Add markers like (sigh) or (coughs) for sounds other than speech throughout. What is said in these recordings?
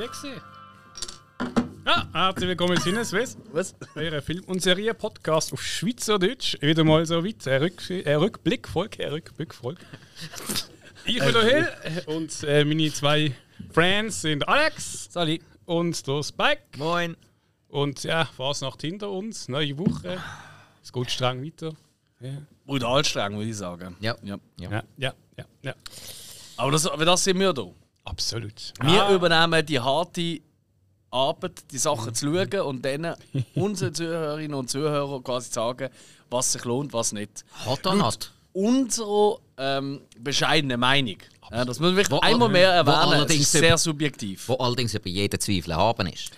2003 gesehen. Ja, herzlich willkommen in Sinneswiss. Was? Euer Film- und Serie-Podcast auf Schweizerdeutsch. Wieder mal so weit. Ein, Rück ein Rückblick, Folge, ein Rückblick, Folge. Ich bin der Hill und äh, meine zwei Friends sind Alex Sali. und der Spike. Moin. Und ja, Fasnacht hinter uns, neue Woche. Es geht streng weiter. Ja, Brutal streng, würde ich sagen. Ja. ja. ja, ja, ja. ja. Aber das, aber das sind wir da. Absolut. Wir Ah, übernehmen die harte Arbeit, die Sachen zu schauen und dann (laughs) unseren Zuhörerinnen und Zuhörern quasi sagen, was sich lohnt, was nicht. Hat er nicht. Unsere ähm, bescheidene Meinung. Ja, das müssen wir einmal mehr erwähnen. Allerdings ist sehr subjektiv. Wo allerdings über jeden Zweifel haben ist.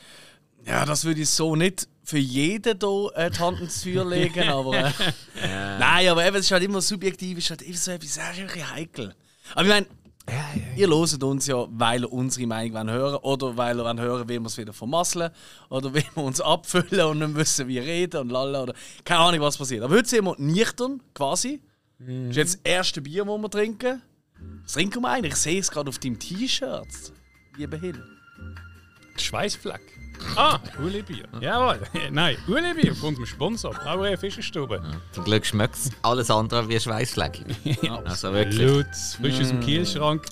Ja, das würde ich so nicht für jeden hier äh, die Hand ins Feuer legen, (laughs) aber. Äh, Nein, aber eben, es ist halt immer subjektiv, es ist halt immer so etwas sehr heikel. Aber ich meine, ihr loset uns ja, weil ihr unsere Meinung wollt hören oder weil ihr wollt hören, wie wir es wieder vermasseln oder (laughs) wie wir uns abfüllen und nicht wissen, wie reden und lalla oder keine Ahnung, was passiert. Aber heute sind wir nüchtern, quasi. Das ist jetzt das erste Bier, das wir trinken. Was trinken wir eigentlich? Ich sehe es gerade auf deinem T-Shirt, lieber Hill. Schweißfleck. Ah, Ueli-Bier. Jawohl. (laughs) Nein, Ueli-Bier von unserem Sponsor, Brauerei Fischerstube. Zum Glück schmeckt es alles andere wie Schweißfleck. (laughs) also wirklich. Frisch aus dem Kielschrank.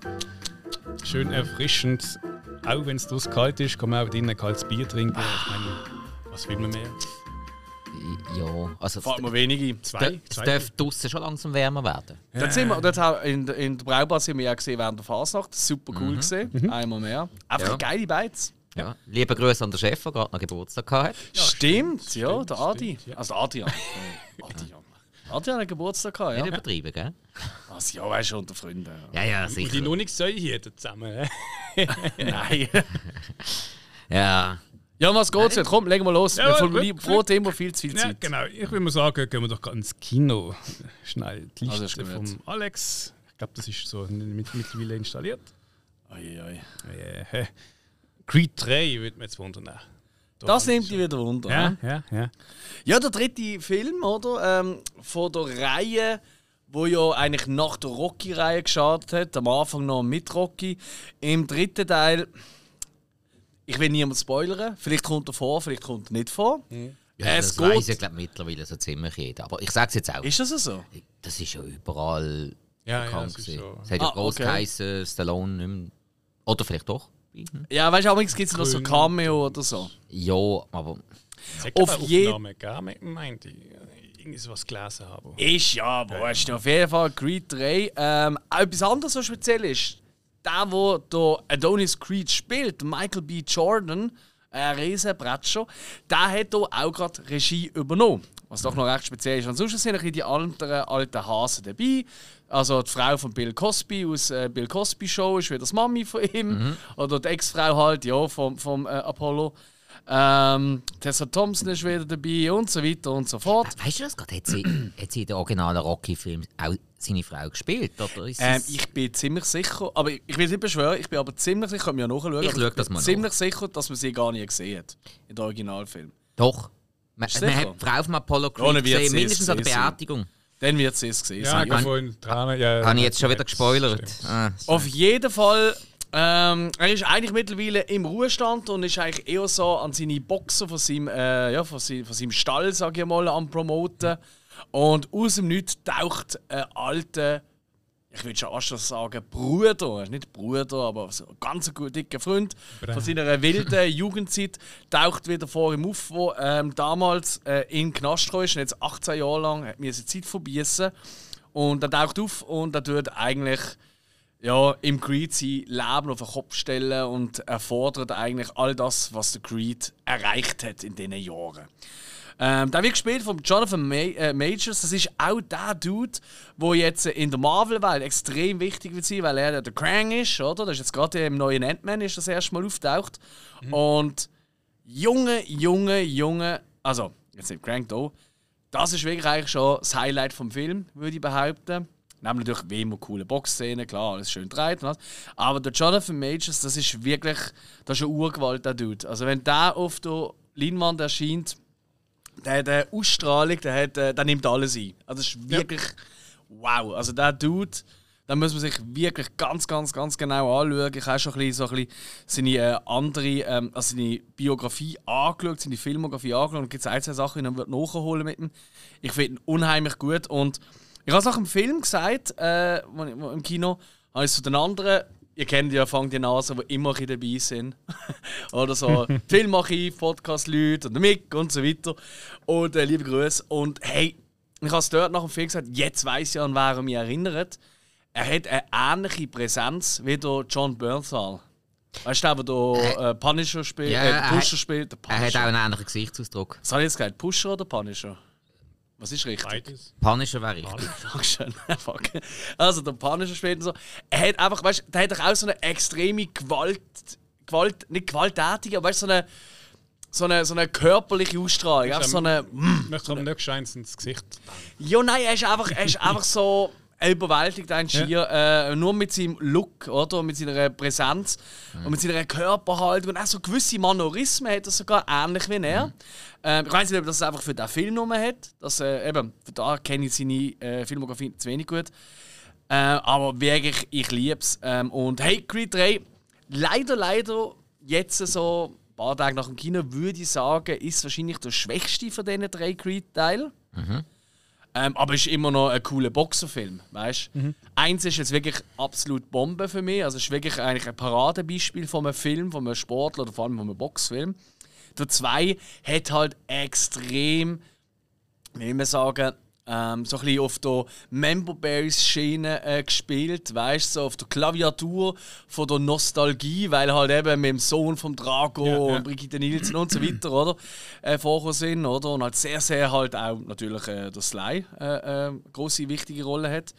Schön erfrischend. Auch wenn es draußen kalt ist, kann man auch drinnen kaltes Bier trinken. Ich meine, was will man mehr? Ja, also Fällt mir wenige. es Zwei? es darf draußen schon langsam wärmer werden. Dort sind wir, dort haben, in, der- in der Braubar sind wir ja gesehen während der Fasnacht. Super cool gesehen. Einmal mehr. Einfach Ja. geile Beiz. Ja. Liebe Grüße an den Chef, der gerade noch Geburtstag hatte. stimmt, ja, der Adi. stimmt, ja. Also der Adrian. Oh, Adrian. Hat Geburtstag gehabt, Nicht ja. übertrieben, gell? Also, ja, weißt du, unter Freunden. Ja, ja, Und die sicher. noch nicht hier zusammen. (laughs) (laughs) Nein. Ja. Ja, was geht's jetzt? Komm, legen wir los. Ja, wir verlieren pro Thema viel zu viel Ja, Zeit. genau. Ich würde mal sagen, gehen wir doch gerade ins Kino. Schnell die Also, ist Liste gut. vom Alex. Ich glaube, das ist so mit, mittlerweile installiert. Oi, oi. Äh, Creed 3 würde mir jetzt wundern. Da Das nimmt sie dich wieder Wunder. Ja, ja, ja. Ja, der dritte Film, oder? Ähm, von der Reihe, wo ja eigentlich nach der Rocky-Reihe gestartet hat. Am Anfang noch mit Rocky. Im dritten Teil, ich will niemand spoilern. Vielleicht kommt er vor, vielleicht kommt er nicht vor. ja Es das weiß ja geht. glaub, mittlerweile so ziemlich jeder. Aber ich sag's jetzt auch. Ist das so? Das ist ja überall Ja, ja, bekannt es ist gewesen. so. Es hat ja Ah, groß okay. geheißen, Stallone nicht mehr. Oder vielleicht doch. Mhm. Ja, weißt du, manchmal gibt es noch so. Cameo oder so. Ja, aber hat Auf aber je- Aufnahmen gegeben, ich meinte ich. Irgendwie sowas gelesen habe. Ist ja, hast du auf jeden Fall Creed 3. Ähm, auch etwas anderes, was speziell ist, der, wo der Adonis Creed spielt, Michael B. Jordan, ein riesen Bretscher, der hat hier auch gerade Regie übernommen. Was doch noch recht speziell ist. Ansonsten sind ein die anderen alten Hasen dabei. Also die Frau von Bill Cosby aus äh, Bill Cosby Show ist wieder das Mami von ihm. Oder die Ex-Frau halt, ja, vom, vom äh, Apollo. Ähm, Tessa Thompson ist wieder dabei und so weiter und so fort. weißt du das gerade? Hat sie, hat sie in den originalen Rocky-Film auch seine Frau gespielt? Oder Ähm, ich bin ziemlich sicher, aber ich, ich will nicht beschwören, ich bin aber ziemlich sicher, ich kann mir ja nachschauen, Ich schau bin mal nach. ziemlich sicher, dass man sie gar nie gesehen hat. In dem Originalfilm. Doch. Man, man hat die Frau vom Apollo Creed wird gesehen, mindestens es an der. Beerdigung. Dann wird sie es gesehen Ja, habe vorhin Tränen. Ja, Habe ich jetzt schon wieder gespoilert? Ah, Auf jeden Fall, ähm, er ist eigentlich mittlerweile im Ruhestand und ist eigentlich eher so an seine Boxen von seinem, äh, ja, von seinem, von seinem Stall, sage ich mal, am Promoten. Und aus dem Nichts taucht ein alter, ich würde schon schon sagen, Bruder, nicht Bruder, aber so ein ganz gut dicker Freund von seiner wilden (laughs) Jugendzeit, taucht wieder vor ihm auf, wo ähm, damals äh, in Knast ist und jetzt 18 Jahre lang hat mir Zeit verbiessen. Und er taucht auf und er tut eigentlich ja, im Creed sein Leben auf den Kopf stellen und er fordert eigentlich all das, was der Creed erreicht hat in diesen Jahren. Ähm, der wird gespielt von Jonathan Ma äh, Majors. Das ist auch der Dude, der jetzt in der Marvel-Welt extrem wichtig wird sein, weil er der Krang ist, oder? Das ist jetzt gerade im neuen Ant-Man ist das erste Mal auftaucht. Und junge, junge, junge, also jetzt nicht Krang da, das ist wirklich eigentlich schon das Highlight vom Film, würde ich behaupten. Neben natürlich wie immer coole Boxszenen, klar, alles schön dreht. Aber der Jonathan Majors, das ist wirklich, das ist eine Urgewalt, der Dude. Also wenn der auf der Leinwand erscheint, der hat eine Ausstrahlung, der, hat, äh, der nimmt alles ein. Also das ist wirklich wow. Also der Dude, dann muss man sich wirklich ganz, ganz, ganz genau anschauen. Ich habe schon ein bisschen, so ein bisschen seine äh, andere, ähm, also seine Biografie angeschaut, seine Filmografie angeschaut. Und es gibt ein, zwei Sachen, die ich nachholen mit ihm. Ich finde ihn unheimlich gut. Und ich habe es nach dem Film gesagt, äh, im Kino, habe ich zu den anderen ihr kennt ja Fang die Nase, die immer dabei sind. (laughs) Oder so (laughs) Filmarchiv, Podcast-Leute und Mick und so weiter. Und äh, liebe Grüße. Und hey, ich habe es dort nach dem Film gesagt, jetzt weiß ich an wer er mich erinnert. Er hat eine ähnliche Präsenz wie der John Bernthal. Weißt du, der der äh, Punisher spielt, Ja, äh, er Pusher spielt, der Er hat Punisher. auch einen ähnlichen Gesichtsausdruck. Was habe ich jetzt gesagt? Pusher oder Punisher? Was ist richtig? Beides. Punisher wäre richtig. (laughs) Dankeschön. Fuck. Also der Punisher spielt und so. Er hat einfach, weißt du, der hat doch auch so eine extreme Gewalt, Gewalt, nicht gewalttätige, aber weißt du, so eine, so eine, so eine körperliche Ausstrahlung. Einfach so eine. mm. Ich möchte am nächsten eins ins Gesicht. Ja, nein, er ist einfach, er ist einfach so überwältigt ein Schier, äh, nur mit seinem Look, oder? Mit seiner Präsenz und mit seiner Körperhaltung und auch so gewisse Manorismen hat er sogar ähnlich wie er. Ähm, ich weiß nicht, ob das einfach für den Film genommen hat. Das, äh, eben, da kenne ich seine äh, Filmografie zu wenig gut. Äh, aber wirklich, ich liebe es. Ähm, und hey, Creed 3, leider, leider, jetzt so ein paar Tage nach dem Kino, würde ich sagen, ist wahrscheinlich der schwächste von diesen drei Creed-Teilen. Ähm, aber es ist immer noch ein cooler Boxerfilm, weißt? Eins ist jetzt wirklich absolut Bombe für mich. Also es ist wirklich eigentlich ein Paradebeispiel von einem Film, von einem Sportler oder vor allem von einem Boxfilm. Der zwei hat halt extrem, wie man sagen, ähm, so ein bisschen auf der Member Berries Schiene äh, gespielt, weißt so auf der Klaviatur von der Nostalgie, weil halt eben mit dem Sohn vom Drago Ja, ja. und Brigitte Nielsen und so weiter, oder? Äh, vorher sind, oder? Und halt sehr, sehr halt auch natürlich äh, der Sly äh, äh, große wichtige Rolle hat.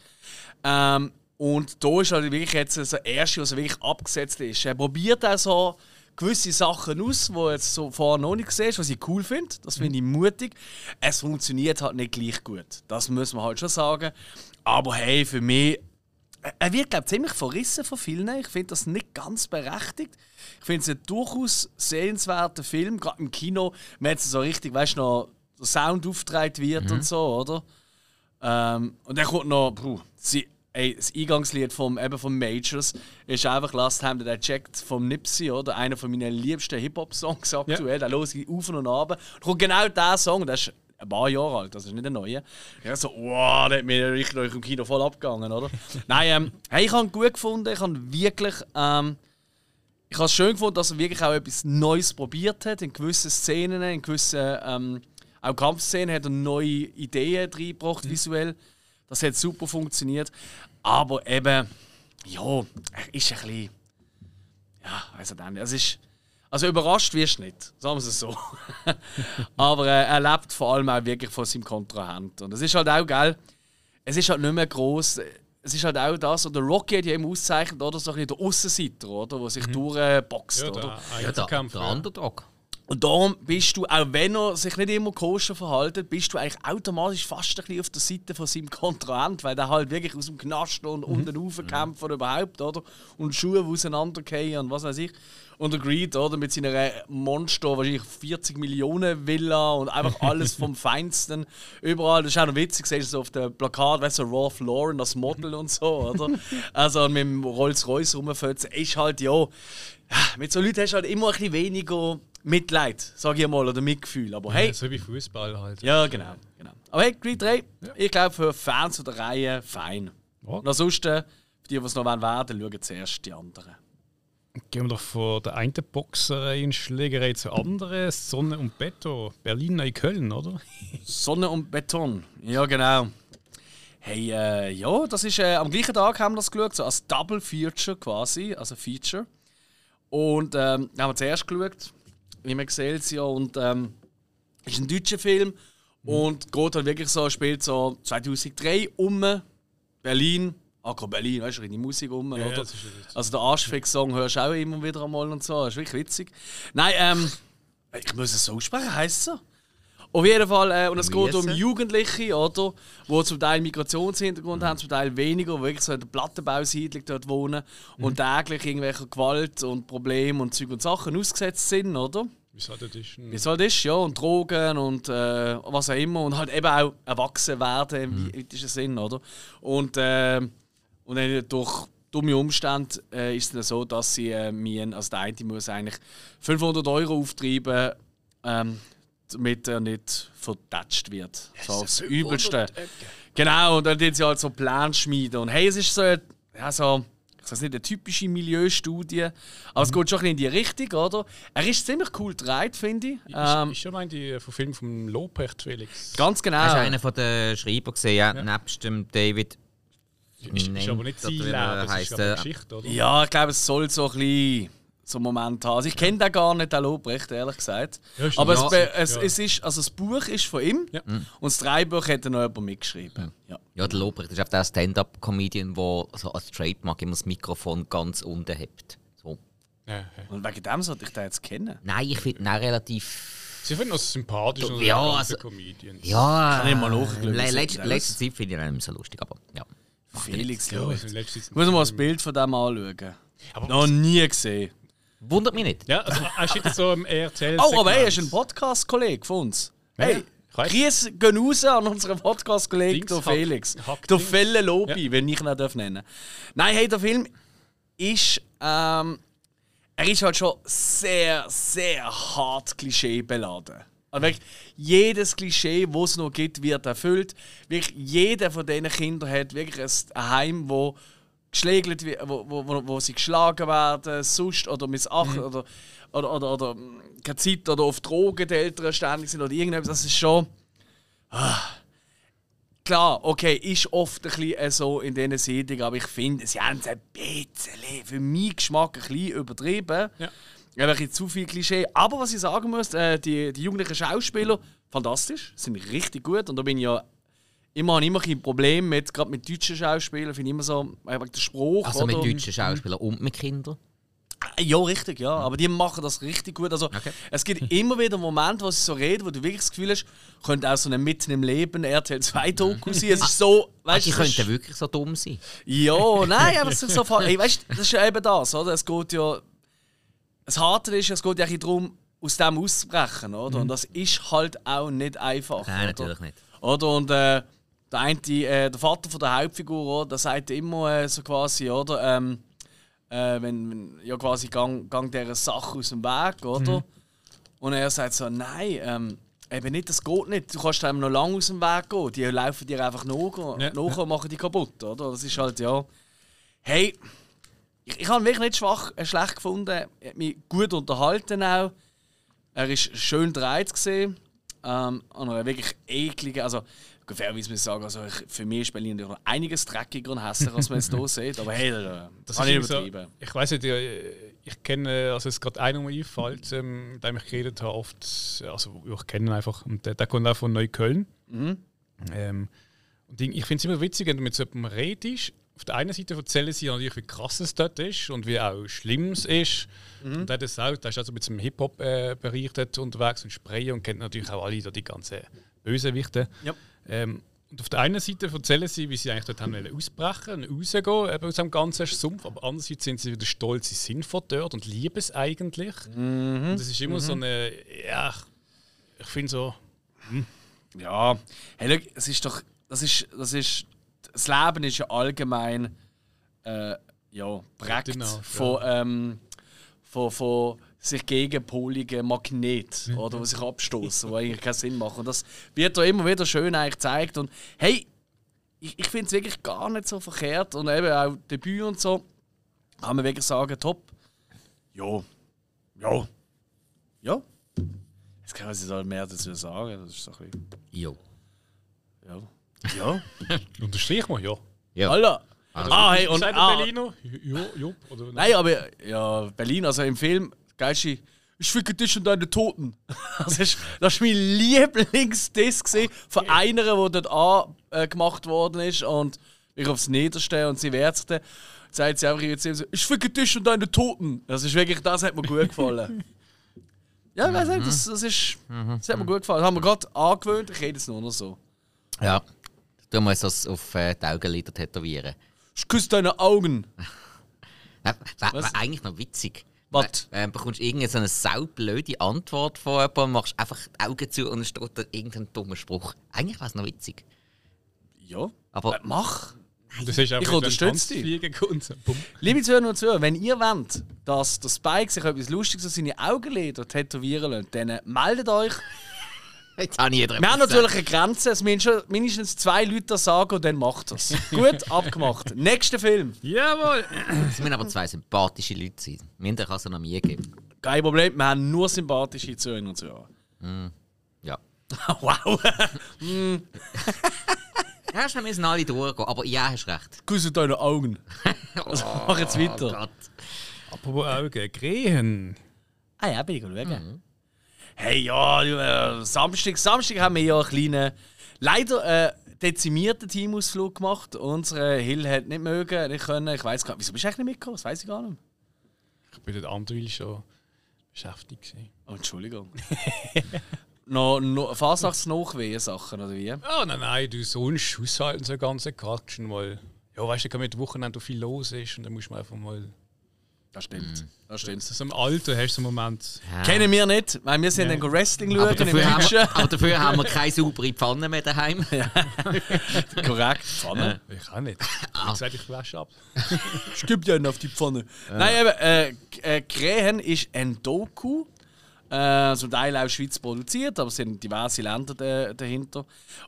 Ähm, und da ist halt wirklich jetzt das erste, was wirklich abgesetzt ist. Er probiert auch so gewisse Sachen aus, die jetzt so vorher noch nicht gesehen was ich cool finde. Das finde ich mutig. Es funktioniert halt nicht gleich gut. Das muss man halt schon sagen. Aber hey, für mich. Er wird, glaube ich, ziemlich verrissen von vielen. Ich finde das nicht ganz berechtigt. Ich finde es ein durchaus sehenswerter Film, gerade im Kino, wenn jetzt so richtig, weißt du, noch der Sound aufgetragen wird und so, oder? Ähm, und dann kommt noch, puh, sie, ey, das Eingangslied vom, eben vom Majors ist einfach Last Time That I Checked vom Nipsey, oder? Einer von meinen liebsten Hip-Hop-Songs aktuell. Da los ich auf und ab. Und kommt genau der Song, der ist ein paar Jahre alt, das ist nicht ein neuer. Ja, so, wow, der hat mir richtig im Kino voll abgegangen, oder? (laughs) Nein, ähm, hey, ich habe ihn gut gefunden. Ich habe wirklich. Ähm, ich habe es schön gefunden, dass er wirklich auch etwas Neues probiert hat. In gewissen Szenen, in gewissen ähm, auch Kampfszenen hat er neue Ideen reingebracht, visuell. Das hat super funktioniert. Aber eben, ja, er ist ein bisschen. Ja, ich nicht. Es ist, also überrascht wirst du nicht, sagen wir es so. (laughs) Aber äh, er lebt vor allem auch wirklich von seinem Kontrahent. Und es ist halt auch geil, es ist halt nicht mehr groß. Es ist halt auch das, oder Rocky hat ja immer auszeichnet, oder so ein bisschen der Aussenseiter, oder, der sich durchboxt, Ja, oder? der Ja, der, der ja. Underdog. Und darum bist du, auch wenn er sich nicht immer koscher verhält, bist du eigentlich automatisch fast ein bisschen auf der Seite von seinem Kontrahent, weil der halt wirklich aus dem Knast und unten raufkämpft oder überhaupt, oder? Und Schuhe auseinandergehen und was weiß ich. Und der Greed, oder? Mit seiner Monster, wahrscheinlich 40 Millionen Villa und einfach (laughs) alles vom Feinsten. Überall, das ist auch noch witzig, siehst du so auf dem Plakat, weißt du, so Ralph Lauren, das Model und so, oder? (laughs) Also mit dem Rolls-Royce rumfetzen, ist halt, ja, ja, mit so Leuten hast du halt immer ein bisschen weniger Mitleid, sag ich mal, oder Mitgefühl. Aber hey, Ja, so wie Fußball halt. ja, genau. genau. Aber hey, Creed 3, ich glaube für Fans der Reihe fein. Ja. Und ansonsten, für die, die es noch werden werden, schauen zuerst die anderen. Gehen wir doch von der einen Boxerei in Schlägerei zur anderen. Sonne und Beton. Berlin, Neukölln, oder? (laughs) Sonne und Beton, ja genau. Hey, äh, ja, das ist äh, am gleichen Tag haben wir das geschaut, so als Double Feature quasi, also Feature. Und ähm, haben wir zuerst geschaut, sieht ja, und ähm, ist ein deutscher Film und geht halt wirklich so, spielt so 2003 um Berlin, Agro Berlin, weißt du, die Musik um, ja, oder? Also der Arschfick-Song hörst du auch immer wieder einmal und so, das ist wirklich witzig. Nein, ähm, ich muss es so aussprechen, heisst es so? Auf jeden Fall, äh, und es geht um. Jugendliche, oder? Die zum Teil Migrationshintergrund haben, zum Teil weniger, die wirklich so in der Plattenbausiedlung dort wohnen und täglich irgendwelche Gewalt und Probleme und Zeug und Sachen ausgesetzt sind, oder? Wie es halt ist. Wie es halt ist, ja, und Drogen und äh, was auch immer und halt eben auch erwachsen werden im weitesten Sinn, oder? Und, äh, Und dann durch dumme Umstände äh, ist es dann so, dass sie äh, mir, also der eine muss eigentlich 500 Euro auftreiben, ähm, damit er nicht verdatscht wird. So aufs Übelste. Genau, und dann tun sie halt so Pläne schmieden. Und hey, es ist so, ja, so ich sage nicht eine typische Milieustudie, aber es geht schon ein bisschen in die Richtung, oder? Er ist ziemlich cool gedreht, finde ich. Ähm, ist schon mein die von Film vom Lobrecht Felix. ganz genau. Er ist einer von den Schreiber gesehen, ja, nebst dem David. Ist, ist aber nicht sein Leben, das ist ich, eine äh, Geschichte, oder? Ja, ich glaube, es soll so ein bisschen so einen Moment haben. Also ich kenne den gar nicht, den Lobrecht, ehrlich gesagt. Ja. Aber es, Ja. es, Ja. es ist, also das Buch ist von ihm Ja. und das Drehbuch hat noch jemand mitgeschrieben. Ja. Ja, der Lobrecht ist auch der Stand-Up-Comedian, der so als Trademark immer das Mikrofon ganz unten hebt. So. Ja, ja. Und wegen dem sollte ich den jetzt kennen. Nein, ich finde ihn auch relativ. Sie finden das sympathisch und Ja, ja, also- Comedian. Ja, Kann ich mal nachschauen, Le letzte das? Zeit finde ich ihn nicht so lustig, aber ja. Felix Ja, also Ich muss mal das Bild von dem anschauen. Aber Noch nie gesehen. Wundert mich nicht. Ja, also er steht jetzt so im RTL. Oh, aber er ist ein Podcast-Kollege von uns. Ja, Hey, weiss. Grüße gehen raus an unseren Podcast-Kollegen, der Felix. Hack Der. Felle Lobi, wenn ich ihn auch darf nennen Nein, hey, der Film ist. Ähm, er ist halt schon sehr, sehr hart klischeebeladen. Also wirklich, jedes Klischee, das es noch gibt, wird erfüllt. Wirklich, jeder von diesen Kindern hat wirklich ein Heim, wo geschlägelt wird, wo, wo, wo, wo sie geschlagen werden, sonst oder missachtet oder, oder, oder, oder mm, keine Zeit oder auf Drogen die Eltern ständig sind oder irgendetwas. Das ist schon. Ah. Klar, okay, ist oft ein bisschen so in diesen Siedlungen, aber ich finde, sie haben es ein bisschen, für meinen Geschmack, ein bisschen übertrieben. Ja. Ja, ein bisschen zu viel Klischee. Aber was ich sagen muss, äh, die, die jugendlichen Schauspieler, fantastisch, sind richtig gut. Und da bin ich ja immer, habe immer ein Problem mit, gerade mit deutschen Schauspielern, finde ich immer so, wegen der Spruch. Also mit oder? deutschen Schauspielern und mit Kindern. Ja, richtig, ja. Aber die machen das richtig gut. Also, Okay. Es gibt (laughs) immer wieder Momente, wo sie so reden, wo du wirklich das Gefühl hast, könnte auch so eine Mitten im Leben RTL 2 Doku sein. Es ist so, Ah, weißt die könnten wirklich so dumm sein. Ja, (laughs) nein, aber es ist so hey, weißt, das ist ja eben das, oder? Es geht ja. Das Harte ist, es geht ja ein darum, aus dem auszubrechen, oder? Und das ist halt auch nicht einfach. Nein, oder? natürlich nicht. Oder? Und äh, der eine, äh, der Vater von der Hauptfigur, der sagt immer äh, so quasi, oder? Ähm, äh, wenn, wenn ja quasi gang, gang dieser Sache aus dem Weg, oder? Und er sagt so, nein, ähm, eben nicht, das geht nicht. Du kannst einem noch lange aus dem Weg gehen. Die laufen dir einfach nach, Ja. nach und machen die kaputt, oder? Das ist halt, ja... Hey, ich, ich habe ihn wirklich nicht schwach, äh, schlecht gefunden. Er hat mich gut unterhalten auch. Er ist schön dreit gesehen. Ähm, an einer wirklich ekligen, also fairerweise muss ich sagen, also ich, für mich ist Berlin noch einiges dreckiger und hässlicher, als man jetzt hier (laughs) sieht. Aber hey, das, ist übertrieben. So, ich weiß nicht, ich, kenne, also es ist gerade einer, der mir einfällt, ähm, mit dem ich geredet habe, oft, also ich kenne ihn einfach, und der, der kommt auch von Neukölln. Ähm, und ich finde es immer witzig, wenn du mit so jemandem redest, auf der einen Seite erzählen sie natürlich, wie krass es dort ist und wie auch schlimm es ist. Und der, das auch, der ist also mit dem Hip-Hop-Bereich dort unterwegs und Sprayen und kennt natürlich auch alle da die ganzen Bösewichte. Ja. Ähm, und auf der einen Seite erzählen sie, wie sie eigentlich dort haben ausbrechen und rausgehen eben aus dem ganzen Sumpf, aber andererseits sind sie wieder stolz, sie sind von dort und lieben es eigentlich. Und das ist immer so eine, ja, ich finde so, Ja, hey, schau, es ist doch, das ist, das ist, das Leben ist ja allgemein, äh, ja, prägt Genau, ja. von, ähm, von, von sich gegenpoligen Magnet, oder, die sich abstoßen, die (laughs) eigentlich keinen Sinn machen. Und das wird da immer wieder schön eigentlich gezeigt. Und hey, ich, ich finde es wirklich gar nicht so verkehrt. Und eben auch Debüt und so, kann man wirklich sagen, top. Ja. Ja. Ja. Jetzt kann ich da mehr dazu sagen. Das ist so ein bisschen. Jo. Ja. Ja. (laughs) unterstrich mal, ja. Ja. Alter. Ah, hey, und der ah, Berliner? Jo, jo, oder Nein, aber ja, Berlin, also im Film, geilste, ich ficke dich und deine Toten. (laughs) Das ist, das ist mein Lieblingsdisk von einer, die dort angemacht worden ist und ich aufs Niederste und sie wehrt sich dann. Sagt sie einfach jetzt so, ich ficke dich und deine Toten. Das ist wirklich, das hat mir gut gefallen. (laughs) ja, ich weiß nicht, das, das ist, das hat mir gut gefallen. Das haben wir gerade angewöhnt, ich rede jetzt nur noch so. Ja. Du musst das auf äh, die Augenlider tätowieren. Ich küsse deine Augen. (laughs) Wär, Was? wär eigentlich noch witzig. Was? Äh, bekommst irgendeine so eine saublöde Antwort von jemandem, machst einfach die Augen zu und es steht da irgendein dummer Spruch. Eigentlich wäre es noch witzig. Ja, Aber mach. Das ist auch Ich unterstütze dich. Liebe Zuhörer und Zuhörer, wenn ihr wollt, dass der Spike sich etwas Lustiges an seine Augenlider tätowieren lässt, dann meldet euch. (laughs) Jetzt habe ich jeder Wir haben natürlich eine Grenze, es müssen schon mindestens zwei Leute das sagen und dann macht das. (laughs) Gut, abgemacht. Nächster Film. Jawohl! Es müssen aber zwei sympathische Leute sein. Minder kann es noch nie geben. Kein Problem, wir haben nur sympathische Zuhörer und Zuhörer. Ja. (laughs) wow. Erst wir müssen alle durchgehen, aber ja, hast recht. Kuss deine Augen. Also, mach jetzt Oh weiter. Gott. Apropos Augen, Krähen. Ah ja, bin ich schauen. Hey, ja, du, äh, Samstag, Samstag haben wir ja einen kleinen, leider äh, dezimierten Teamausflug gemacht. Unsere Hill hat nicht mögen, nicht können. Ich weiß gar nicht, wieso bist du eigentlich nicht mitgekommen? Das weiß ich gar nicht. Ich bin dort Andril schon beschäftigt. Gewesen. Oh, Entschuldigung. (laughs) noch, noch Fasnachtsnachwehen-Sachen, oder wie? Oh nein, nein, du sonst haushalten so ganze Quatschen mal. Ja, weißt du, kann mit Wochenende viel los ist und dann muss man einfach mal. Das stimmt. Das stimmt. So im Alter hast du einen Moment. Ja. Kennen wir nicht, weil wir sind Ja. dann Wrestling aber, schauen im dafür haben wir, aber dafür haben wir keine saubere Pfanne mehr daheim. (laughs) Korrekt. Pfanne. Ich auch nicht. (laughs) Ah. Wie gesagt, ich wasche ab. (laughs) Stimmt ja auf die Pfanne. Nein, eben, äh, äh, Krähen ist ein Doku. Äh, zum Teil auch Schweiz produziert, aber es sind diverse Länder da, dahinter.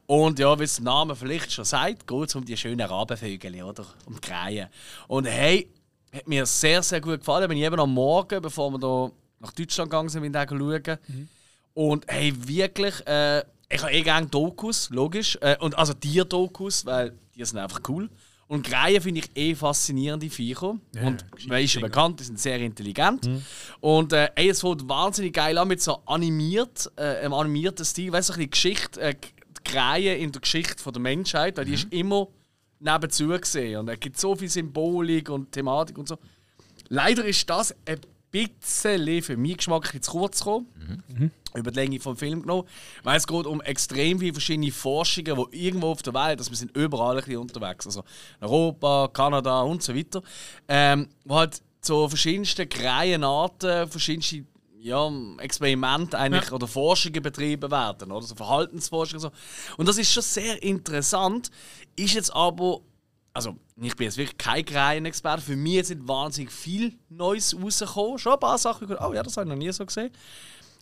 Und ja, wie es der Name vielleicht schon sagt, geht es um die schönen Rabenvögel, oder? Um die Krähen. Und hey, hat mir sehr, sehr gut gefallen. Bin ich eben am Morgen, bevor wir da nach Deutschland gegangen sind, bin ich schauen. Und hey, wirklich, äh, ich habe eh gerne Dokus, logisch. Äh, und also Tierdokus, weil die sind einfach cool. Und Krähen finde ich eh faszinierende Viecher. und man ist ja bekannt, die sind sehr intelligent. Und äh, ey, es fängt wahnsinnig geil an mit so animiert, äh, einem animierten Stil. Weißt du, so ein bisschen Geschichte, äh, die Krähen in der Geschichte von der Menschheit, weil die ist immer nebenzu gesehen. Und es gibt so viel Symbolik und Thematik und so. Leider ist das ein bisschen für meinen Geschmack zu kurz gekommen. Über die Länge vom Film genommen. Weil es geht um extrem viele verschiedene Forschungen, die irgendwo auf der Welt, also wir sind überall ein bisschen unterwegs. Also Europa, Kanada und so weiter. Ähm, wo halt so verschiedenste Krähenarten, verschiedenste ja, Experimente eigentlich oder Forschungen betrieben werden, oder so Verhaltensforschung und so. Und das ist schon sehr interessant, ist jetzt aber also ich bin jetzt wirklich kein Krähenexperte. Für mich sind wahnsinnig viel Neues rausgekommen. Schon ein paar Sachen, oh ja, das habe ich noch nie so gesehen.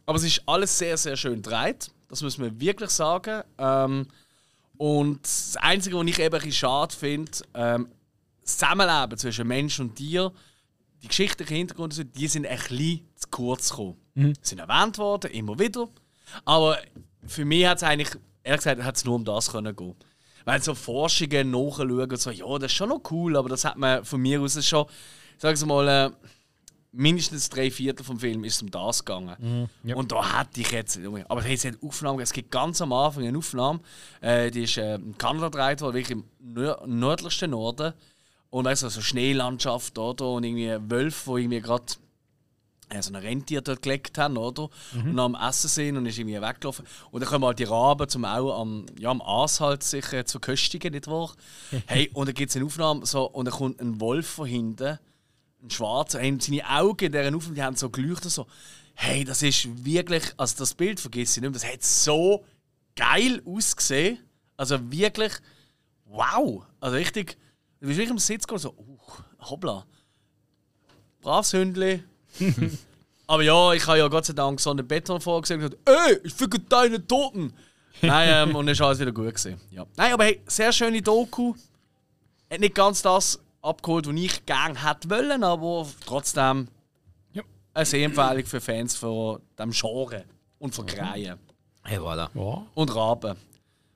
Aber es ist alles sehr, sehr schön gedreht. Das muss man wirklich sagen. Ähm, und das Einzige, was ich eben ein bisschen schade finde, ähm, das Zusammenleben zwischen Mensch und Tier, die geschichtlichen Hintergründe, die sind ein bisschen zu kurz gekommen. Sie sind erwähnt worden, immer wieder. Aber für mich hat es eigentlich, ehrlich gesagt, hat's nur um das können gehen. Weil so Forschungen nachschauen und so, ja, das ist schon noch cool, aber das hat man von mir aus schon, sagen wir mal, äh, mindestens drei Viertel vom Film ist um das gegangen. ja. Und da hätte ich jetzt, aber hey, es hat Aufnahmen, es gibt ganz am Anfang eine Aufnahme, äh, die ist äh, in Kanada gedreht worden, wirklich im nör nördlichsten Norden. Und weißt du, so Schneelandschaft oder und irgendwie Wölfe, die irgendwie gerade äh, so ein Rentier dort gelegt haben, oder? Und am Essen sind und ist irgendwie weggelaufen. Und dann kommen halt die Raben zum auch am, ja, am Aas halt sich äh, zu köstigen, nicht wahr? (laughs) hey, und dann gibt es eine Aufnahme so, und dann kommt ein Wolf von hinten, ein schwarzer, und seine Augen in dieser Aufnahme, die haben so geleuchtet, so, hey, das ist wirklich, also das Bild vergiss ich nicht mehr, das hat so geil ausgesehen. Also wirklich, wow! Also richtig, du bist wirklich im Sitz gegangen, so, uh, hoppla. Braves Hündli. (laughs) Aber ja, ich habe ja Gott sei Dank so einen Beton vorgesehen und gesagt, ey, ich ficke deine Toten. Nein, ähm, und dann ist alles wieder gut gewesen. Ja. Nein, aber hey, sehr schöne Doku. Hat nicht ganz das abgeholt, was ich gerne hätte wollen, aber trotzdem Ja. eine Sehempfehlung für Fans von dem Genre und von Krähen Hey, voilà. Ja. und Raben.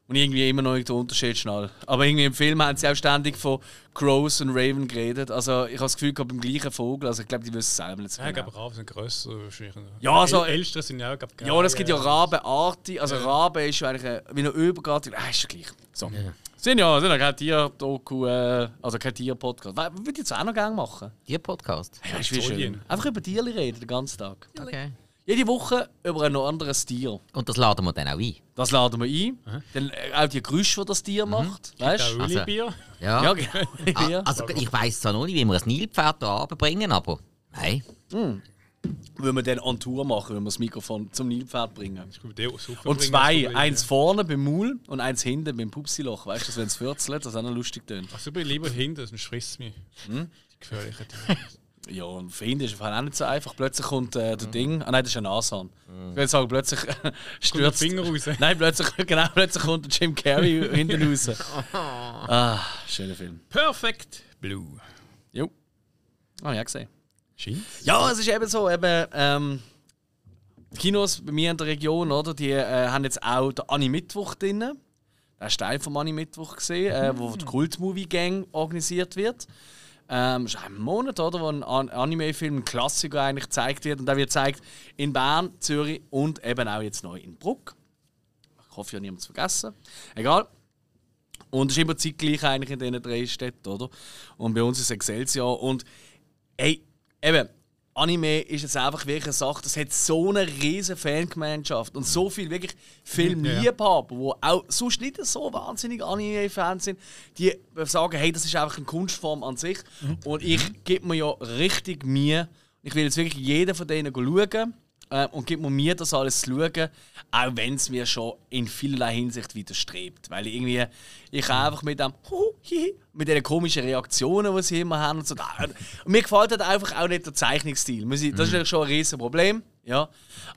Und irgendwie immer noch nicht den Unterschied schnell. Aber irgendwie im Film haben sie auch ständig von Crows und Raven geredet. Also ich habe das Gefühl, gehabt, beim gleichen Vogel. Also ich glaube, die wissen es selber nicht so Ja, ich genau. glaube, Raben sind grösser. wahrscheinlich. Ja, also- El- Ältere sind ja auch, glaub, Ja, es gibt ja. Rabenarten. Also Rabe ist ja eigentlich äh, wie eine Übergattung. Ah, ist ja gleich. So. Sind ja, sind ja kein Tier-Doku, äh, also kein Tier-Podcast. Würde ich jetzt auch noch gerne machen. Ihr Podcast. Ja, ist wie schön. Einfach über Tiere reden den ganzen Tag. Okay. Jede Woche über ein noch anderes Tier. Und das laden wir dann auch ein. Das laden wir ein. Dann äh, auch die Geräusche, die das Tier macht. Weißt du? Also-. Ja. Ja, genau. Ah. Also ich weiß zwar noch nicht, wie wir ein Nilpferd da runterbringen, aber hey, Würden wir dann on Tour machen, wenn wir das Mikrofon zum Nilpferd bringen. Und zwei, eins vorne beim Maul und eins hinten beim Pupsiloch. Weißt du, wenn es fürzelt, das auch noch lustig tönt. Also ich bin lieber hinten, sonst frisst es mich. Hm? Die gefährlichen Dinge. (laughs) Ja, und für ihn ist es auch nicht so einfach. Plötzlich kommt äh, Mhm. der Ding. Ah nein, das ist ein Nashorn. Ich würde sagen, plötzlich (laughs) stürzt. Finger raus. (laughs) Nein, plötzlich, (laughs) genau, plötzlich kommt der Jim Carrey hinten raus. Ah, schöner Film. Perfect Blue. Jo. Ah, ja, gesehen. Scheint's? Ja, es ist eben so, eben, ähm, die Kinos bei mir in der Region, oder, die äh, haben jetzt auch den Anime-Mittwoch drin. Der ist Teil vom Anime-Mittwoch gesehen, äh, wo die Kult-Movie-Gang organisiert wird. Ähm, das ist ein Monat, oder, wo ein An Anime-Film, ein Klassiker eigentlich gezeigt wird. Und der wird gezeigt in Bern, Zürich und eben auch jetzt neu in Bruck. Ich hoffe, habe niemand vergessen. Egal. Und es ist immer zeitgleich eigentlich in diesen drei Städten, oder? Und bei uns ist Excelsior. Und Ey, eben, Anime ist jetzt einfach wirklich eine Sache, das hat so eine riesige Fangemeinschaft und so viel wirklich Filmliebhaber, die auch sonst nicht so wahnsinnig Anime-Fans sind, die sagen, hey, das ist einfach eine Kunstform an sich. Und ich gebe mir ja richtig Mühe. Ich will jetzt wirklich jeden von denen schauen äh, und gebe mir das alles zu schauen, auch wenn es mir schon in vielerlei Hinsicht widerstrebt. Weil irgendwie, ich einfach mit dem mit den komischen Reaktionen, die sie immer haben und so. da- Und mir gefällt halt einfach auch nicht der Zeichnungsstil. Ich- Das ist natürlich schon ein riesen Problem. Ja.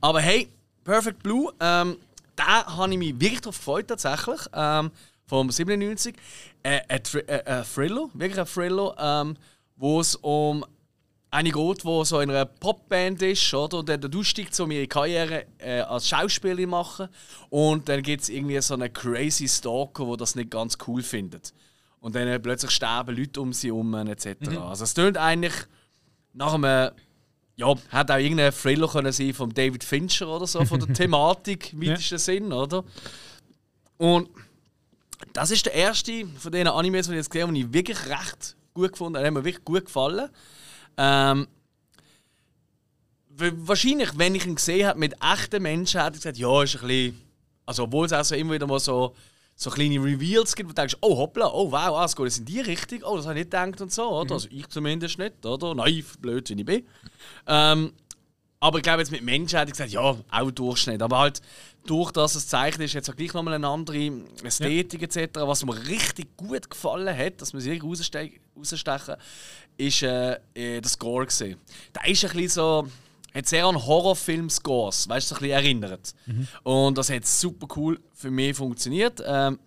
Aber hey, Perfect Blue, ähm, da habe ich mich wirklich drauf gefreut tatsächlich. Ähm, vom 97. Äh, äh, ein Thriller, wirklich ein Thriller, ähm, wo es um eine geht, die so in einer Popband ist, oder? Und dann steigst um ihre Karriere äh, als Schauspielerin machen. Und dann gibt es irgendwie so einen crazy Stalker, der das nicht ganz cool findet. Und dann plötzlich sterben Leute um sie herum etc. Also es tönt eigentlich nach einem ja, hätte auch irgendein Thriller können sein von David Fincher oder so, von der (laughs) Thematik im weitesten Sinn, oder? Und das ist der erste von diesen Animes, die ich jetzt gesehen habe, den ich wirklich recht gut gefunden habe. Der hat mir wirklich gut gefallen. Ähm, wahrscheinlich, wenn ich ihn gesehen hätte mit echten Menschen, hätte ich gesagt, ja, ist ein bisschen. Also, obwohl es auch so immer wieder mal so, so kleine Reveals gibt, wo du denkst, oh hoppla, oh wow, ah, es geht jetzt in die Richtung, oh, das habe ich nicht gedacht und so, oder? Also, ich zumindest nicht, oder? Naiv, blöd, wie ich bin. Ähm, aber ich glaube, jetzt mit Menschen hätte ich gesagt, ja, auch Durchschnitt. Aber halt, durch das es zeichnet, ist jetzt auch gleich nochmal eine andere Ästhetik etc. Was mir richtig gut gefallen hat, dass wir sie rausste rausstechen, ist äh, äh, der Score gesehen. Der ist ein bisschen so, hat sehr an Horrorfilm-Scores, weißt du, ein bisschen erinnert. Und das hat super cool für mich funktioniert. Ähm,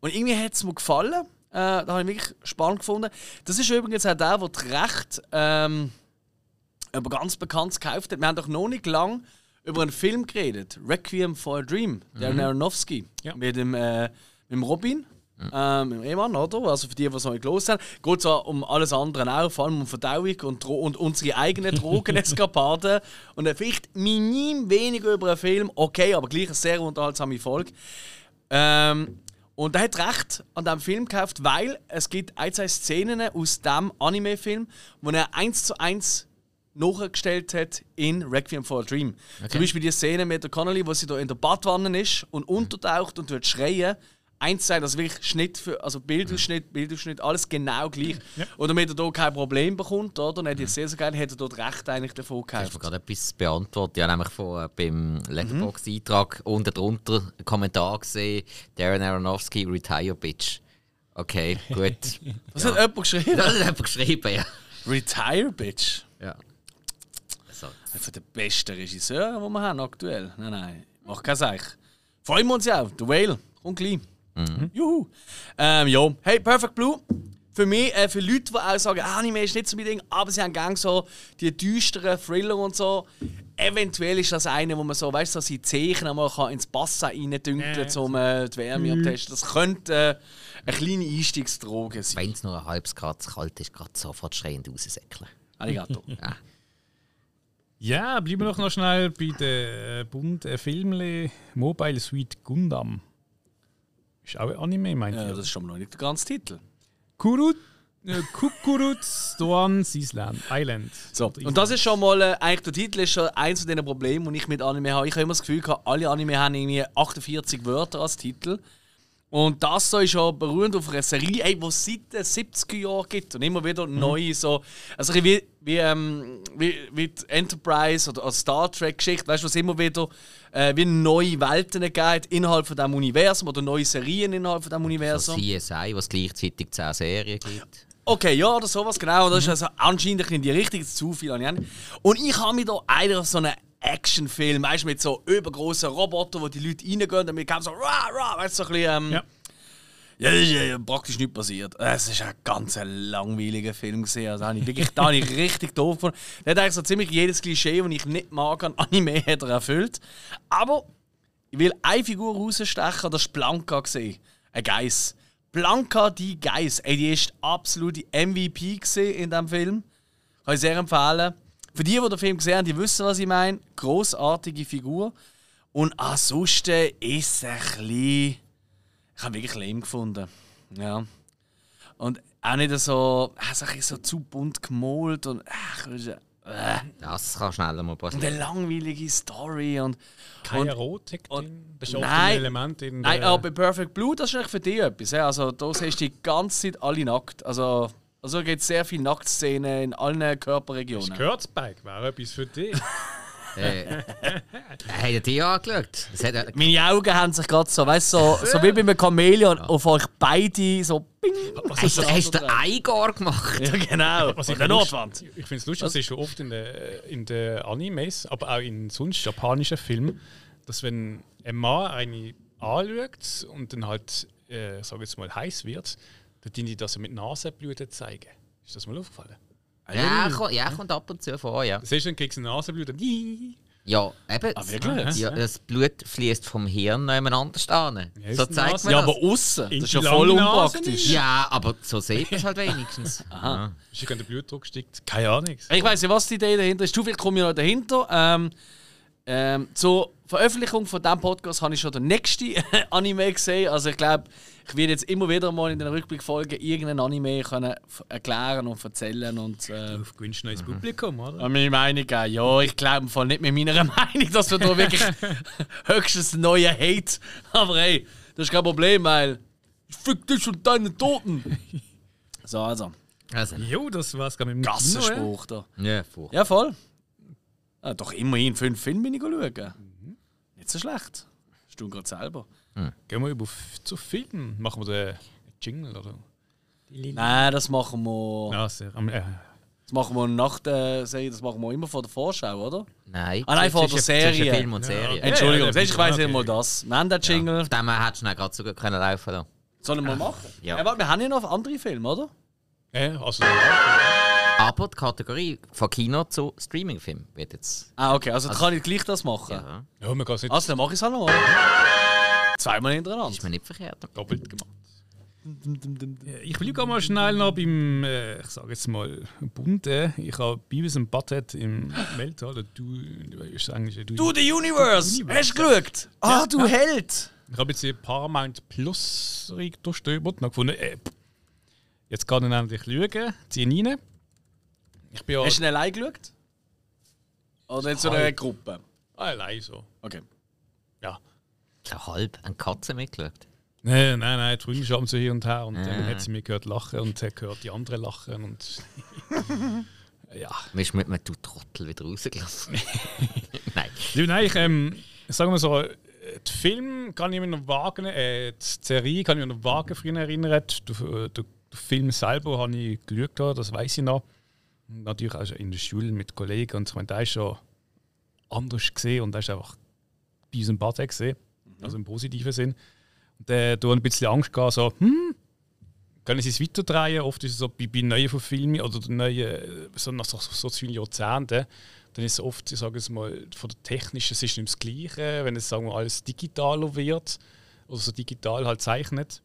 und irgendwie hat es mir gefallen. Äh, da habe ich wirklich spannend gefunden. Das ist übrigens auch der, der die Rechte ähm, aber ganz bekannt gekauft hat. Wir haben doch noch nicht lang über einen Film geredet. Requiem for a Dream, der Aronofsky. Ja. Mit dem, äh, mit dem Robin. Ähm, mit dem Ehemann, oder? Also für die, die es noch nicht gelesen haben. Geht zwar um alles andere auch, vor allem um Verdauung und, Dro und unsere eigenen (laughs) Drogeneskapaden. und vielleicht minim weniger über einen Film, okay, aber gleich eine sehr unterhaltsame Folge. Ähm, und er hat recht an diesem Film gekauft, weil es gibt ein, zwei Szenen aus diesem Anime-Film, wo er eins zu eins nachgestellt hat in Requiem for a Dream. Zum Beispiel die Szene mit der Connolly, wo sie da in der Badwanne ist und untertaucht und dort schreien. Eins zu eins, also wirklich Schnitt für, also Bildausschnitt, Bildausschnitt, alles genau gleich. Und damit er da kein Problem bekommt, oder? Und er hat jetzt sehr, sehr gerne, hätte er dort recht eigentlich davon Ich habe gerade etwas beantwortet. Ich habe nämlich von, äh, beim Letterboxd-Eintrag unten drunter einen Kommentar gesehen: Darren Aronofsky, Retire Bitch. Okay, (laughs) gut. Was hat jemand geschrieben? das ist einfach geschrieben, ja. Retire, Bitch. ja. So. Einer der besten Regisseure, die wir haben aktuell. Nein, nein, mach kein Seich. Freuen wir uns ja auch. The Whale, kommt gleich. Juhu. Ähm, ja, hey, Perfect Blue. Für mich, äh, für Leute, die auch sagen, ah, Anime ist nicht so mein Ding, aber sie haben gerne so die düsteren Thriller und so. Eventuell ist das eine, wo man so, weißt du, so seine Zeichen einmal kann ins Wasser reindünkeln Ja, um äh, die Wärme zu testen. Das könnte äh, eine kleine Einstiegsdroge sein. Wenn es nur ein halbes Grad kalt ist, gerade sofort schreiend raussäckeln. Arigato. (laughs) Ja. Ja, bleiben wir noch schnell bei den äh, Bund äh, Filmle Mobile Suite Gundam. Ist auch ein Anime, meint ja, ihr? das ist schon mal noch nicht der ganze Titel. Kurut, äh, Kukuruz Doan Island. Island. So, und das ist schon mal, äh, eigentlich der Titel ist schon eins von den Problemen, die ich mit Anime habe. Ich habe immer das Gefühl, gehabt, alle Anime haben irgendwie 48 Wörter als Titel. Und das so ist ja beruhend auf einer Serie, ey, die es seit den 70er Jahren gibt und immer wieder neue so. Also wie, wie, ähm, wie, wie die Enterprise oder, oder Star Trek-Geschichte, weißt du, was immer wieder äh, wie neue Welten gibt innerhalb von diesem Universum oder neue Serien innerhalb von diesem So Universum. CSI, was gleichzeitig 10 Serien gibt. Okay, ja, oder sowas, genau. Das ist also anscheinend in die Richtung zu viel. Und ich habe mir da auf so einen Actionfilm, weißt du, mit so übergroßen Robotern, wo die Leute reingehen, damit kam so, rah, rah, weißt du, so ein bisschen, ähm, Ja. Ja, ist ja praktisch nicht passiert. Es war ein ganz langweiliger Film. Gewesen. Also, habe ich wirklich da habe ich (laughs) richtig doof gefunden. Der hat eigentlich so ziemlich jedes Klischee, das ich nicht mag, an Anime (laughs) hat er erfüllt. Aber ich will eine Figur rausstechen, das war Blanca. Gewesen. Ein Geiss. Blanca die Geiss. Ey, die ist absolute MVP in diesem Film. Kann ich sehr empfehlen. Für die, die den Film gesehen haben, die wissen, was ich meine. Grossartige Figur. Und ansonsten ist es ein bisschen. Ich habe wirklich lame gefunden. Ja. Und auch nicht so. Bisschen so zu bunt gemalt und. Ach, äh, Das kann schneller mal und passieren. eine langweilige Story. Und, Keine und, Erotik und- drin. Das ist Nein. ein Element in Nein, aber bei Perfect Blue, das ist eigentlich für dich etwas. Also, da siehst du die ganze Zeit alle nackt. Also, also gibt es sehr viele Nacktszenen in allen Körperregionen. Kurzbike wäre etwas für dich. (laughs) Äh, (laughs) habt ihr die angeschaut? Das hat, äh, Meine Augen haben sich gerade so, weißt du, so, so wie bei einem Chamäleon auf euch beide so bing. hast, du- hast du den Eigar gemacht? Ja, genau. Was ich der Nordwand. Ich finde es lustig, das ist schon oft in den in der Animes, aber auch in sonst japanischen Filmen, dass wenn ein Mann eine anschaut und dann halt, äh, sag jetzt mal, heiß wird, dann die das mit Nasenbluten zeigen. Ist das mal aufgefallen? Ja, kommt, ja, kommt ab und zu vor, ja. Das ist dann kriegst du eine Nasenbluten. Ii. Ja, eben. Ah, wirklich? Ja, das Blut fließt vom Hirn noch jemand anders an. Ja, so zeigt Nase- man Ja, das. aber außen. Das ist ja voll unpraktisch. Ja, aber so sieht man es halt wenigstens. (laughs) Ja. Ist der Blutdruck steigt? Keine Ahnung. Ich weiß nicht, was die Idee dahinter ist. Zu viel komme ich noch dahinter. Ähm, ähm, zur Veröffentlichung von diesem Podcast habe ich schon den nächsten (laughs) Anime gesehen. Also ich glaube, ich werde jetzt immer wieder mal in den Rückblickfolgen irgendeinen Anime können erklären und erzählen und äh, Du gewünscht neues Publikum, oder? an meine Meinung. Ja, ich glaube im Fall nicht mit meiner (laughs) Meinung, dass wir da wirklich (laughs) höchstens einen neuen Hate. Aber hey, das ist kein Problem, weil ich fick dich und deine Toten. So, also, Also, Jo, das war's gerade mit dem. Gassenspruch da. ja, furchtbar. Ja, voll. Ah, doch immerhin fünf Filme bin ich schauen. Nicht so schlecht. Hast du gerade selber? Gehen wir über zu Filmen. Machen wir den Jingle, oder? Nein, das machen wir. Ja, sehr. am- Äh, Das machen wir nach der Serie, das machen wir immer vor der Vorschau, oder? Nein, Ah, nein, vor der Serie. Film und Ja, Serie. okay. Entschuldigung, ja, ich weiß okay. nicht mal das. Wir haben den Jingle. Auf dem hättest du gerade so gut können laufen lassen. Sollen wir machen? Ja. ja. warte, wir haben ja noch andere Filme, oder? ja, also. Aber die Kategorie von Kino zu Streamingfilm wird jetzt. Ah, okay, also, kann ich gleich das machen. Ja, Ja, man kann es nicht Also, dann mache ich es halt noch mal. Zweimal hintereinander. ist mir nicht verkehrt. doppelt gemacht. Ich will mal schnell noch beim, äh, ich sage jetzt mal, Bunte. Ich habe Beavis und Butthead im Weltall. oder Du, du ist eigentlich du. Du, The Universe! Hast du geschaut? Ah, du Held! Ich habe jetzt die Paramount Plus durchstöbert und habe gefunden, äh, jetzt kann ich nämlich schauen, zieh ihn rein. Ich bin ja Hast du ihn allein geschaut? Oder in so einer Halb. Gruppe? allein so. Okay. Ja. Halb eine Katze mitgeschaut. Nein, nein, nein, die Freundin schauen so hier und her und dann Ah. hat sie mir gehört lachen und hat gehört die anderen lachen und (laughs) ja. Bist du mit einem «Du Trottel» wieder rausgelassen? (laughs) Nein. Nein, ich, ähm, sagen wir so, äh, den Film kann ich mir noch wagen, äh, die Serie kann ich mir noch wagen früher erinnern. Den, den, den Film selber habe ich geschaut, das weiß ich noch. Natürlich auch schon in der Schule mit Kollegen und so, und da ist schon anders gesehen und da ist einfach bei uns ein Bad gesehen, also im positiven Sinn. Und äh, da ein bisschen Angst gehabt, so, hm, können sie es weiterdrehen? Oft ist es so bei, bei neuen Verfilmungen oder neuen, so nach so, so vielen Jahrzehnten, dann ist es oft, ich sage es mal, von der technischen es ist nicht das Gleiche, wenn es sagen wir, alles digitaler wird oder so digital halt zeichnet.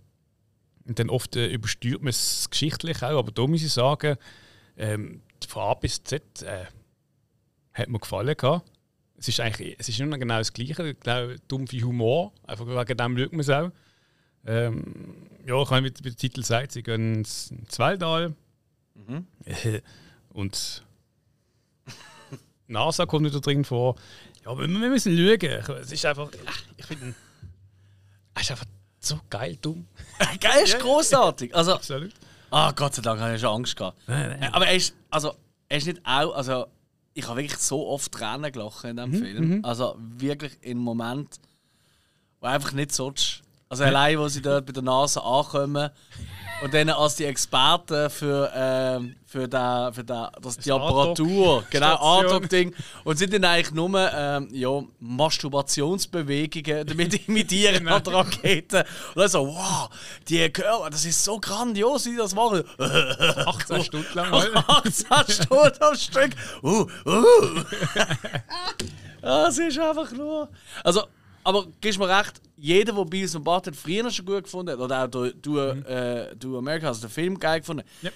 Und dann oft äh, übersteuert man es geschichtlich auch, aber da muss ich sagen, ähm, von A bis Z äh, hat mir gefallen gehabt. Es ist eigentlich, es ist immer genau das Gleiche, genau dumpfe Humor, einfach wegen dem schaut man es auch. Ähm, ja, ich meine, wie, wie der Titel sagt, sie gehen ins, ins Weltall Äh, (laughs) und (laughs) NASA kommt wieder drin vor. Ja, aber wir müssen schauen. Es ist einfach, ach, ich finde, es ist einfach so geil dumm. Geil, (laughs) ist großartig. Also, Absolut. ah, Gott sei Dank habe ich schon Angst gehabt. Äh, Aber er ist, also, ist nicht auch, also, ich habe wirklich so oft Tränen gelacht in diesem Film. Also, wirklich im Moment, wo einfach nicht sonst. Also, allein, wo sie dort bei der Nase ankommen und dann als die Experten für, ähm, für, den, für den, das, die Das Apparatur, genau. Andock-Ding, und sind dann eigentlich nur ähm, ja, Masturbationsbewegungen damit (laughs) imitieren Genau. an der Rakete. Und dann so, wow, die Körper, das ist so grandios, wie die das machen. (laughs) 18 Stunden lang. weil- (laughs) 18 Stunden am Stück. Uh, uh. Ah, Es ist einfach nur. Also, aber gibst mir recht, jeder, der Beavis und Butthead früher schon gut gefunden hat, oder auch du, du, äh, du America, also den Film geil gefunden, Ja.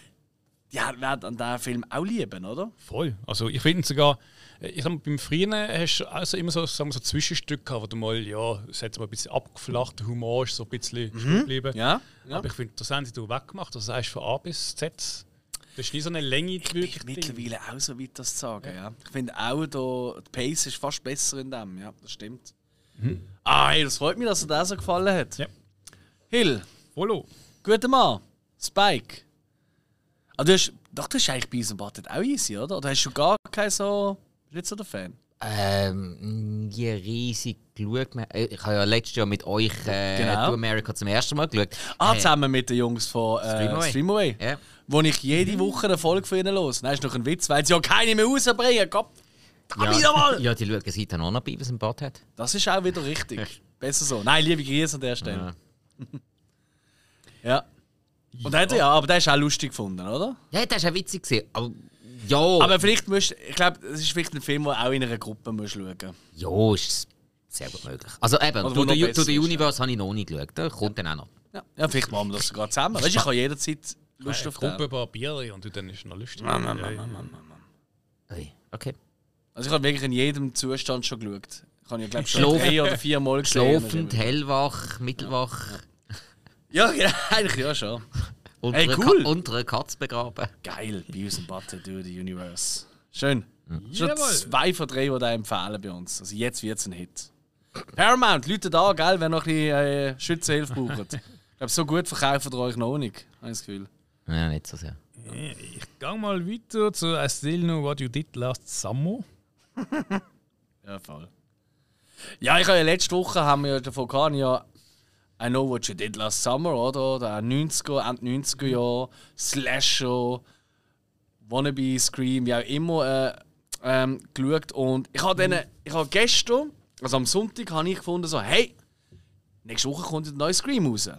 ja, wird an diesen Film auch lieben, oder? Voll. Also ich finde sogar, äh, ich sag mal, beim Frühen hast du also immer so, sagen wir, so Zwischenstücke gehabt, wo du mal, ja, es hat mal ein bisschen abgeflacht, der Humor ist so ein bisschen mhm. geblieben. Ja. ja. Aber ich finde, das haben sie da weggemacht. Also heißt von A bis Z. Das ist nie so eine Länge Ich wirklich. bin mittlerweile auch so weit, das zu sagen. Ja. Ich finde auch, da, die Pace ist fast besser in dem. Ja, das stimmt. Ah, hey, das freut mich, dass dir das so gefallen hat. Ja. Hill, Follow. guter Mann. Spike. Ah, du hast, doch, das ist eigentlich bei uns im auch easy, oder? Oder hast du gar keinen so. Bist du nicht so der Fan? Ähm, nie riesig geschaut. Äh, Ich habe ja letztes Jahr mit euch äh, Genau. To America zum ersten Mal geschaut. Ah, Äh, zusammen mit den Jungs von äh, Streamaway. Streamaway. Ja. Wo ich jede Woche eine Folge von ihnen los. Nein, ist noch ein Witz, weil sie ja keine mehr rausbringen. Gott, ja. wieder mal! (laughs) Ja, die schauen seitdem auch noch Beavis und Butthead. Das ist auch wieder richtig. Besser so. Nein, liebe Grüße an der Stelle. (laughs) Ja. Und der hat ja, aber der ist auch lustig gefunden, oder? Ja, das war auch witzig. gewesen, Aber ja, Aber vielleicht musst ich glaube, es ist vielleicht ein Film, den auch in einer Gruppe musst schauen ja, ist sehr gut möglich. Also eben, Also, the, besser to the ist, Universe habe ich noch nicht geschaut. Der kommt dann auch noch. ja. ja, vielleicht machen wir das sogar zusammen. Weißt du, ich habe jederzeit Lust Eine auf Gruppe den. ein paar Bier und dann ist es noch lustig. Mann, Mann, Ja, Mann, ja. Mann, Mann, Mann. Okay. Also ich habe wirklich in jedem Zustand schon geschaut. Ich habe ja glaube schon drei oder vier Mal gesehen. Schlafend, hellwach, mittelwach, Ja, ja, (laughs) eigentlich ja schon. unter, Hey, cool. Ka unter einer Katze begraben. Geil, Beavis and Butthead do the Universe. Schön. Schon Jawohl. zwei von drei, die da empfehlen bei uns. Also jetzt wird es ein Hit. Paramount, Leute da, gell, wenn noch ein bisschen äh, Schützenhilfe braucht. (laughs) Ich glaube, so gut verkaufen ihr euch noch nicht, habe ich das Gefühl. Ja, nicht so sehr. Ich gehe mal weiter zu I Still Know What You Did Last Summer. (laughs) Ja, voll. Ja, ich habe ja letzte Woche haben wir ja davon gehabt, ja I Know What You Did Last Summer, oder? Der 90er, Ende 90er Jahre, Slasher, Wannabe, Scream, wie auch immer äh, ähm, geschaut. Und ich habe dann, ich habe gestern, also am Sonntag, habe ich gefunden, so, hey, nächste Woche kommt ein neues Scream raus.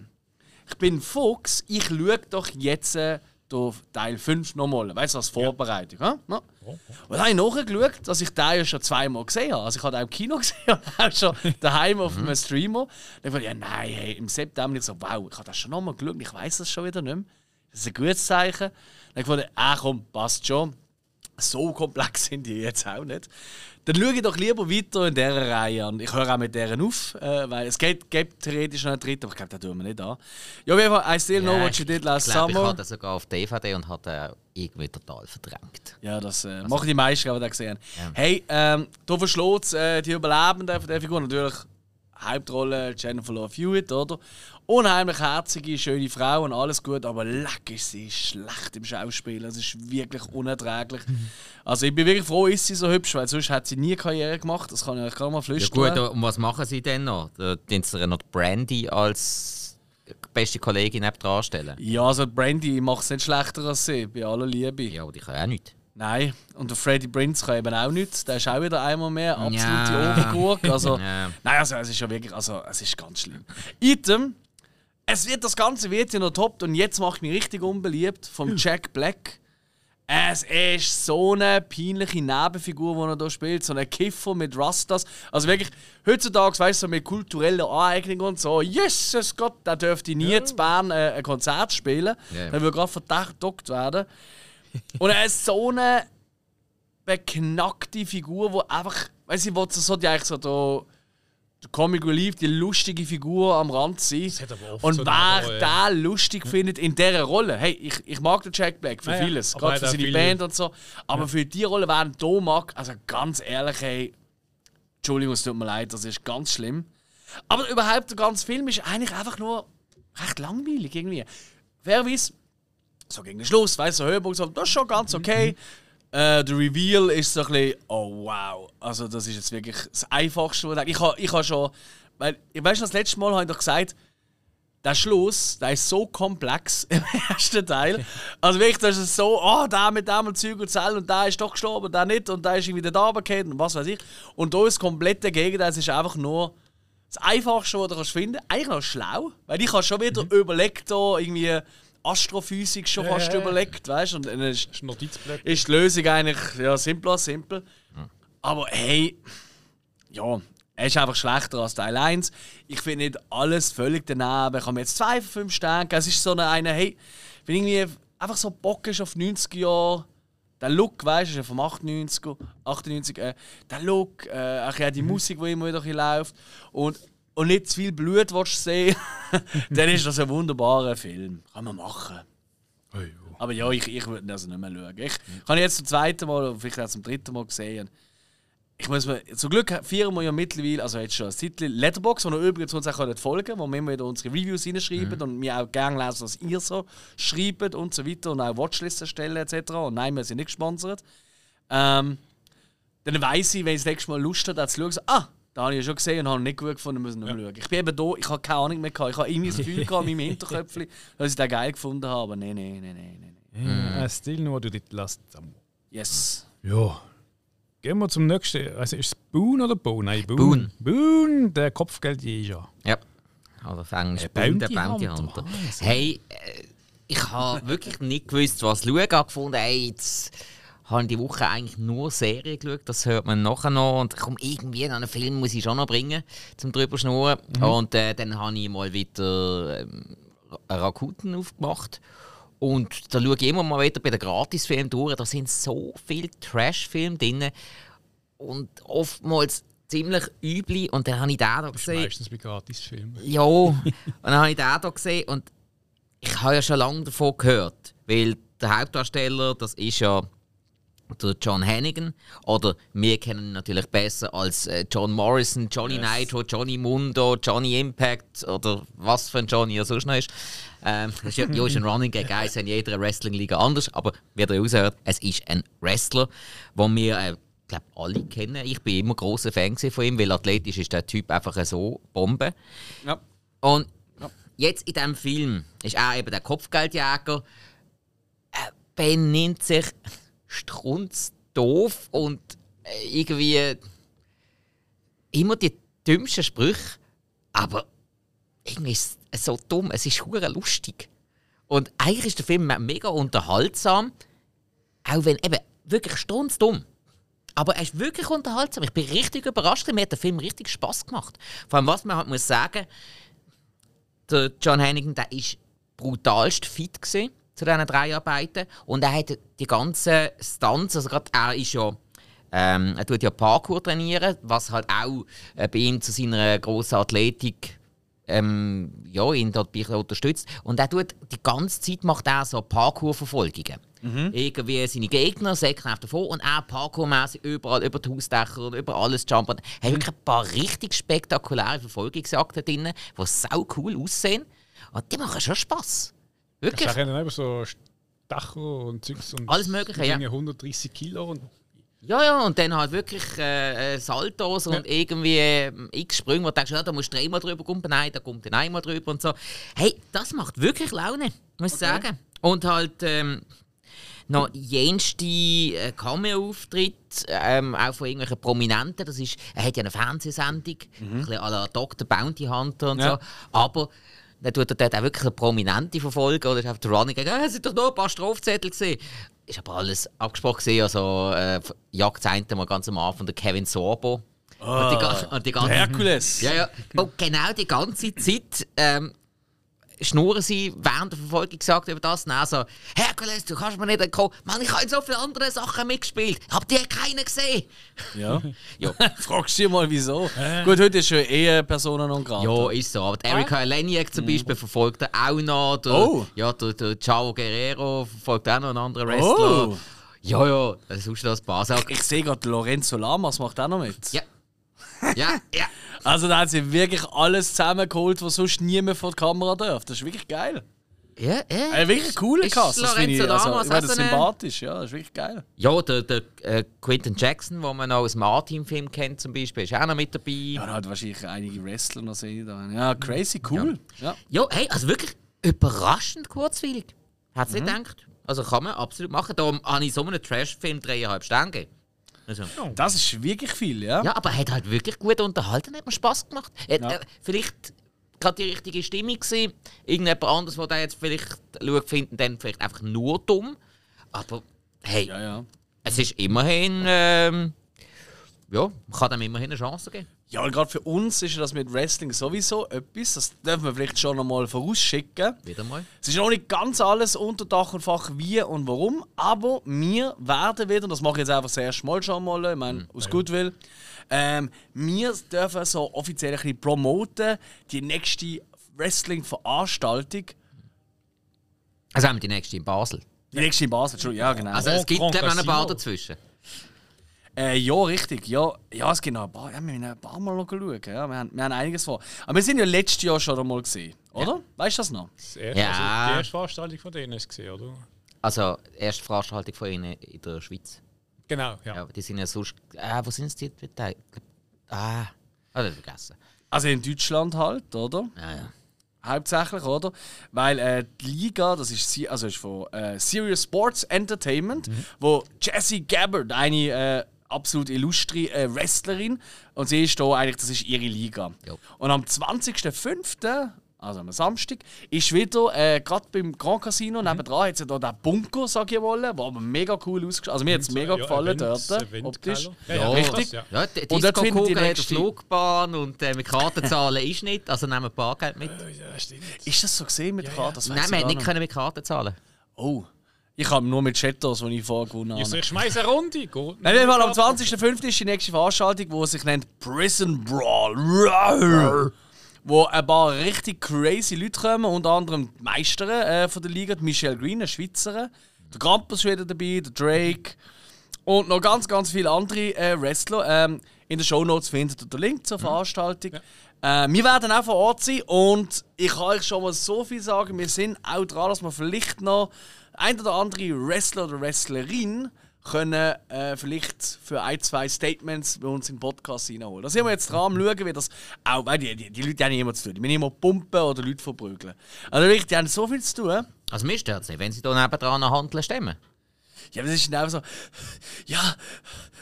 Ich bin Fuchs, ich schaue doch jetzt äh, den Teil 5 nochmal. Weißt du, als Vorbereitung. Ja. Ja? Und dann habe ich nachgeschaut, dass ich den ja schon zweimal gesehen habe. Also ich habe den auch im Kino (laughs) gesehen und auch schon daheim auf einem Streamer. Dann dachte ich, ja nein, hey, im September ich so, wow, ich habe das schon nochmal geschaut, ich weiß das schon wieder nicht mehr. Das ist ein gutes Zeichen. Dann dachte ich, ah komm, passt schon. So komplex (laughs) sind die jetzt auch nicht. Dann schaue ich doch lieber weiter in dieser Reihe an. Ich höre auch mit deren auf, äh, weil es gibt, gibt theoretisch noch einen dritten, aber ich glaube, den tun wir nicht an. Ja, auf jeden Fall, I still know Ja, what you did last ich glaube, ich summer. hatte den sogar auf DVD und hatte den irgendwie total verdrängt. Ja, das äh, machen die meisten, die das gesehen haben. Hey, ähm, da verschlägt äh, die Überlebenden von der Figur natürlich Hauptrolle Jennifer Love Hewitt, oder? Unheimlich herzige, schöne Frau und alles gut, aber leck ist sie schlecht im Schauspiel. Es ist wirklich unerträglich. (laughs) Also ich bin wirklich froh, ist sie so hübsch, weil sonst hat sie nie Karriere gemacht. Das kann ich euch gerade mal Ja flüstern. gut, und was machen sie denn noch? Tun sie noch Brandy als beste Kollegin dran stellen. Ja, also Brandy macht es nicht schlechter als sie, bei aller Liebe. Ja, aber die können auch nicht. Nein, und der Freddie Prince kann eben auch nichts. Der ist auch wieder einmal mehr absolute Ja. Obergurk. Also, (laughs) Ja. Nein, also es ist ja wirklich, also es ist ganz schlimm. Item, es wird das Ganze wird ja noch toppt und jetzt macht mich richtig unbeliebt vom Jack Black. Es ist so eine peinliche Nebenfigur, die er hier spielt, so ein Kiffer mit Rastas. Also wirklich, heutzutage, weißt du, mit kultureller Aneignung und so, Jesus Gott, der dürfte nie in Bern äh, ein Konzert spielen. Ja. Der würde gerade verdammt werden. Und er ist so eine beknackte Figur, wo einfach, weiß ich, wo so die eigentlich so da, der Comic Relief, die lustige Figur am Rand sein. Und so wer den lustig findet in dieser Rolle, hey, ich, ich mag den Jack Black für Ja, ja, vieles, gerade er für seine viel- Band und so, aber für die Rolle, wer ihn hier mag, also ganz ehrlich, hey, Entschuldigung, es tut mir leid, das ist ganz schlimm. Aber überhaupt der ganze Film ist eigentlich einfach nur recht langweilig irgendwie. Fairerweise, so gegen den Schluss, weißt du, so Höhepunkt, so, das ist schon ganz okay. Äh, der Reveal ist so ein bisschen, oh wow, also das ist jetzt wirklich das Einfachste, was ich habe. Ich habe schon, weil, weißt du, das letzte Mal habe ich doch gesagt, der Schluss, der ist so komplex (laughs) im ersten Teil. (laughs) Also wirklich, das ist so, oh, der mit dem und Zeug und Zell und der ist doch gestorben, der nicht und der ist irgendwie da runtergefallen und was weiß ich. Und da ist das komplette Gegenteil, es ist einfach nur das Einfachste, was du kannst finden kannst. Eigentlich noch schlau, weil ich habe schon wieder mhm. überlegt, da irgendwie Astrophysik schon ja, fast ja, überlegt, weißt du? Und dann ist, ist die Lösung eigentlich ja, simpel als simpel. Mhm. Aber hey, ja, er ist einfach schlechter als Teil 1. Ich finde nicht alles völlig daneben. Ich habe jetzt zwei von fünf Sterne. Es ist so eine, eine hey, wenn irgendwie einfach so Bock ist auf 90 Jahre, der Look, weißt du, ist ja vom 98, 98 äh, der Look, äh, auch die mhm. Musik, die immer wieder läuft und, und nicht zu viel Blut willst sehen, (laughs) dann ist das ein wunderbarer Film. Kann man machen. Aber ja, ich, ich würde das nicht mehr schauen. Ich mhm. habe jetzt zum zweiten Mal, vielleicht auch zum dritten Mal gesehen ich muss mir, zum Glück feiern wir ja mittlerweile, also jetzt schon ein Titel Letterbox, wo ihr übrigens uns auch folgen könnt, wo wir immer wieder unsere Reviews hineinschreiben mhm. und wir auch gerne lesen, was ihr so schreibt und so weiter und auch Watchlisten stellen etc. Und nein, wir sind nicht gesponsert. Ähm, dann weiss ich, wenn ich das nächste Mal Lust habe, zu schauen, so, ah, da habe ich ja schon gesehen und habe nicht gut gefunden, müssen ja. schauen. Ich bin eben da, ich habe keine Ahnung mehr gehabt. Ich habe irgendwie das Gefühl gehabt in meinem Hinterköpfchen, (laughs) dass ich den geil gefunden habe, aber nein, nein, nein, nein, nein. Ja, still nur du dit last Yes. Ja. Gehen wir zum nächsten. Also ist es Boone oder Boone? Nein, Boone. Boone, Boone der Kopfgeldjäger. Ja. Also auf Englisch Boone, der Bounty Hunter. Hunter. Hey, äh, ich habe wirklich nicht gewusst, was schauen. Ich habe gefunden, ey, jetzt habe die Woche eigentlich nur Serien geschaut. Das hört man nachher noch. Und komm, irgendwie einen Film muss ich schon noch bringen, zum drüber schnurren. Mhm. Und äh, dann habe ich mal wieder ähm, Rakuten aufgemacht. Und da schaue ich immer mal wieder bei den Gratisfilmen durch. Da sind so viele Trash-Filme drin. Und oftmals ziemlich übel. Und dann habe ich den da gesehen. Meistens bei Gratisfilmen. Ja, und dann habe ich den da gesehen. Und ich habe ja schon lange davon gehört. Weil der Hauptdarsteller, das ist ja der John Hannigan. Oder wir kennen ihn natürlich besser als äh, John Morrison, Johnny yes. Nitro, Johnny Mundo, Johnny Impact oder was für ein Johnny er sonst noch ist. Ähm, (laughs) das ist ja, ja ist ein Running Gag, ist in jeder Wrestling-Liga anders, aber wie ihr raushört, es ist ein Wrestler, den wir äh, glaube alle kennen. Ich bin immer großer Fan von ihm, weil athletisch ist der Typ einfach so Bombe. Ja. Und ja. jetzt in diesem Film ist er eben der Kopfgeldjäger, äh, benimmt sich strunzdoof und äh, irgendwie immer die dümmsten Sprüche, aber irgendwie ist es so dumm, es ist hure lustig. Und eigentlich ist der Film mega unterhaltsam, auch wenn eben wirklich strunzdumm. Aber er ist wirklich unterhaltsam. Ich bin richtig überrascht. Mir hat der Film richtig Spaß gemacht. Vor allem, was man halt muss sagen, der John Hannigan, der ist brutalst fit gesehen zu diesen drei Arbeiten. Und er hat die ganzen Stunts, also gerade er ist ja ähm, er tut ja Parkour trainieren, was halt auch äh, bei ihm zu seiner grossen Athletik ähm, ja, ihn dort unterstützt. Und er tut die ganze Zeit macht er so Parkour-Verfolgungen. Mhm. Irgendwie seine Gegner säcken davon und er parkourmäßig überall über die Hausdächer und über alles jumpen. Er hat wirklich ein paar richtig spektakuläre Verfolgungsjagden drin, die sau cool aussehen. Und die machen schon Spass. Wirklich? Das sind einfach so Dach und Zeugs und alles Mögliche, ja. 130 Kilo. Und ja, ja, und dann halt wirklich äh, äh Saltos ja. und irgendwie äh, x Sprünge, wo du denkst, ja, da musst du dreimal drüber kommen, nein, da kommt dann einmal drüber und so. Hey, das macht wirklich Laune, muss ich okay. sagen. Und halt ähm, noch jenste äh, Cameo-Auftritt, ähm, auch von irgendwelchen Prominenten. Das ist, er hat ja eine Fernsehsendung, mhm. ein bisschen à la Dr. Bounty Hunter und ja. so. Aber dann tut er dort auch wirklich eine Prominente verfolgen oder ist auf der Running gegangen, es sind doch nur ein paar Strafzettel gesehen. Ist aber alles abgesprochen also äh, jagt mal ganz am Anfang der Kevin Sorbo. Oh, und die, und die ganze, Herkules! Ja, ja. Und genau die ganze Zeit ähm, schnurren sie während der Verfolgung gesagt über das. Nein, so, Herkules, du kannst mir nicht entkommen. Mann, ich habe in so viele andere Sachen mitgespielt. Habt ihr keinen gesehen? Ja. (laughs) ja. (laughs) Fragst du mal, wieso? Äh. Gut, heute ist schon eher Personen non grata. Ja, ist so. Aber Erika ah. Eleniak zum mhm. Beispiel verfolgt auch noch. Der, oh. Ja, der, der Ciao Guerrero verfolgt auch noch einen anderen Wrestler. Oh. Ja, ja, das ist schon das Basak. Ich, ich sehe gerade, Lorenzo Lamas macht auch noch mit. Ja. Ja, ja. Also da hat sie wirklich alles zusammengeholt, was sonst niemand vor der Kamera darf. Das ist wirklich geil. Ja, ja. Ein wirklich cooler Cast. Das finde ich, also, ich meine, das sympathisch. Ja, das ist wirklich geil. Ja, der, der äh, Quentin Jackson, den man auch aus dem A-Team-Film kennt, zum Beispiel, ist auch noch mit dabei. Ja, und halt wahrscheinlich einige Wrestler noch sehen. Da. Ja, crazy, cool. Ja. Ja, hey, also wirklich überraschend kurzweilig. Hätte Mhm. nicht gedacht. Also kann man absolut machen. Darum habe ich so einen Trash-Film dreieinhalb Sterne gegeben. Also. Das ist wirklich viel, ja. Ja, aber er hat halt wirklich gut unterhalten, hat mir Spass gemacht. Hat, Ja. äh, vielleicht gerade die richtige Stimmung gewesen. Irgendjemand anderes, der da jetzt vielleicht schaut, findet dann vielleicht einfach nur dumm. Aber hey, Ja, ja. es ist immerhin. Ähm, ja, man kann dem immerhin eine Chance geben. Ja, und gerade für uns ist das mit Wrestling sowieso etwas, das dürfen wir vielleicht schon einmal vorausschicken. Wieder mal. Es ist noch nicht ganz alles unter Dach und Fach, wie und warum, aber wir werden wieder, und das mache ich jetzt einfach das erste Mal schon mal, ich meine, aus Goodwill, ähm, wir dürfen so offiziell ein bisschen promoten, die nächste Wrestling-Veranstaltung, Also haben wir die nächste in Basel. die nächste in Basel, Entschuldigung, ja genau. Also es gibt Grand glaub ich, noch ein paar dazwischen. Äh, ja, richtig. Ja, ja es gibt noch ein paar. Ja, wir müssen ein paar Mal noch schauen. Ja, wir, haben, wir haben einiges vor. Aber wir sind ja letztes Jahr schon einmal gesehen, oder? Weißt du das noch? Das erste, Ja. also die erste Veranstaltung von denen ist gesehen, oder? Also, erste Veranstaltung von ihnen in der Schweiz. Genau, ja. Ja, die sind ja sonst. Ah, wo sind sie die? die- Ah, hat ich vergessen. Also in Deutschland halt, oder? Ja, ja. Hauptsächlich, oder? Weil äh, die Liga, das ist, sie- also ist von äh, Serious Sports Entertainment, wo Jessie Gabbard, eine äh, absolut illustre äh, Wrestlerin, und sie ist da eigentlich, das ist ihre Liga. Jo. Und am 20.05., also am Samstag, ist wieder, äh, gerade beim Grand Casino nebendran, hat sie da den Bunker, sag ich mal, der aber mega cool ausgeschaut Also mir hat es mega Ja, gefallen Events- dort, Event optisch. Ja, Ja, ja, richtig. Das, ja. Ja, die Und dort findet die hat nächste- Flugbahn und äh, mit Kartenzahlen ist nicht, also nehmen wir Bargeld mit. Ja, stimmt. Ist das so gesehen mit der Karte? Das Nein, hätten nicht nicht. können mit Karten zahlen. Oh. Ich habe nur mit Chatos, die ich vorher gewonnen habe. Ich schmeiße eine Runde. Nein, jeden Fall am 20.05. ist die nächste Veranstaltung, die sich nennt Prison Brawl. Wo ein paar richtig crazy Leute kommen, unter anderem die Meisterin äh, von der Liga, die Michelle Green, eine Schweizerin. Der Krampus ist wieder dabei, der Drake. Und noch ganz, ganz viele andere äh, Wrestler. Ähm, in den Shownotes findet ihr den Link zur Veranstaltung. Äh, wir werden auch vor Ort sein und ich kann euch schon mal so viel sagen, wir sind auch dran, dass wir vielleicht noch ein oder andere Wrestler oder Wrestlerin können äh, vielleicht für ein, zwei Statements bei uns im Podcast reinholen. Da sind wir jetzt dran am schauen, wie das auch, weil die, die, die Leute haben immer zu tun. Die müssen immer pumpen oder Leute verprügeln. Also wirklich, die haben so viel zu tun. Also mir stört es nicht, wenn sie da nebendran noch Handeln stemmen. Ja, aber das ist dann einfach so, ja,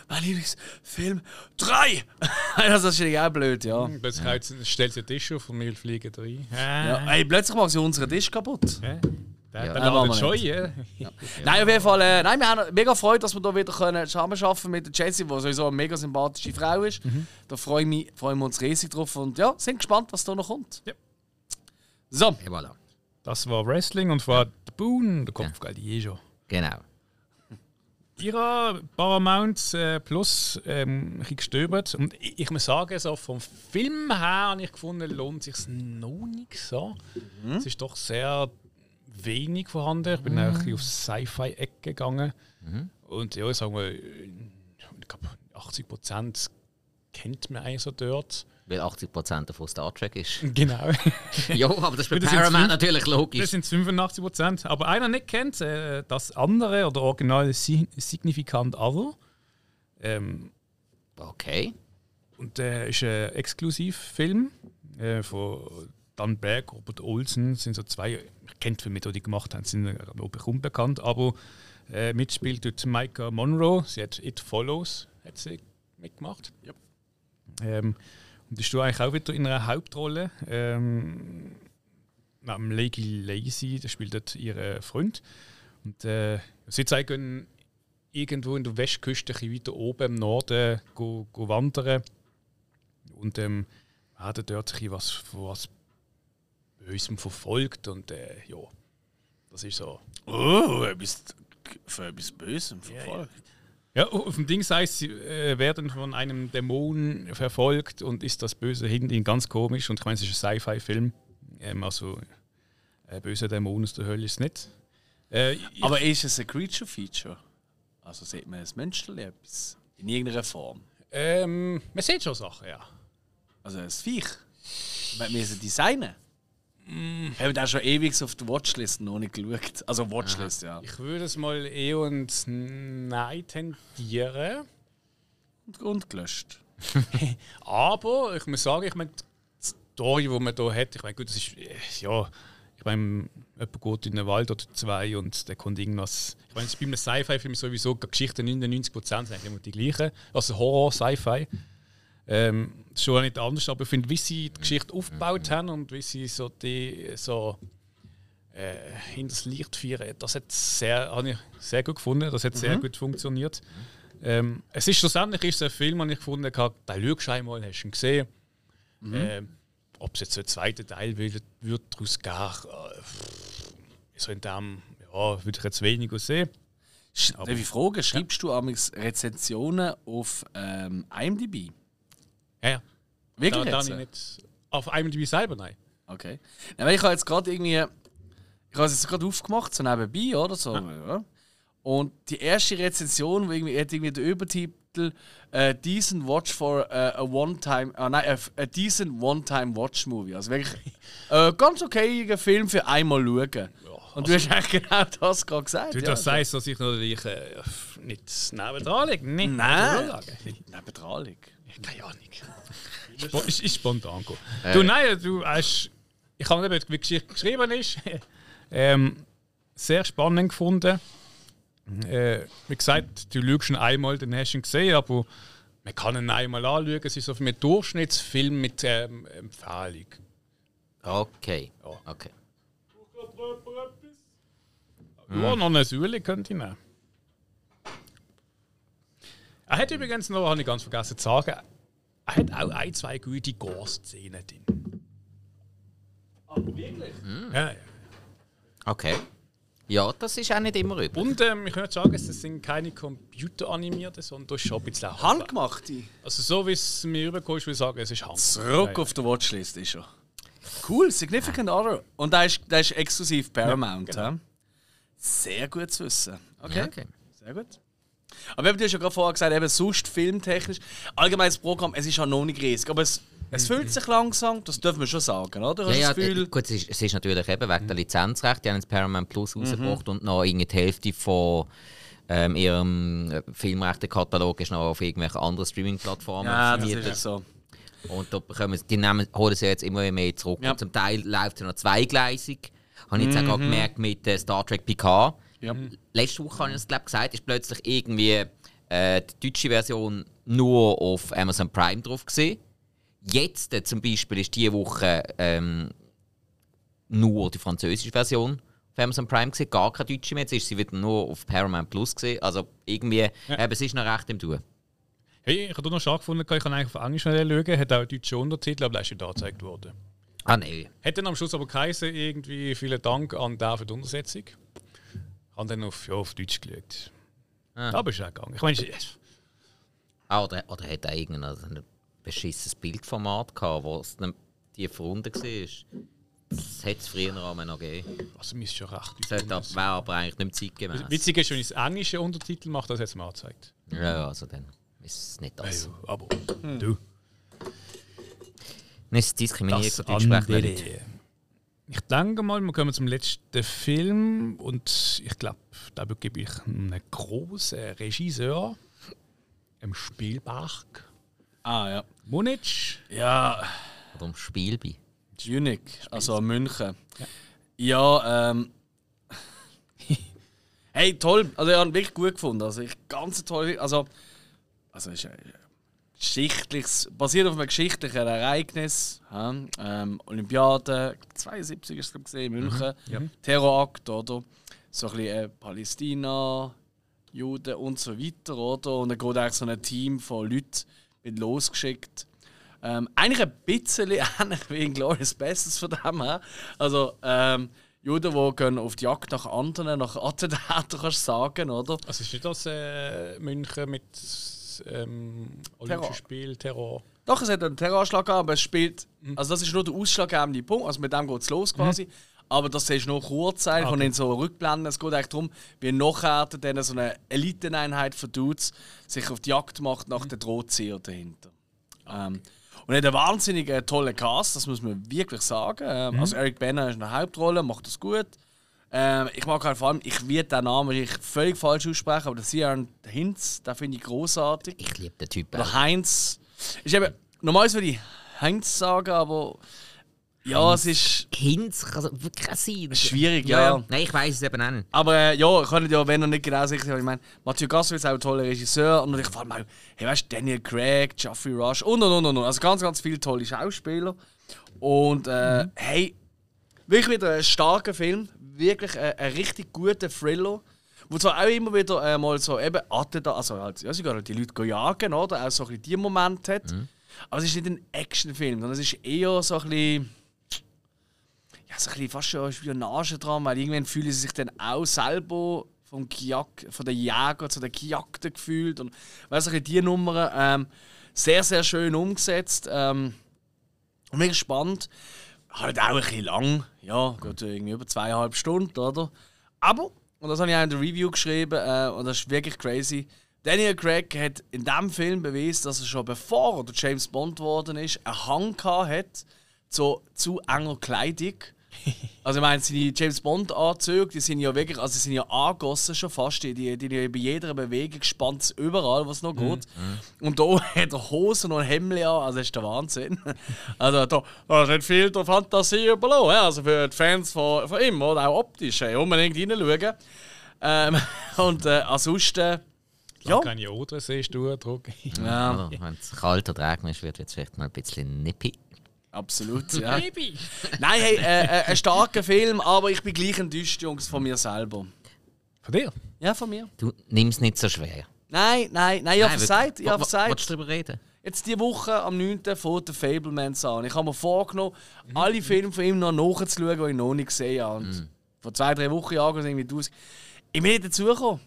mein Lieblingsfilm 3. (laughs) das ist natürlich auch blöd, ja. Plötzlich ja. stellt sie den Tisch auf und wir fliegen rein. ja. Hey, plötzlich machen sie unseren Tisch kaputt. Ja. Der Ja. machen ladet wir schon, (laughs) ja. Nein, auf jeden Fall, äh, nein, wir haben mega Freude, dass wir hier wieder können zusammenarbeiten mit der Jessie, die sowieso eine mega sympathische Frau ist. Da freuen, mich, freuen wir uns riesig drauf und ja, sind gespannt, was da noch kommt. Ja. So, Ja, voilà. Das war Wrestling und zwar der Boon, der Kopfgeil, die eh schon. Genau. Ihrer Paramount äh, Plus ähm, ein bisschen gestöbert. Und ich, ich muss sagen, so vom Film her habe ich gefunden, lohnt sich noch nicht so. Es ist doch sehr wenig vorhanden. Ich bin auch ein auf Sci-Fi-Ecke gegangen. Und ja, sagen wir, ich glaube, 80 Prozent kennt man eigentlich so dort. Weil 80% davon Star Trek ist. (laughs) Genau. (laughs) ja, aber das ist bei Das Paramount natürlich Das logisch. sind 85 Prozent. Aber einer nicht kennt, äh, das andere oder original Si- Significant Other. Ähm, Okay. Und der ist ein Exklusivfilm äh, von Dan Berg, Robert Olsen. Das sind so zwei, ich kenne die die gemacht haben, sind ich unbekannt. Aber äh, mitspielt dort Micah Monroe. Sie hat It Follows hat sie mitgemacht. Ja. Ähm, und ist du eigentlich auch wieder in einer Hauptrolle. Ähm, neben Lady Lazy, der spielt dort ihren Freund. Und äh, sie zeigen irgendwo in der Westküste, ein bisschen weiter oben im Norden go, go wandern. Und ähm, werden dort bisschen was was Bösem verfolgt. Und äh, ja, das ist so. oh, etwas, für etwas Bösem verfolgt. Ja, auf dem Ding heißt, sie äh, werden von einem Dämon verfolgt und ist das Böse hinten ihnen ganz komisch. Und ich meine, es ist ein Sci-Fi-Film. Ähm, also, äh, böse Dämon aus der Hölle ist nicht. Äh, Aber ist es ein Creature-Feature? Also sieht man ein Menschchen etwas? In irgendeiner Form? Ähm, man sieht schon Sachen, ja. Also das Viech. Wir müssen designen. Mm. Haben wir da schon ewig auf der Watchlist noch nicht geschaut. Also Watchlist, ja. Ich würde es mal eher ins Nein tendieren. Und, und gelöscht. (laughs) Aber ich muss sagen, ich meine, die Story, die man hier hat, ich meine, gut, das ist, äh, ja, ich meine, jemand geht in den Wald oder zwei und der kommt irgendwas. Ich meine, bei einem Sci-Fi-Film sowieso die Geschichten 99% sind immer die gleichen. Also Horror, Sci-Fi. Ähm, schon nicht anders, aber ich finde, wie sie die Geschichte aufgebaut haben und wie sie so die so äh, hinter das Licht führen, das hat sehr, habe ich sehr gut gefunden. Das hat sehr gut funktioniert. Ähm, es ist schlussendlich ist es ein Film, den ich gefunden habe, den schaust du einmal, hast ihn gesehen. Ähm, ob es jetzt ein zweiter Teil wird, wird daraus gehen, äh, so in dem, ja, würde ich jetzt weniger sehen. Sch- Darf ich fragen, schreibst du amigs Rezensionen auf ähm, IMDb? Ja, ja. Wirklich Da, da jetzt? ich nicht auf IMDb selber, nein. Okay. Ja, weil ich habe jetzt gerade irgendwie. Ich habe es jetzt gerade aufgemacht, so nebenbei, oder so. Ja. Und die erste Rezension, wo irgendwie, hat irgendwie den Übertitel äh, Decent Watch for äh, a One-Time. Ah, nein, a, a Decent One-Time-Watch-Movie. Also wirklich (laughs) äh, ganz okayiger Film für einmal schauen. Und du hast eigentlich genau das gerade gesagt. Du ja. das heißt, dass ich natürlich äh, nicht nebendran liege. Nicht Nein. nebendran liege. Keine Ahnung. Spo ist, ist spontan gekommen. Du, nein, du hast. Ich habe eben, wie die Geschichte geschrieben ist, (laughs) ähm, sehr spannend gefunden. Äh, wie gesagt, du schaust ihn einmal, dann hast du ihn gesehen, aber man kann ihn einmal anschauen. Es ist so ein Durchschnittsfilm mit ähm, Empfehlung. Okay. Ja. okay. Ja, noch eine Säule könnte ich nehmen. Er hat übrigens noch, habe ich ganz vergessen zu sagen, er hat auch ein, zwei gute Gore-Szenen drin. Aber wirklich? Ja, ja. Okay. Ja, das ist auch nicht immer üblich. Und ähm, ich würde sagen, es sind keine computeranimierten, sondern das ist schon ein bisschen Handgemachte. Also so wie es mir rüberkommt, würde ich sagen, es ist Hand. Zurück Ja, auf der Watchlist ist er. Cool, Significant Other. Und der ist, der ist exklusiv Paramount. Ja, genau. Sehr gut zu wissen. Okay. Ja, okay. Sehr gut. Aber du hast ja gerade vorher gesagt, eben sonst filmtechnisch. Allgemeines Programm, es ist ja noch nicht riesig, aber es, es fühlt sich langsam, das dürfen wir schon sagen, oder? Ja, Hast ja, Gefühl, gut, es ist, es ist natürlich eben wegen der Lizenzrechte. Die haben jetzt Paramount Plus rausgebracht und noch die Hälfte von ähm, ihrem äh, Filmrechtekatalog ist noch auf irgendwelchen anderen Streaming-Plattformen ja, das ist so. Und da bekommen die nehmen, holen sie jetzt immer mehr zurück. Ja. Und zum Teil läuft es noch zweigleisig. Habe ich jetzt auch gerade gemerkt mit äh, Star Trek Picard. Ja. Letzte Woche habe ich glaub, gesagt, ist plötzlich irgendwie äh, die deutsche Version nur auf Amazon Prime drauf gesehen. Jetzt äh, zum Beispiel ist diese Woche ähm, nur die französische Version auf Amazon Prime gesehen, gar keine deutsche mehr. Jetzt ist sie wieder nur auf Paramount Plus gesehen. Also irgendwie, eben, es ist noch recht im Tun. Hey, ich habe noch stark gefunden, ich kann eigentlich auf Englisch schauen, hat auch deutsche Untertitel, aber der ist nicht angezeigt worden. Ah nein. Hat dann am Schluss aber geheißen, irgendwie vielen Dank an die Untersetzung. Haben dann auf, ja, auf Deutsch geschaut. Ah. Aber ist auch gegangen. Ich meine, es- Ah, oder, oder hat er irgendein ein beschissenes Bildformat gehabt, wo es tiefer runter war? Das hätte es früher einmal noch gegeben. also mir ist schon recht. Das ab- wäre aber eigentlich nicht zeitgemäß. Witzig ist, wenn ich das englische Untertitel mache, das es mir angezeigt. Ja, also dann ist es nicht das. Also, aber du. Nicht das diskriminiert Das andere. Ich denke mal, wir kommen zum letzten Film und ich glaube, da gebe ich einen großen Regisseur, im Spielberg, Ah, ja. Munich. Ja, Oder um Spielbi. Munich, also München. Ja, ähm. (laughs) hey, toll. Also, ich habe ihn wirklich gut gefunden. Also, ich ganz toll. Also, also ist ein geschichtliches, basiert auf einem geschichtlichen Ereignis. Ja, ähm, Olympiade 72 ist es gesehen, in München. Terrorakt, oder? So ein bisschen äh, Palästina, Juden und so weiter, oder? Und dann geht eigentlich so ein Team von Leuten mit losgeschickt. Ähm, eigentlich ein bisschen (laughs) ähnlich wie in Glorious Bastards von dem her. Also, ähm, Juden, die gehen auf die Jagd nach anderen, nach Attentätern, kannst du sagen, oder? Also ist nicht das äh, München mit ähm, Olympischen Spiel, Terror? Doch, es hat einen Terroranschlag gegeben, aber es spielt. Also, das ist nur der ausschlaggebende Punkt. Also, mit dem geht es los quasi. aber das ist nur kurz eigentlich und in so Rückblenden. Es geht eigentlich darum, wie nachher dann so eine Eliteneinheit von Dudes sich auf die Jagd macht nach der Drohzieher dahinter. Ähm, und er hat einen wahnsinnig äh, tollen Cast, das muss man wirklich sagen. Ähm, Also Eric Banner ist in der Hauptrolle, macht das gut. Ähm, ich mag halt vor allem, ich werde den Namen ich völlig falsch aussprechen, aber der Sian Hinz, den finde ich großartig. Ich liebe den Typ Oder. Heinz. Ist eben, normalerweise würde ich Heinz sagen, aber ja, es ist Hinz kann es wirklich sein. schwierig, ja. Nein, ich weiß es eben auch nicht. Aber äh, ja, ich kann ja, wenn er nicht genau sicher sein, ich meine, Mathieu Gassel ist auch ein toller Regisseur und natürlich vor allem auch, hey, weißt du, Daniel Craig, Geoffrey Rush und und und und. und. Also ganz, ganz viele tolle Schauspieler. Und äh, hey, wirklich wieder ein starker Film, wirklich ein, ein richtig guter Thriller. Wo zwar auch immer wieder äh, mal so eben Attentat, also halt, ja, sogar die Leute gehen jagen, oder? Auch so ein bisschen die Momente hat. Aber es ist nicht ein Actionfilm, sondern es ist eher so ein bisschen ja, so ein bisschen fast schon Spionage dran, weil irgendwann fühlen sie sich dann auch selber vom Gejag von der Jäger zu der Gejagten gefühlt und weißt du, die Nummern ähm, sehr, sehr schön umgesetzt ähm, und mega spannend. Halt auch ein bisschen lang, ja, geht irgendwie über zweieinhalb Stunden, oder? Aber, und das habe ich auch in der Review geschrieben, äh, und das ist wirklich crazy, Daniel Craig hat in diesem Film bewiesen, dass er schon bevor er James Bond geworden ist, einen Hang gehabt hat zu, zu enger Kleidung. (laughs) Also ich meine, seine James Bond Anzüge, die sind ja wirklich, also die sind ja angegossen schon fast, die, die, die, bei jeder Bewegung spannt es überall, was noch geht. Und da (laughs) hat er Hosen und Hemden an, also das ist der Wahnsinn. (laughs) Also da, da ist nicht viel der Fantasie überlassen, ja. also für die Fans von, von ihm, oder auch optisch, hey, unbedingt reinschauen. Ähm, und äh, ansonsten, ja. Ja. Keine Oder siehst du, Druck. ja, Oder wenn es kalt oder regnerisch wird, wird es vielleicht mal ein bisschen nippy. Absolut, ja. Nein, hey, äh, äh, ein starker Film, aber ich bin gleich enttäuscht, Jungs, von mir selber. Von dir? Ja, von mir. Du nimmst nicht so schwer. Nein, nein, nein, ich habe Nein, versagt, ich habe versagt. Willst du darüber reden? Jetzt die Woche am 9. fängt der Fablemans an. Ich habe mir vorgenommen, alle Filme von ihm noch nachzuschauen, die ich noch nicht gesehen habe. Und Vor zwei, drei Wochen jagen irgendwie 1000. Ich bin nicht dazugekommen.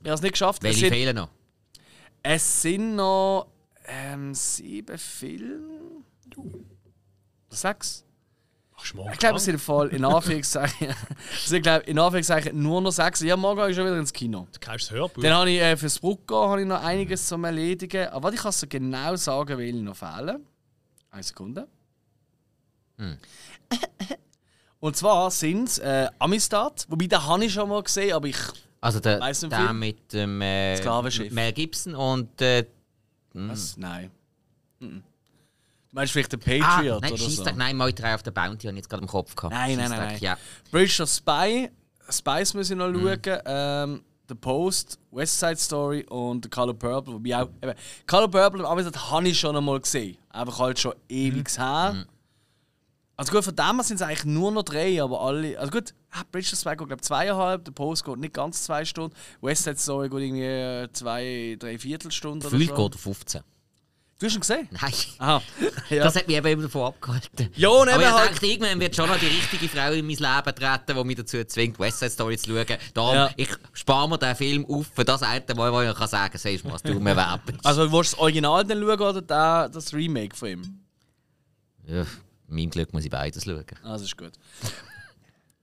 Ich habe es nicht geschafft. Es Welche sind, fehlen noch? es sind noch ähm, sieben Filme. Sechs? Ich glaube, es sind Fall in Anführungszeichen, (laughs) es sind, glaub, in Anführungszeichen nur noch sechs. Ja, morgen gehe ich schon wieder ins Kino. Du kannst das Hörbuch. Dann habe ich äh, fürs Brucko habe ich noch einiges zum Erledigen. Aber was ich kann so genau sagen, will noch fehlen. Eine Sekunde. (coughs) Und zwar sind es äh, Amistad, wobei den habe ich schon mal gesehen, aber ich. Also der, du den der mit dem äh, Sklavenschiff. Mel Gibson und äh, Was? Nein. Mhm. Du meinst vielleicht den ah, Patriot nein, oder so? Nein, Moi 3 auf der Bounty habe ich jetzt gerade im Kopf gehabt. Nein, nein, nein, nein. Ja. Bridge of Spy, Spice muss ich noch Mhm. schauen. Ähm, The Post, West Side Story und The Color Purple. Wobei auch, eben, Color Purple und Amistad habe ich schon einmal gesehen. Einfach halt schon ewig Mhm. her. Also gut, von dem sind es eigentlich nur noch drei, aber alle. Also gut, ah, Bridge of Spy geht, glaube ich, zweieinhalb. The Post geht nicht ganz zwei Stunden. West Side Story geht irgendwie äh, zwei, drei Viertelstunden oder Gefühlt so. geht auf 15. Du hast ihn gesehen? Nein. Aha. (laughs) Ja. Das hat mich eben immer davon abgehalten. Ja, und Aber ich halt- dachte, irgendwann wird schon noch die richtige Frau in mein Leben treten, die mich dazu zwingt, West Side Story zu schauen. Darum, Ja. ich spare mir den Film auf für das eine Mal, wo ich kann sagen kann, siehst du was, du mir (laughs) wert bist. Also, willst du das Original dann schauen oder da, das Remake von ihm? Ja, mein Glück muss ich beides schauen. Ah, das ist gut.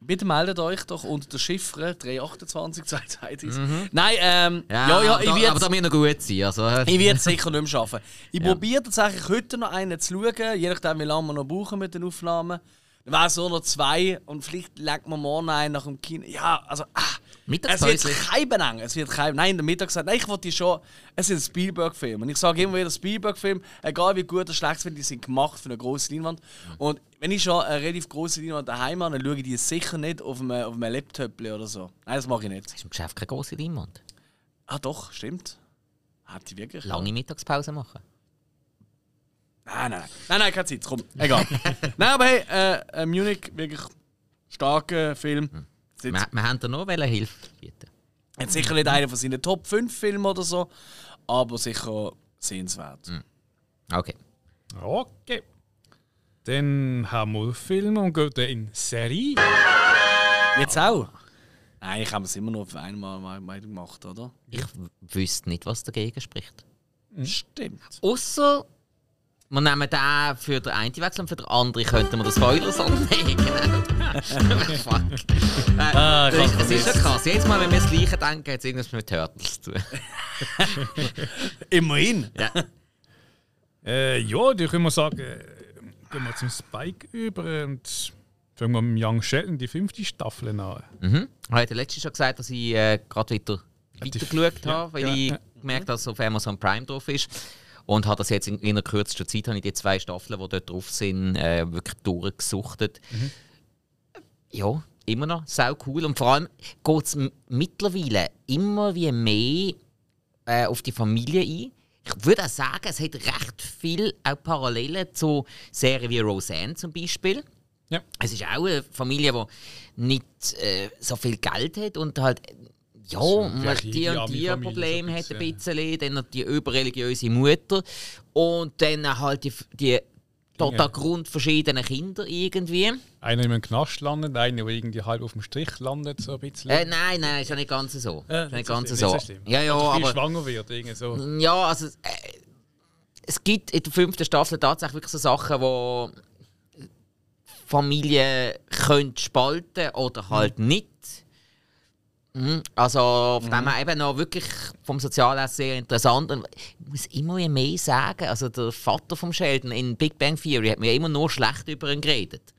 Bitte meldet euch doch unter der Chiffre 328 221. Nein, ähm, ja, ja, ich da, werde aber da müssen noch gut sein. Also, äh, ich werde es sicher nicht mehr schaffen. Ich (laughs) Ja. probiere tatsächlich heute noch einen zu schauen, je nachdem, wie lange wir noch brauchen mit den Aufnahmen. Es nur noch zwei und vielleicht legt man morgen einen nach dem Kino. Ja, also, ah, es wird kein. Es wird kein, nein, der Mittag sagt, nein, ich wollte schon, es sind Spielberg-Filme. Und ich sage immer wieder, Spielberg-Film, egal wie gut oder schlecht sind, die sind gemacht für eine große Leinwand. Und wenn ich schon eine relativ große Leinwand daheim habe, dann schaue ich die sicher nicht auf einem, auf einem Laptop oder so. Nein, das mache ich nicht. ist im Geschäft keine große Leinwand. Ah, doch, stimmt. Hat die wirklich? Lange Mittagspause machen. Nein, nein, nein. Nein, nein, keine Zeit. Komm, egal. (laughs) nein, aber hey, äh, äh, Munich, wirklich starker Film. Jetzt, Wir, wir haben da noch welche Hilfe bieten. jetzt sicher nicht einer von seinen Top 5 Filmen oder so, aber sicher sehenswert. Okay. Okay. Dann haben wir Film und gehen dann in Serie. Jetzt auch? Nein, ich habe es immer nur auf einmal mal, mal gemacht, oder? Ich wüsste nicht, was dagegen spricht. Stimmt. Außer wir nehmen den für den einen Wechsel und für den anderen könnten wir den Spoilers anlegen. Fuck. Äh, Ah, das, das ist ja vermisst. krass. Jedes Mal, wenn wir das Gleiche denken, hat es irgendwas mit Turtles zu tun. (laughs) Immerhin. Ja. Äh, ja, dann können wir sagen, äh, gehen wir zum Spike über und fangen wir mit Young Sheldon die fünfte Staffel an. Mhm. Ich habe letztes schon gesagt, dass ich äh, gerade wieder die- weitergeschaut ja, habe, weil ja, ich ja. gemerkt habe, dass es auf Amazon Prime drauf ist. Und habe das jetzt in, in einer kürzester Zeit, habe ich die zwei Staffeln, die dort drauf sind, äh, wirklich durchgesuchtet. Mhm. Ja, immer noch sau cool. Und vor allem geht es mittlerweile immer wie mehr äh, auf die Familie ein. Ich würde auch sagen, es hat recht viel auch Parallelen zu Serien wie Roseanne zum Beispiel. Ja. Es ist auch eine Familie, die nicht äh, so viel Geld hat und halt ja, reiche, die und die Familie, Probleme so ein hat ein bisschen, dann noch die überreligiöse Mutter und dann halt die, die total grundverschiedenen Kinder irgendwie. Einer in einem Knast landet, einer, der irgendwie halb auf dem Strich landet, so ein bisschen. Äh, nein, nein, ist ja nicht ganz so. Ja, ist nicht so ganz schlimm, so. nicht schlimm. Ja, ja, Oder aber schwanger wird, irgendwie so. Ja, also äh, es gibt in der fünften Staffel tatsächlich wirklich so Sachen, wo Familien können spalten oder halt nicht. Mhm. Also von dem her eben noch wirklich vom Sozialnetz sehr interessant. Und ich muss immer mehr sagen, also der Vater vom Sheldon in Big Bang Theory hat mir immer nur schlecht über ihn geredet.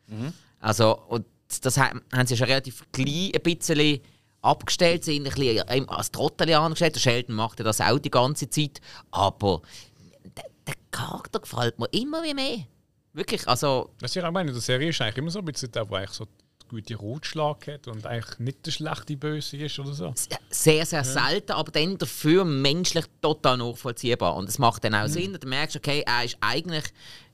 Also und das haben haben sie schon relativ klein ein bisschen abgestellt, sie sind ein bisschen als Trottel angestellt. Der Sheldon macht ja das auch die ganze Zeit. Aber der, der Charakter gefällt mir immer wie mehr. Wirklich, also Was ich auch meine, der Serie ist eigentlich immer so ein bisschen der, der eigentlich so guten Rotschlag hat und eigentlich nicht der schlechte Böse ist oder so. sehr, sehr selten, aber dann dafür menschlich total nachvollziehbar. Und es macht dann auch Sinn, und du merkst, okay, er ist eigentlich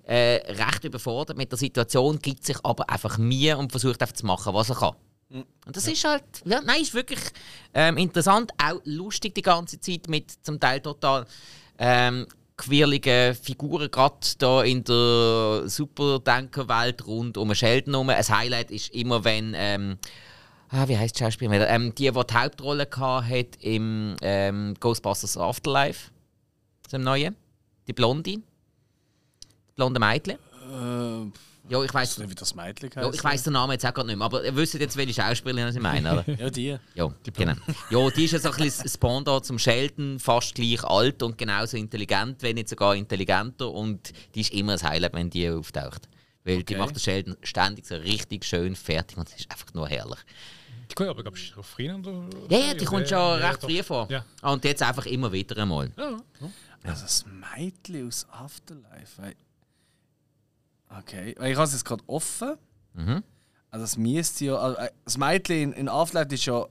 äh, recht überfordert mit der Situation, gibt sich aber einfach Mühe und versucht einfach zu machen, was er kann. Und das ist halt, ja, nein, ist wirklich ähm, interessant, auch lustig die ganze Zeit mit zum Teil total ähm, quirligen Figuren, gerade da in der Superdenkerwelt rund um Sheldon herum. Ein Highlight ist immer, wenn ähm, Ah, wie heißt die Schauspielerin? wieder? Ähm, die, die die Hauptrolle hat im ähm, Ghostbusters Afterlife. Dem neuen. Die Blonde. Das blonde Mädchen. Äh, Ja, ich weiß nicht, wie das Mädchen ja, ich weiss den Namen jetzt auch gerade nicht mehr. Aber ihr wisst jetzt, welche Schauspielerin ich meine, oder? (laughs) Ja, die. Ja, genau. Ja, die ist ja so ein bisschen das Pendant zum Sheldon, fast gleich alt und genauso intelligent, wenn nicht sogar intelligenter. Und die ist immer ein Highlight, wenn die auftaucht. Weil die Okay. macht den Sheldon ständig so richtig schön fertig und es ist einfach nur herrlich. Die kommt aber, glaube ich, auf früher oder? Ja, ja, die kommt schon Ja, recht früh vor. Ja. Und jetzt einfach immer wieder einmal. Ja, ja. Also das Mädchen aus Afterlife. Okay, ich habe es jetzt gerade offen. Mhm. Also das müsste ja. Also, äh, das Mädchen in, in Afterlife ist ja.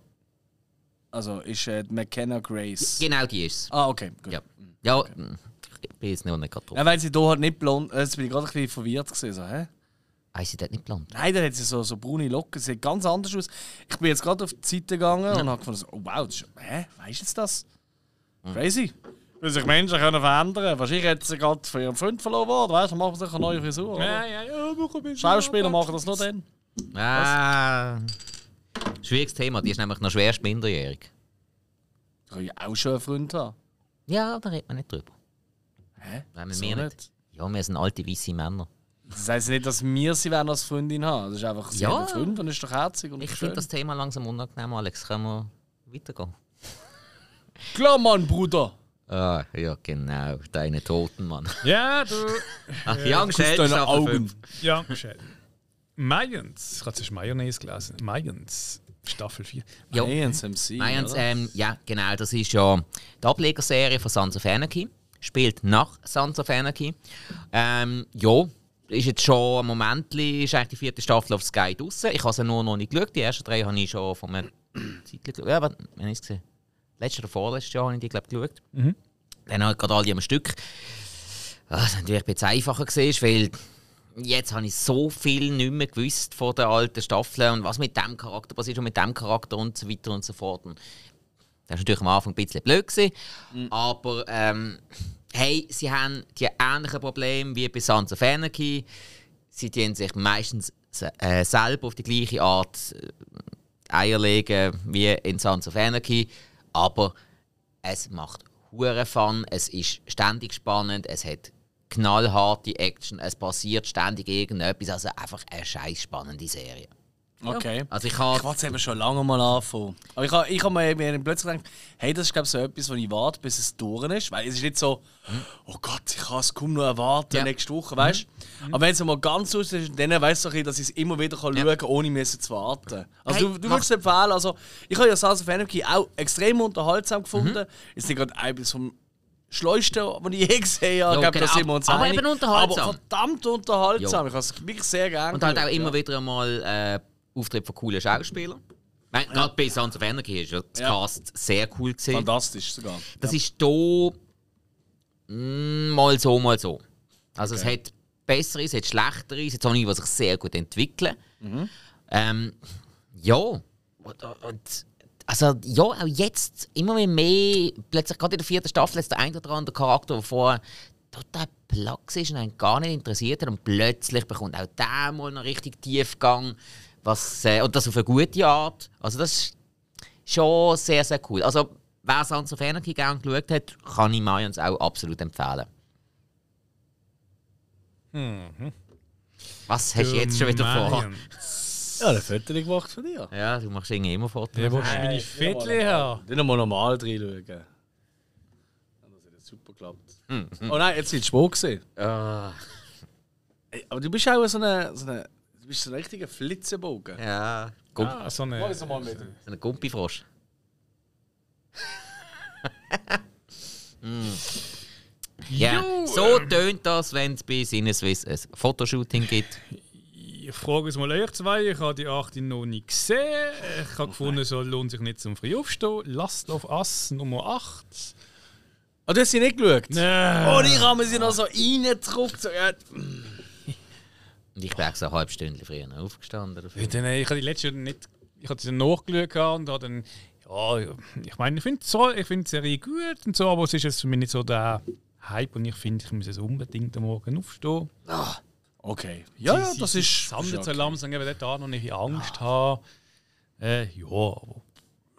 Also ist äh, McKenna Grace. Genau die ist. Ah, okay, gut. Ja. Ja, ich bin jetzt noch nicht gerade drauf. Ja, weil sie hier halt nicht blond. Äh, jetzt bin ich gerade ein bisschen verwirrt gewesen. So, hä? Ah, ist sie dort nicht blond? Nein, da hat sie so, so braune Locken. Sie sieht ganz anders aus. Ich bin jetzt gerade auf die Seite gegangen und habe gefunden, so, oh wow, das ist, hä? Weißt du das? Crazy. Weil sich Menschen können verändern. Wahrscheinlich hat sie gerade von ihrem Freund verloren worden. Weißt du, dann machen sie sich eine neue Frisur. Ja, ja, ja, mach ein bisschen. Schauspieler machen das nur dann. Ah. Schwieriges Thema, die ist nämlich noch schwerst minderjährig. Ich kann ja auch schon einen Freund haben. Ja, da redet man nicht drüber. Hä? Weil wir So nicht? nicht. Ja, wir sind alte weiße Männer. Das heisst nicht, dass wir sie wollen als Freundin haben. Das ist einfach, sie Ja. einen Freund und ist doch herzig und Ich finde das Thema langsam unangenehm, Alex. Können wir weitergehen? Klar, Mann, Bruder! Ah, ja, genau. Deine Toten, Mann. (laughs) Ja, du. Ach, Young Sheldon, deine Staffel Augen. Ja, Sheldon. Mayans. Ich habe zuerst Mayonnaise gelesen. Mayans. Staffel 4. Ja. Mayans MC. Mayans, ähm, ja, genau. Das ist ja die Ablegerserie von Sons of Anarchy. Spielt nach Sons of Anarchy. Ähm, ja, ist jetzt schon ein Moment, ist eigentlich die vierte Staffel auf Sky draussen. Ich habe sie nur noch nicht geschaut. Die ersten drei habe ich schon von einem (clears throat) Zeit geschaut. Ja, aber, wann habe ich es gesehen? Letztes oder vorletztes Jahr habe ich die, glaube geschaut. Dann halt gerade alle am Stück. Was Ah, natürlich ein bisschen einfacher war, weil jetzt habe ich so viel nicht mehr gewusst von der alten Staffel und was mit dem Charakter passiert und mit dem Charakter und so weiter und so fort. Und das war natürlich am Anfang ein bisschen blöd, gewesen, aber ähm, hey, sie haben die ähnlichen Probleme wie bei Sons of Anarchy. Sie tun sich meistens äh, selber auf die gleiche Art äh, Eier legen wie in Sons of Anarchy, aber es macht hure Fun, es ist ständig spannend, es hat knallharte Action, es passiert ständig irgendetwas, also einfach eine scheiß spannende Serie. Okay. Also ich Ich habe wollte es eben schon lange mal anfangen. Aber ich habe ich hab mir mir plötzlich gedacht, hey, das ist glaube ich so etwas, wo ich warte, bis es durch ist. Weil es ist nicht so, oh Gott, ich kann es kaum noch erwarten, Ja. nächste Woche, weißt du? Aber wenn es mal ganz aus ist, dann weißt du, okay, dass ich es immer wieder kann Ja. schauen kann, ohne müssen zu warten. Also Hey, du, du würdest es empfehlen, also ich habe ja Sons of Anarchy auch extrem unterhaltsam gefunden. Ist nicht gerade etwas vom Schleusten, was ich je gesehen habe. Ja, ich glaube, da sind wir uns Aber einig. eben unterhaltsam. Aber verdammt unterhaltsam. Ja. Ich habe es wirklich sehr gerne und halt auch immer wieder einmal äh, Auftritt von coolen Schauspielern. Nein, gerade bei Sons of Anarchy ist ja das Ja. Cast sehr cool gesehen. Fantastisch sogar. Das ist hier mm, mal so, mal so. Also es hat bessere, es hat schlechtere, es hat solche, die sich sehr gut entwickeln. Ähm, ja. Und, und, also ja, auch jetzt immer mehr, mehr plötzlich gerade in der vierten Staffel jetzt der ein oder andere Charakter, der vorher total plax ist und einen gar nicht interessiert hat und plötzlich bekommt auch der mal noch richtig Tiefgang. Was, äh, und das auf eine gute Art. Also das ist schon sehr, sehr cool. Also, wer Sons of Anarchy gerne geschaut hat, kann ich Mayans auch absolut empfehlen. Was hast du jetzt schon wieder vor? Ja, ein Foto gemacht von dir. Ja, du machst irgendwie immer Fotos. Ja, wo ist meine Viertel her? Dann nochmal normal reinschauen. Das hat jetzt super geklappt. Oh nein, jetzt sind Schwung gesehen. Ah, Aber du bist auch so eine, so eine, du bist so ein richtiger Flitzebogen. ja, Gump Ah, so eine. Mal mal mit. so ein Gumpifrosch. mm. (laughs) Ja, Jo, so ähm. tönt das, wenn es bei Sinneswiss ein Fotoshooting gibt. Ich frage es mal euch zwei. Ich habe die 8 noch nicht gesehen. Ich habe gefunden, es lohnt sich nicht zum früh aufstehen. Last of Us Nummer 8. Oh, du hast sie nicht geschaut? Nee. Oh, ich habe sie noch so reingedruckt. So, ja. Und ich bin extra eine halbe Stunde früher aufgestanden. Dafür. Dann, äh, ich habe die letzte nicht. Ich habe sie nachgeschaut gehabt und habe dann. Ja, ich meine, ich finde so, ich finde die Serie gut und so, aber es ist jetzt für mich nicht so der Hype und ich finde, ich muss jetzt unbedingt am Morgen aufstehen. Okay. Ja, ja, das sie ist. sammelt ist so okay. langsam, eben dort noch nicht Angst haben. Äh, ja, aber.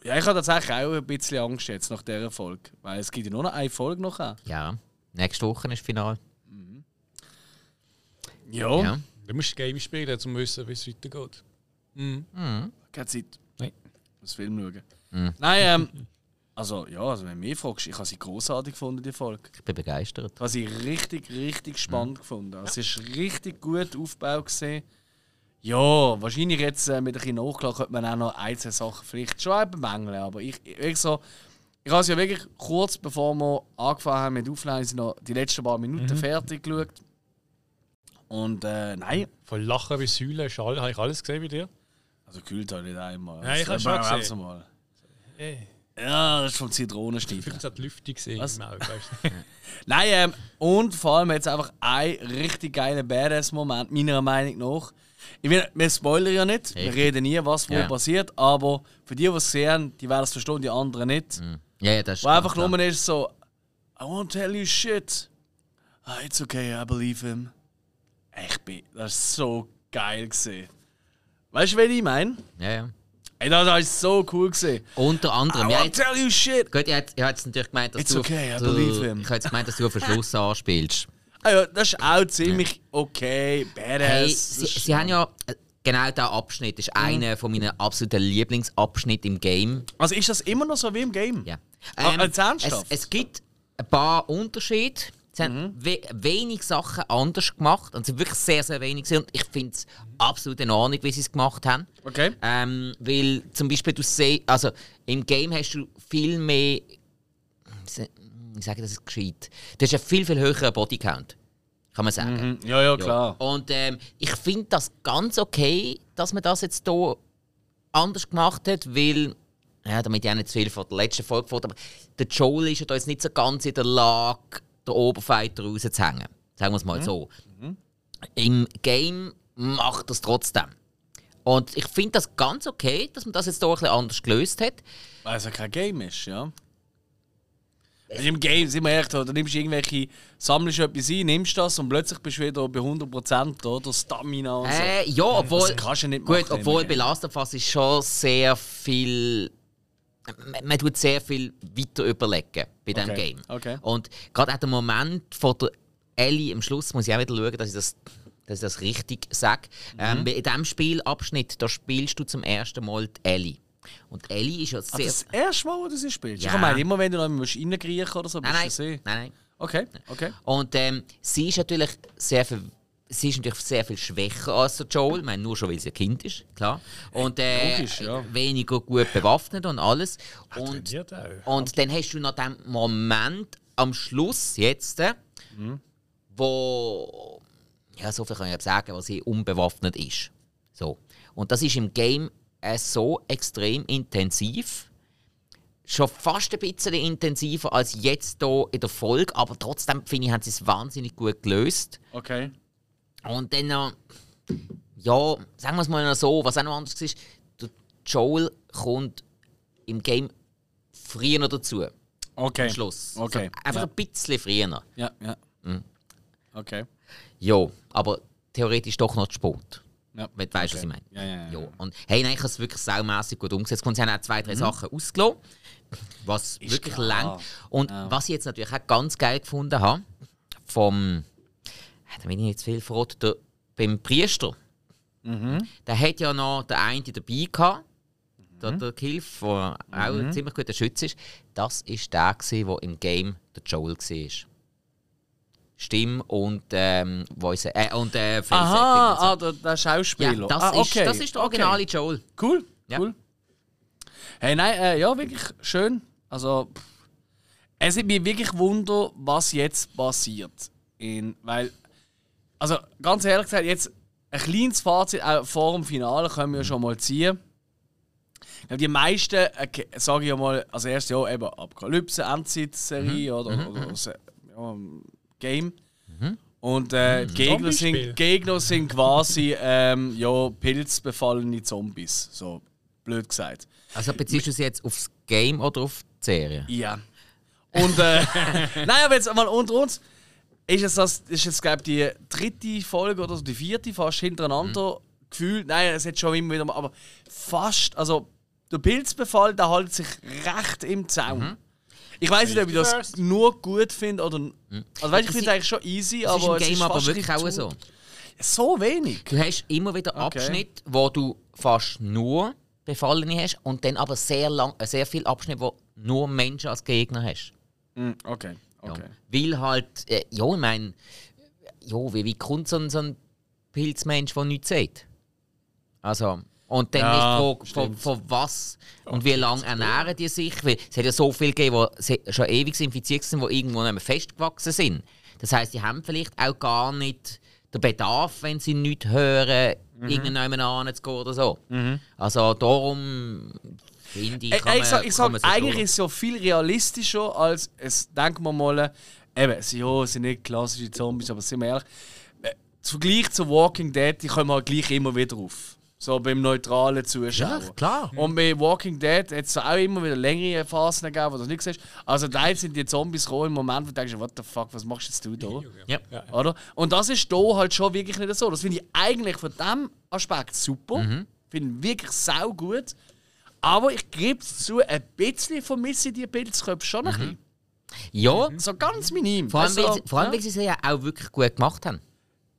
Ja, ich habe tatsächlich auch ein bisschen Angst jetzt nach dieser Folge. Weil es gibt ja nur noch eine Folge noch. an. Ja, nächste Woche ist Final. Ja. Ja. Du musst Game spielen, um zu wissen, wie es weitergeht. Keine Zeit. Nein. muss Film schauen. Mhm. Nein, ähm. Also, ja, also wenn du mich fragst, ich habe sie großartig gefunden, die Folge. Ich bin begeistert. Ich habe sie richtig, richtig spannend gefunden. Also, Es ist richtig gut aufgebaut. Gewesen. Ja, wahrscheinlich jetzt äh, mit ein bisschen Nachklang könnte man auch noch ein, zwei Sachen vielleicht schon auch bemängeln. Aber ich, ich, so, ich habe es ja wirklich kurz bevor wir angefangen haben mit Aufnehmen, sind noch die letzten paar Minuten fertig geschaut. Und äh, nein, Von Lachen bis Heulen, Schall, habe ich alles gesehen bei dir? also kühlt halt nicht einmal. Ja, ich Das- habe schon gesehen. Mal. Ja, das ist vom Zitronenstiefel. vielleicht hat die Lüftung gesehen Was? im Auge, weißt du? (laughs) Nein, ähm, und vor allem jetzt einfach ein richtig geiler Badass-Moment, meiner Meinung nach. Ich will, wir spoilern ja nicht, wir reden nie, was wo Ja. passiert, aber für die, die es sehen, die werden es verstehen, die anderen nicht. Ja, ja, das ist Wo einfach nur ist so, I won't tell you shit. Ah, it's okay, I believe him. Ich bin, das ist so geil gesehen. Weißt du, was ich meine? Ja, ja. Ey, das war so cool gesehen. Unter I anderem, ja, won't jetzt, tell you shit. gut, ich hätte ich hätte jetzt natürlich gemeint, dass It's du, okay, I du believe him. ich hätte jetzt gemeint, dass du auf den Schluss anspielst. Ah ja, das ist auch ziemlich okay, badass. Hey, sie, ist- sie haben ja äh, genau dieser Abschnitt ist einer von meinen absoluten Lieblingsabschnitten im Game. Also ist das immer noch so wie im Game? Ja. Ah, als es, ernsthaft? es gibt ein paar Unterschiede. Sie haben we wenig Sachen anders gemacht. Und es sind wirklich sehr, sehr wenig. Und ich finde es absolut in Ordnung, wie sie es gemacht haben. Okay. Ähm, weil zum Beispiel du siehst, also im Game hast du viel mehr. Ich sage das ist gescheit. Du hast einen viel, viel höheren Bodycount. Kann man sagen. Ja, ja, klar. Und ähm, ich finde das ganz okay, dass man das jetzt hier anders gemacht hat, weil, ja, damit ich auch nicht zu viel von der letzten Folge fahre, aber der Joel ist ja da jetzt nicht so ganz in der Lage, den Oberfighter rauszuhängen. Sagen wir es mal so. Im Game macht es trotzdem. Und ich finde das ganz okay, dass man das jetzt hier ein bisschen anders gelöst hat. Weil es ja kein Game ist, ja. Also Im Game, sind wir ehrlich, da nimmst du irgendwelche, sammelst du etwas ein, nimmst das und plötzlich bist du wieder bei 100% oder Stamina und so. Äh, ja, obwohl. Das kannst du nicht Gut, machen im obwohl bei Last of Us ist schon sehr viel. Man, tut sehr viel weiter überlegen bei diesem Okay, Game. okay. Und gerade auch der Moment von der Ellie am Schluss muss ich auch wieder schauen, dass ich das, dass ich das richtig sage. Ähm, Mhm. weil in diesem Spielabschnitt, da spielst du zum ersten Mal die Ellie. Und Ellie ist ja Ah, sehr... das erste Mal, wo du sie spielst? Ja. Ich meine, immer wenn du noch reinkriechen oder so, nein, bist nein, du sie. nein, nein. Okay, okay. Und ähm, sie ist natürlich sehr viel, sie ist natürlich sehr viel schwächer als Joel. Ich meine, nur schon, weil sie ein Kind ist, klar. Und äh, Logisch, ja. weniger gut bewaffnet und alles. Und, trainiert auch. und dann hast du noch den Moment am Schluss jetzt, äh, wo, ja, so viel kann ich sagen, wo sie unbewaffnet ist. So. Und das ist im Game äh, so extrem intensiv. Schon fast ein bisschen intensiver als jetzt hier in der Folge, aber trotzdem finde ich, haben sie es wahnsinnig gut gelöst. Okay. Und dann ja, sagen wir es mal so, was auch noch anders ist, der Joel kommt im Game früher noch dazu, Okay. am Schluss. Okay. So, einfach ja. ein bisschen früher. Ja, ja. Mhm. Okay. Ja, aber theoretisch doch noch zu spät. Ja. Wenn du weißt, was Okay. ich meine. Ja, ja, ja. Ja. Und hey, nein, ich habe es wirklich saumässig gut umgesetzt. Und sie haben auch zwei, drei Sachen ausgelassen, was Ist wirklich klar. lang. Und Ja. was ich jetzt natürlich auch ganz geil gefunden habe, vom, da bin ich jetzt viel verraten, der, beim Priester, Mhm. der hat ja noch der eine dabei gehabt, der, der Kilf, der auch ein ziemlich guter Schütze ist. Das ist der, gewesen, der im Game der Joel war. Stimme und ähm, Voice äh, und äh, Face Aha, so. ah, der, der Schauspieler. Ja, das, ah, ist, das ist der originale Joel. Cool, Ja. cool. Hey, nein, äh, ja, wirklich schön. Also, pff, es hat mich wirklich Wunder, was jetzt passiert. In, weil, also ganz ehrlich gesagt, jetzt ein kleines Fazit auch vor dem Finale können wir schon mal ziehen. Ich glaube, die meisten, äh, sage ich ja mal, als erstes ja eben Apokalypse, Endzeit-Serie oder, oder Se- ja, Game. Und äh, die Gegner, sind, Gegner sind quasi ähm, ja, pilzbefallene Zombies. So blöd gesagt. Also beziehst du es jetzt aufs Game oder auf die Serie? Ja. Und äh, (laughs) nein, aber jetzt mal unter uns. Ist es das, ist jetzt, glaube die dritte Folge oder so, die vierte fast hintereinander gefühlt. Nein, es hat schon immer wieder mal, aber fast, also der Pilzbefall, der hält sich recht im Zaun. Ich weiß nicht, ob ich das nur gut finde oder. Also, weißt, ich Es finde es eigentlich schon easy, Das ist aber im es Game ist aber wirklich auch so. So wenig. Du hast immer wieder Abschnitte, wo du fast nur Befallene hast und dann aber sehr, lang, äh, sehr viele Abschnitte, wo nur Menschen als Gegner hast. Hm, Okay, Ja. Weil halt, äh, ja, ich meine, ja, wie, wie kommt so ein, so ein Pilzmensch, der nichts sieht? Also, und dann Ja, ist von, von was und wie lange ernähren die sich? Weil es hat ja so viele gegeben, die schon ewig infiziert sind, die irgendwo nicht mehr festgewachsen sind. Das heisst, die haben vielleicht auch gar nicht den Bedarf, wenn sie nichts hören, Mhm. irgendjemand zu gehen oder so. Also darum finde ich, kann ich sag, ich kann sag eigentlich ist es ja viel realistischer als es, denken wir mal, eben, es- ja, es sind nicht klassische Zombies, aber sind wir ehrlich, äh, zum Vergleich zu Walking Dead, die kommen halt gleich immer wieder auf. So beim neutralen Zuschauer. Ja, klar. Und bei Walking Dead hat es auch immer wieder längere Phasen gegeben, wo du das nicht siehst. Also da sind die Zombies gekommen im Moment, wo du denkst, what the fuck, was machst jetzt du da? Ja. Oder? Und das ist hier halt schon wirklich nicht so. Das finde ich eigentlich von diesem Aspekt super. Mhm. Finde ich wirklich sau gut. Aber ich gebe es zu, ein bisschen vermisse ich die Pilzköpfe schon ein bisschen. Ja, So ganz minim. Mhm. vor allem, Also, weil, sie, vor allem ja, weil sie es ja auch wirklich gut gemacht haben.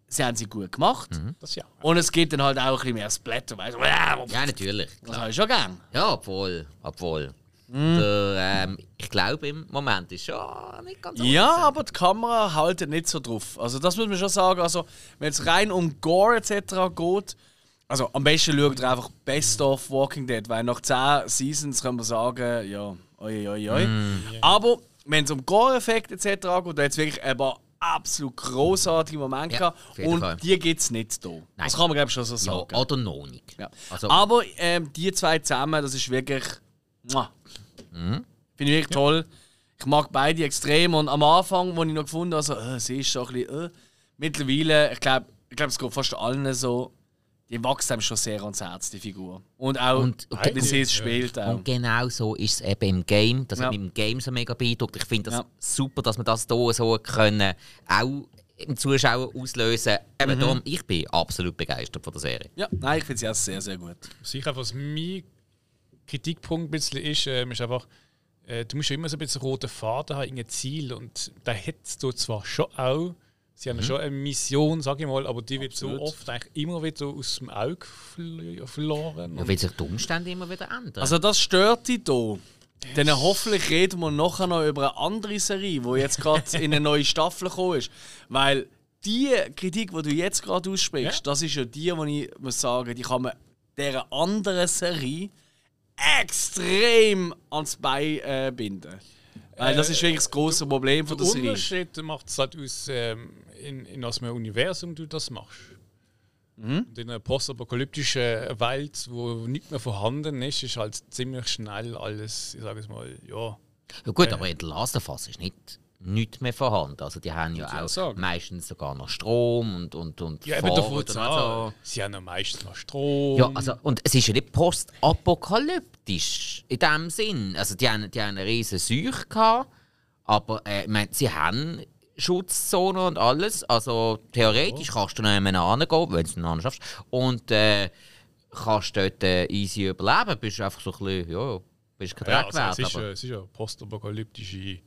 sie haben sie gut gemacht. Das ja. Und es gibt dann halt auch ein bisschen mehr Splatter. Weißt du, ja, natürlich. das habe ich schon gern. Ja, obwohl. obwohl. Mhm. Der, ähm, ich glaube, im Moment ist schon nicht ganz Ja, anders. aber die Kamera haltet nicht so drauf. Also das muss man schon sagen. Also wenn es rein um Gore etc. geht, also am besten schaut ihr einfach Best of Walking Dead, weil nach 10 Seasons kann man sagen, ja, oi, oi, oi. Mm. Aber wenn es um Gore-Effekt etc. geht, da hat es wirklich ein paar absolut großartige Momente Ja, und Fall. die gibt es nicht hier. Das kann man glaube ich schon so Ja, sagen. oder noch nicht. Ja. Also, Aber ähm, die zwei zusammen, das ist wirklich. Mhm. Finde ich wirklich toll. Ich mag beide extrem. Und am Anfang, wo ich noch gefunden habe, so, äh, sie ist so ein bisschen. Äh, mittlerweile, ich glaube, ich glaub, es geht fast allen so, die wächst einem schon sehr ans Herz, die Figur. Und auch, Und- wie sie es spielt. Auch. und genau so ist es eben im Game. Das Ja. hat mich im Game so mega beeindruckt. Ich finde das Ja. super, dass wir das hier so können, auch im Zuschauer auslösen. Mhm. Eben darum, ich bin absolut begeistert von der Serie. Ja, nein, ich finde sie auch sehr, sehr gut. Sicher, was mein Kritikpunkt ein bisschen ist, ähm, ist einfach, äh, du musst ja immer so ein bisschen roten Faden haben, ein Ziel. Und da hättest du zwar schon auch Sie haben schon eine Mission, sag ich mal, aber die wird so Absolut. oft eigentlich immer wieder so aus dem Auge verl- verloren. Ja, weil sich die Umstände immer wieder ändern. Also das stört dich hier. Dann hoffentlich reden wir nachher noch über eine andere Serie, die jetzt gerade (laughs) in eine neue Staffel gekommen ist. Weil die Kritik, die du jetzt gerade aussprichst, Ja. das ist ja die, die ich muss sagen, die kann man dieser anderen Serie extrem ans Bein äh, binden. Weil das ist wirklich das große Problem von der der Serie. Unterschied macht es halt aus, ähm, in, in was für einem Universum du das machst. Mhm. Und in einer postapokalyptischen Welt, wo nichts mehr vorhanden ist, ist halt ziemlich schnell alles, ich sage es mal, ja. ja gut, aber in der Last of Us ist nicht nichts mehr vorhanden. Also die haben ja auch sagen. meistens sogar noch Strom und, und, und Ja, eben davon zu so. Sie haben ja meistens noch Strom. Ja, also, und es ist ja nicht postapokalyptisch in dem Sinn. Also die haben, die haben eine riesen Seuche gehabt, aber äh, ich meine, sie haben Schutzzone und alles. Also theoretisch kannst du noch einmal hingehen, wenn du noch schaffst. Und äh, kannst dort äh, easy überleben. Bist einfach so ein bisschen, ja, bist kein ja, also es, ist, aber, ja- es ist ja postapokalyptische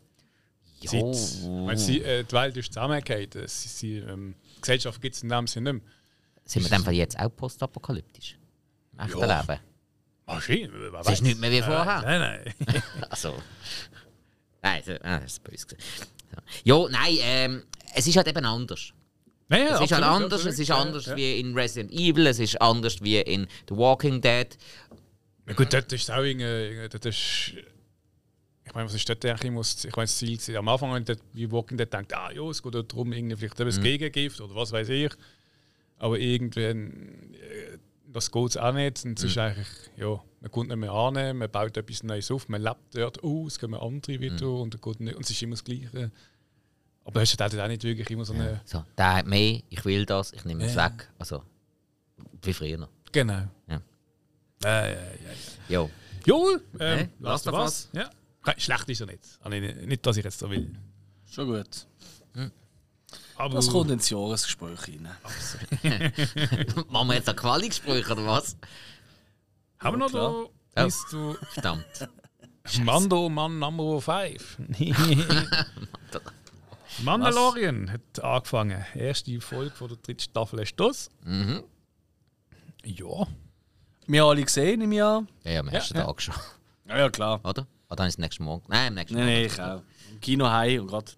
ja, Zeit. Ich meine, sie, äh, die Welt ist zusammengefallen. Sie, sie, ähm, die Gesellschaft gibt es in dem Sinne nicht mehr. sind wir in dem Fall jetzt auch postapokalyptisch? Im echten Ja. Leben? Wer Es ist nicht mehr wie vorher. Nein, nein. (laughs) (laughs) Also. Nein, so- ah, das ist böse. Ja, nein, ähm, es ist halt eben anders. nein ja, Es ist halt absolut, anders, absolut. es ist Ja, anders ja. wie in Resident Evil, es ist anders wie in The Walking Dead. Ja, gut, dort ist es auch irgendwie. Dort ist, ich meine, was ist dort eigentlich immer? das- Ich meine, das Ziel am Anfang, wie Walking Dead denkt, ah, ja, es geht darum, irgendwie vielleicht eben das Gegengift oder was weiß ich. Aber irgendwann, äh, das geht es auch nicht. Und es ist eigentlich, ja, man kommt nicht mehr an, man baut etwas Neues auf, man lebt dort aus, kommen andere wieder und, dann geht nicht, und es ist immer das Gleiche. Aber es ist halt auch nicht wirklich immer so eine. So, der hat mehr, ich will das, ich nehme es Ja. weg. Also, wie früher noch. Genau. Ja. Äh, ja, ja, ja. Jo. Jo, ähm, Last of Us. Ja. Schlecht ist er nicht. Also nicht. Dass ich jetzt so will. Schon gut. Aber Das kommt ins Jahresgespräch rein. (laughs) Machen wir jetzt ein Quali-Gespräch oder was? haben wir noch da? Bist du Verdammt. Mando Mann Number 5? (laughs) Mandalorian hat angefangen. Erste Folge von der dritten Staffel ist das. Mhm. Ja. Wir haben alle gesehen im Jahr. Ja, ja, am ersten ja. Tag schon. Ja, ja klar. Oder? Oder dann ist es nächsten Morgen. Nein, am nächsten Nein, Morgen. nein, ich auch. Im Kino heim und gerade.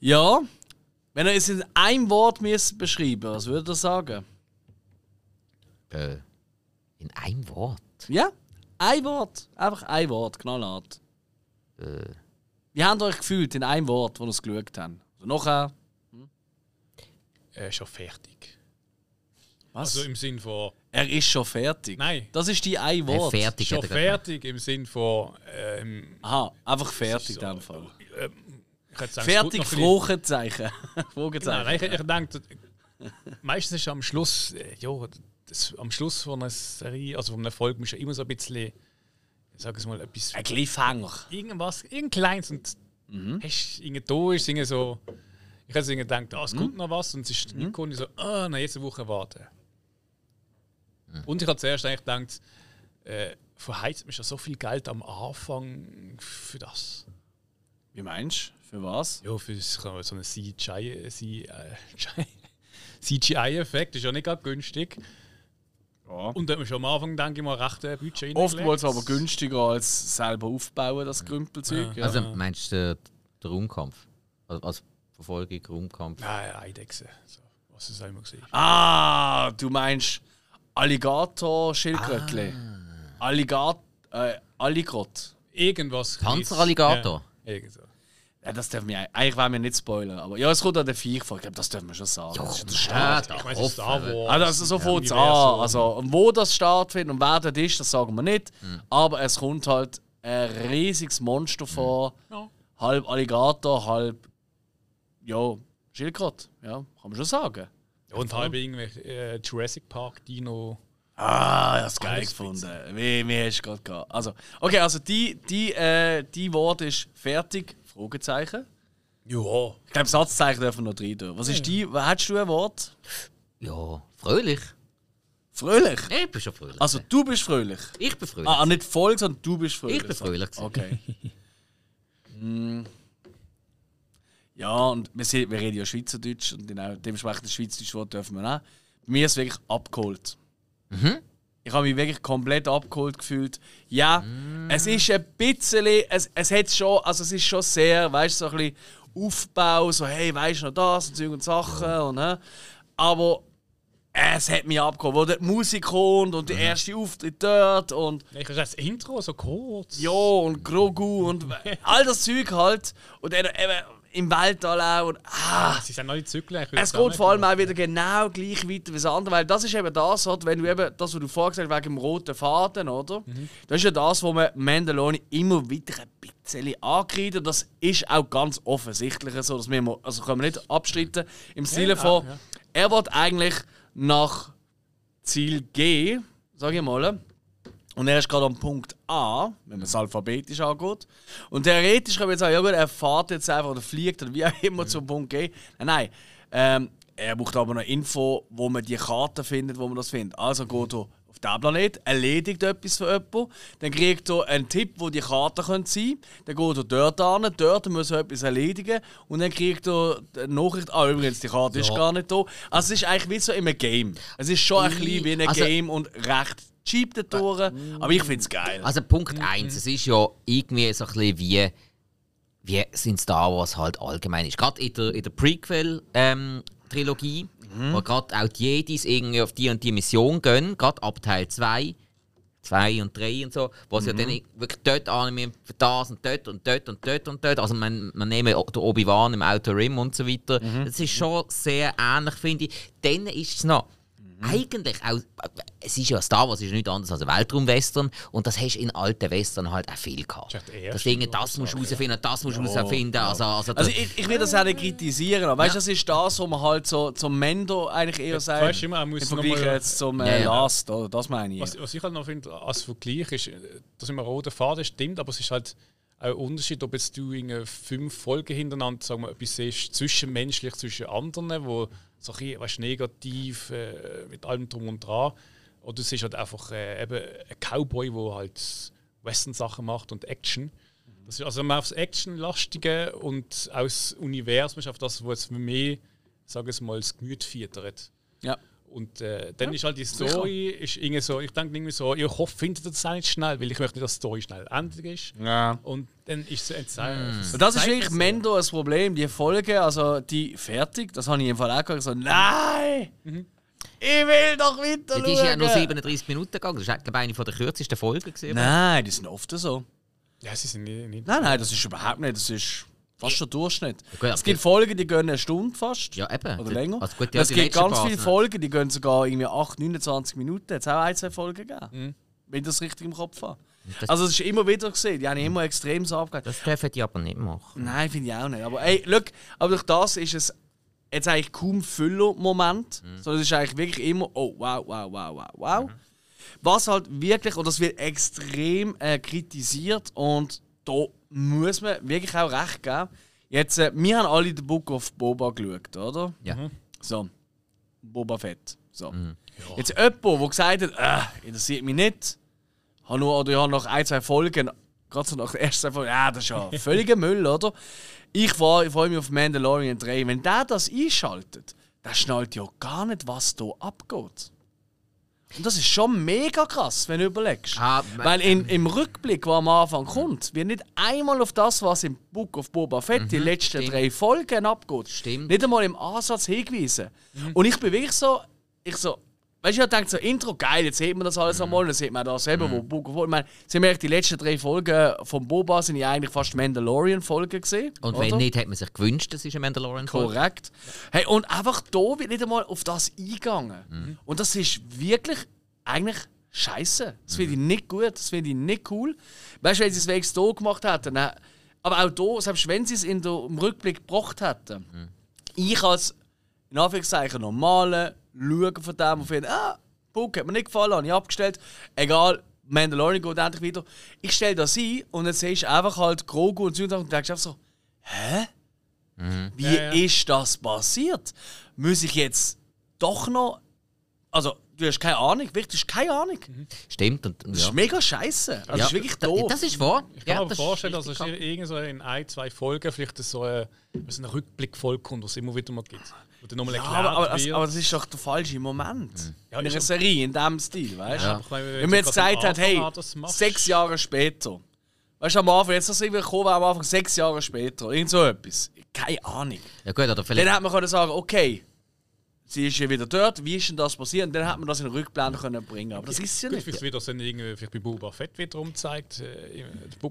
Ja, wenn ihr es in einem Wort müsst beschreiben was würdet ihr sagen? Äh, in einem Wort. Ja, ein Wort. Einfach ein Wort, knallhart. Äh, Wie habt ihr euch gefühlt in einem Wort, wo ihr es geschaut habt? Also nachher. Er ist schon fertig. Was? Also im Sinn von. er ist schon fertig. Nein. Das ist die ein Wort. fertig Schon er fertig im Sinn von. Ähm, Aha, einfach fertig so, in dem Fall. ich hätte sagen, Fertig, Fragezeichen. Genau, (laughs) Fragezeichen. nein, ich, ich denke, meistens ist am Schluss, äh, ja, das, am Schluss von einer Serie, also von einer Folge, muss ja immer so ein bisschen, ich sag es mal, etwas, Ein Cliffhanger. irgendwas, irgendein kleines und hast irgendwie da ist, irgendwie so, ich hätte irgendwie gedacht, ah, es kommt noch was und es ist nicht gekommen, ich so, ah, noch jetzt eine Woche warten. Und ich habe zuerst eigentlich gedacht, äh, verheizt mir schon so viel Geld am Anfang für das. Wie meinst du? Für was? Ja, für so einen CGI, äh, CGI-Effekt (laughs) ist ja nicht gerade günstig. Ja. Und da hat man schon am Anfang, denke ich mal, recht äh, Budget Oftmals aber günstiger als selber aufbauen, das Grümpelzeug. Ja. Also meinst du den, Raumkampf? Also, als Verfolgung, Raumkampf? Nein, Eidechse. So, was ist immer gesehen? Ah, du meinst Alligator, Schildkrötli. Alligator, äh, Alligrot. Irgendwas. Panzeralligator? Ja, irgend so. Ja, das dürfen wir eigentlich- wollen wir nicht spoilern, aber ja, es kommt an der Viech vor. Ich glaube, das dürfen wir schon sagen. das ist der Start. Ja, Ich es ist Star Wars. Also, also so fängt es an. Universum. Also, und wo das stattfindet und wer das ist, das sagen wir nicht. Aber es kommt halt ein riesiges Monster vor. Ja. Halb Alligator, halb. Ja, Schildkröte. Ja, kann man schon sagen. Und halb irgendwelche äh, Jurassic Park Dino. Ah, ich hab's geil gefunden. Wie, wie hast du gerade gehabt? Also, okay, also die, die, äh, die Wort ist fertig. Fragezeichen. Ja. Ich glaube, Satzzeichen dürfen noch rein tun. Was ist die? Hättest du ein Wort? Ja, fröhlich. Fröhlich. Ich bin schon fröhlich. Also, du bist fröhlich. ich bin fröhlich. Ah, nicht voll, sondern du bist fröhlich. ich bin fröhlich. Okay. Hm. (laughs) Ja, und wir, sind, wir reden ja Schweizerdeutsch und genau dementsprechend das Schweizerdeutsch Wort dürfen wir auch. Bei mir ist es wirklich abgeholt. Ich habe mich wirklich komplett abgeholt gefühlt. Ja, es ist ein bisschen, es, es hat schon, also es ist schon sehr, weißt du, so ein bisschen Aufbau, so hey, weißt du noch das und Zeug und Sachen und hä? Aber es hat mich abgeholt, wo die Musik kommt und der erste Auftritt dort und Ich habe das Intro so kurz. ja, und Grogu und (laughs) all das Zeug halt. Und dann eben im Weltall auch. Und, ah, Sie sind neue Zyklen. es geht vor allem auch wieder genau gleich weiter wie das andere. Weil das ist eben das, wenn du eben, das, was du vorher gesagt hast, wegen dem roten Faden, oder? Das ist ja das, wo man Mandalorian immer wieder ein bisschen ankreidet. Und das ist auch ganz offensichtlich so. Dass wir, also können wir nicht abstreiten. Im Sinne ja, von, ja. er wird eigentlich nach Ziel G, sage ich mal, und er ist gerade am Punkt A, wenn man es alphabetisch angeht. Und theoretisch kann man jetzt sagen, ja gut, er fährt jetzt einfach oder fliegt oder wie auch immer zum Punkt G. Nein, nein. Ähm, er braucht aber noch Info, wo man die Karte findet, wo man das findet. Also geht er auf diesen Planet, erledigt etwas für jemanden, dann kriegt er einen Tipp, wo die Karte sein könnte. Dann geht er dort an, dort muss er etwas erledigen und dann kriegt er eine Nachricht, ah übrigens, die Karte ist Ja. gar nicht da. Also es ist eigentlich wie so in einem Game. Es ist schon ein bisschen wie ein also- Game und recht cheap da durch, aber ich finde es geil. Also Punkt 1, es ist ja irgendwie so ein bisschen wie, wie sind Star Wars halt allgemein ist. Gerade in der, in der Prequel-Trilogie, wo gerade auch die Jedis irgendwie auf die und die Mission gehen, gerade ab Teil 2, 2 und 3 und so, wo sie ja dann wirklich dort annehmen, für das und dort und dort und dort und dort. Also man, man nehme den Obi-Wan im Outer Rim und so weiter. Das ist schon sehr ähnlich, finde ich. Dann ist es noch eigentlich auch, es ist ja Star Wars ist nichts anderes als ein Weltraumwestern und das hast du in alten Western halt auch viel gehabt. Das ja Das Ding, das musst du herausfinden, das musst du herausfinden. Also, also, Also das- ich, ich will das auch nicht kritisieren, aber weißt du, das ist das, was man halt so zum Mendo eigentlich eher sagt. weißt du immer, er muss Im Vergleich jetzt zum Ja, äh, ja. Last, oder? Das meine ich. Was, was ich halt noch finde, als Vergleich ist, äh, dass immer roter Faden stimmt, aber es ist halt auch ein Unterschied, ob jetzt du in fünf Folgen hintereinander sagen wir, etwas siehst, zwischenmenschlich zwischen anderen, wo so ein bisschen, weißt, negativ äh, mit allem drum und dran. Oder du siehst halt einfach äh, eben einen Cowboy, der halt Western-Sachen macht und Action. Das ist also aufs Action-lastige und aus Universum ist auf das, was jetzt mehr, sagen wir mal, das Gemüt füttert. ja. Und äh, dann ist halt die Story, ist irgendwie so, ich denke irgendwie so, ich hoffe, findet ihr das nicht schnell, weil ich möchte nicht, dass die Story schnell endet ist. ja. Und dann ist es Und das ist wirklich. Mendo ein Problem. Die Folge, also die fertig, das habe ich im Fall auch gesagt. So, nein! Ich will doch weiter die ist ja nur schauen. 37 Minuten gegangen. Das glaube ich eine von der kürzesten Folgen. Gewesen. Nein, die sind oft so. Ja, sie sind nicht. nicht Nein, nein, das ist überhaupt nicht. Das ist fast der Durchschnitt. gut, es aber- gibt Folgen, die gehen eine Stunde fast. Ja, eben. Oder länger. Also gut, ja, es gibt ganz paar viele Folgen, die gehen sogar irgendwie 8, 29 Minuten. Jetzt auch ein, zwei Folgen gegeben. Wenn ich das richtig im Kopf habe. Das- Also, es ist immer wieder gesehen. Die haben immer extrem abgegeben. Das dürfen die aber nicht machen. Nein, finde ich auch nicht. Aber ey, look, aber durch das ist es jetzt eigentlich kaum Füller-Moment. Sondern es ist eigentlich wirklich immer, oh, wow, wow, wow, wow, wow. Was halt wirklich, und das wird extrem äh, kritisiert und da muss man wirklich auch recht geben. Jetzt, äh, wir haben alle den Book of Boba geschaut, oder? Ja. So. Boba Fett. So. Jetzt jemand, der gesagt hat, äh, interessiert mich nicht, habe nur, oder ich habe nach ein, zwei Folgen, gerade so nach der ersten Folge, ja, das ist ja (laughs) völliger Müll, oder? Ich freue ich freu mich auf Mandalorian 3. Wenn der das einschaltet, der schnallt ja gar nicht, was da abgeht. Und das ist schon mega krass, wenn du überlegst. Ah, Weil in, im Rückblick, der am Anfang kommt, wird nicht einmal auf das, was im Book of Boba Fett die letzten stimmt. drei Folgen abgeht, Stimmt. nicht einmal im Ansatz hingewiesen. Und ich bin wirklich so, ich so, weißt du, ich denke so, Intro, geil, jetzt sieht man das alles einmal, dann sieht man da selber, wo Book ich meine, sind wir die letzten drei Folgen von Boba sind ja eigentlich fast Mandalorian-Folgen gesehen. Und wenn nicht, hat man sich gewünscht, das ist ein mandalorian -Folge. Korrekt. Hey, und einfach da wird nicht einmal auf das eingegangen. Und das ist wirklich eigentlich scheiße. Das finde ich nicht gut, das finde ich nicht cool. Weißt du, wenn sie es wenigstens hier gemacht hätten, dann, aber auch hier, selbst wenn sie es in der, im Rückblick gebracht hätten, ich als in Anführungszeichen normale Schauen von dem und finde, ah, Book hat mir nicht gefallen, habe ich abgestellt. Egal, Mandalorian geht endlich wieder. Ich stelle das ein und dann siehst du einfach halt Grogu und so und denkst einfach so, hä? Wie Ja, ja. ist das passiert? Muss ich jetzt doch noch. Also, du hast keine Ahnung, wirklich, du hast keine Ahnung. Stimmt. Und, Das ja. ist mega scheiße. Also, Das ist wirklich doof. Das ist wahr. Ich kann Ja, mir das vorstellen, dass es richtig irgend so in ein, zwei Folgen vielleicht so ein, so ein Rückblickfolge kommt, was es immer wieder mal gibt. Dann nochmal ja, erklärt aber, aber, das, aber das ist doch der falsche Moment. Ja, in einer Serie, in diesem Stil, weißt du? Ja. Wenn man jetzt gesagt hat, hey, sechs Jahre später. Weißt du, am Anfang, jetzt das irgendwie gekommen, am Anfang sechs Jahre später. Irgend so etwas. Keine Ahnung. Ja gut, oder vielleicht... Dann hätte man können sagen, okay, sie ist ja wieder dort, wie ist denn das passiert? Und dann hätte man das in den Rückblenden können bringen Aber das ist ja Gut, nicht. vielleicht wird das dann irgendwie vielleicht bei Boba Fett wieder umgezeigt. Äh,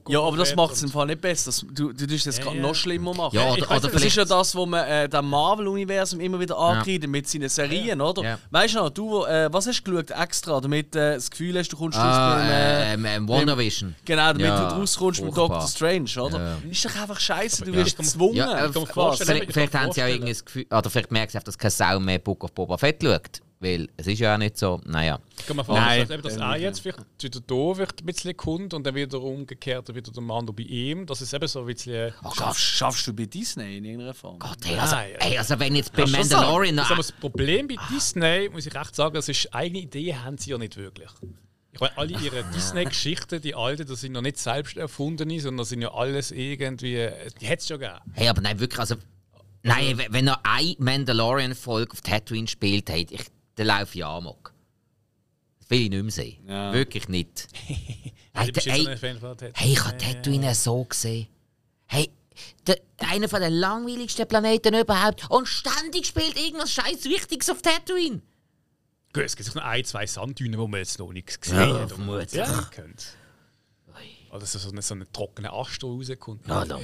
Ja, aber das macht es im Fall nicht besser. Das, du, du tust das Ja, gerade ja. noch schlimmer machen. Ja, oder, oder Das ist ja das, was man äh, dem Marvel-Universum immer wieder ankreidet mit seinen Serien, oder? Ja. Weißt du noch, du, äh, was hast du geschaut extra, damit äh, das Gefühl hast, du kommst raus Ah, beim, äh, ähm, ähm, WandaVision. Genau, damit Ja, du rauskommst mit. Doctor Strange, oder? Ja. Ist doch einfach scheiße, du ja, wirst gezwungen. Ja, äh, Vielleicht, ich vielleicht haben sie auch irgendwie das Gefühl... Oder vielleicht sie einfach, dass kein Sau mehr Book of Boba Fett schaut. Weil es ist ja auch nicht so... Naja. Ich kann mir Nein, vorstellen, dass er jetzt vielleicht wieder da wird ein bisschen kommt und dann wieder umgekehrt wieder der Mando bei ihm. Das ist eben so ein bisschen. Oh Gott, Schaffst, schaffst du bei Disney in irgendeiner Form? Gott hey, also, Nein, hey, also wenn jetzt bei Mandalorian... noch- Das, das Problem bei Disney, muss ich echt sagen, das ist eigene Idee haben sie ja nicht wirklich. Ich meine, alle ihre Disney-Geschichten, die alten, das sind ja nicht selbst erfundene, sondern das sind ja alles irgendwie. Die hätte es schon gegeben. Hey, aber nein, wirklich, also... Nein, wenn- noch eine Mandalorian-Folge auf Tatooine spielt, hey, ich, dann laufe ich amok. Das will ich nicht mehr sehen. Ja. Wirklich nicht. Also, (laughs) hey, jetzt hey, hey, ich habe Tatooine so gesehen. Hey, der, einer von den langweiligsten Planeten überhaupt. Und ständig spielt irgendwas scheiß Wichtiges auf Tatooine. Gut, es gibt noch ein, zwei Sanddünen, wo man jetzt noch nichts gesehen Ja, hat. vermutlich. Ja, könnt. Oder so, so, ein, so ein trockener Ast, der rauskommt. Ja, dann.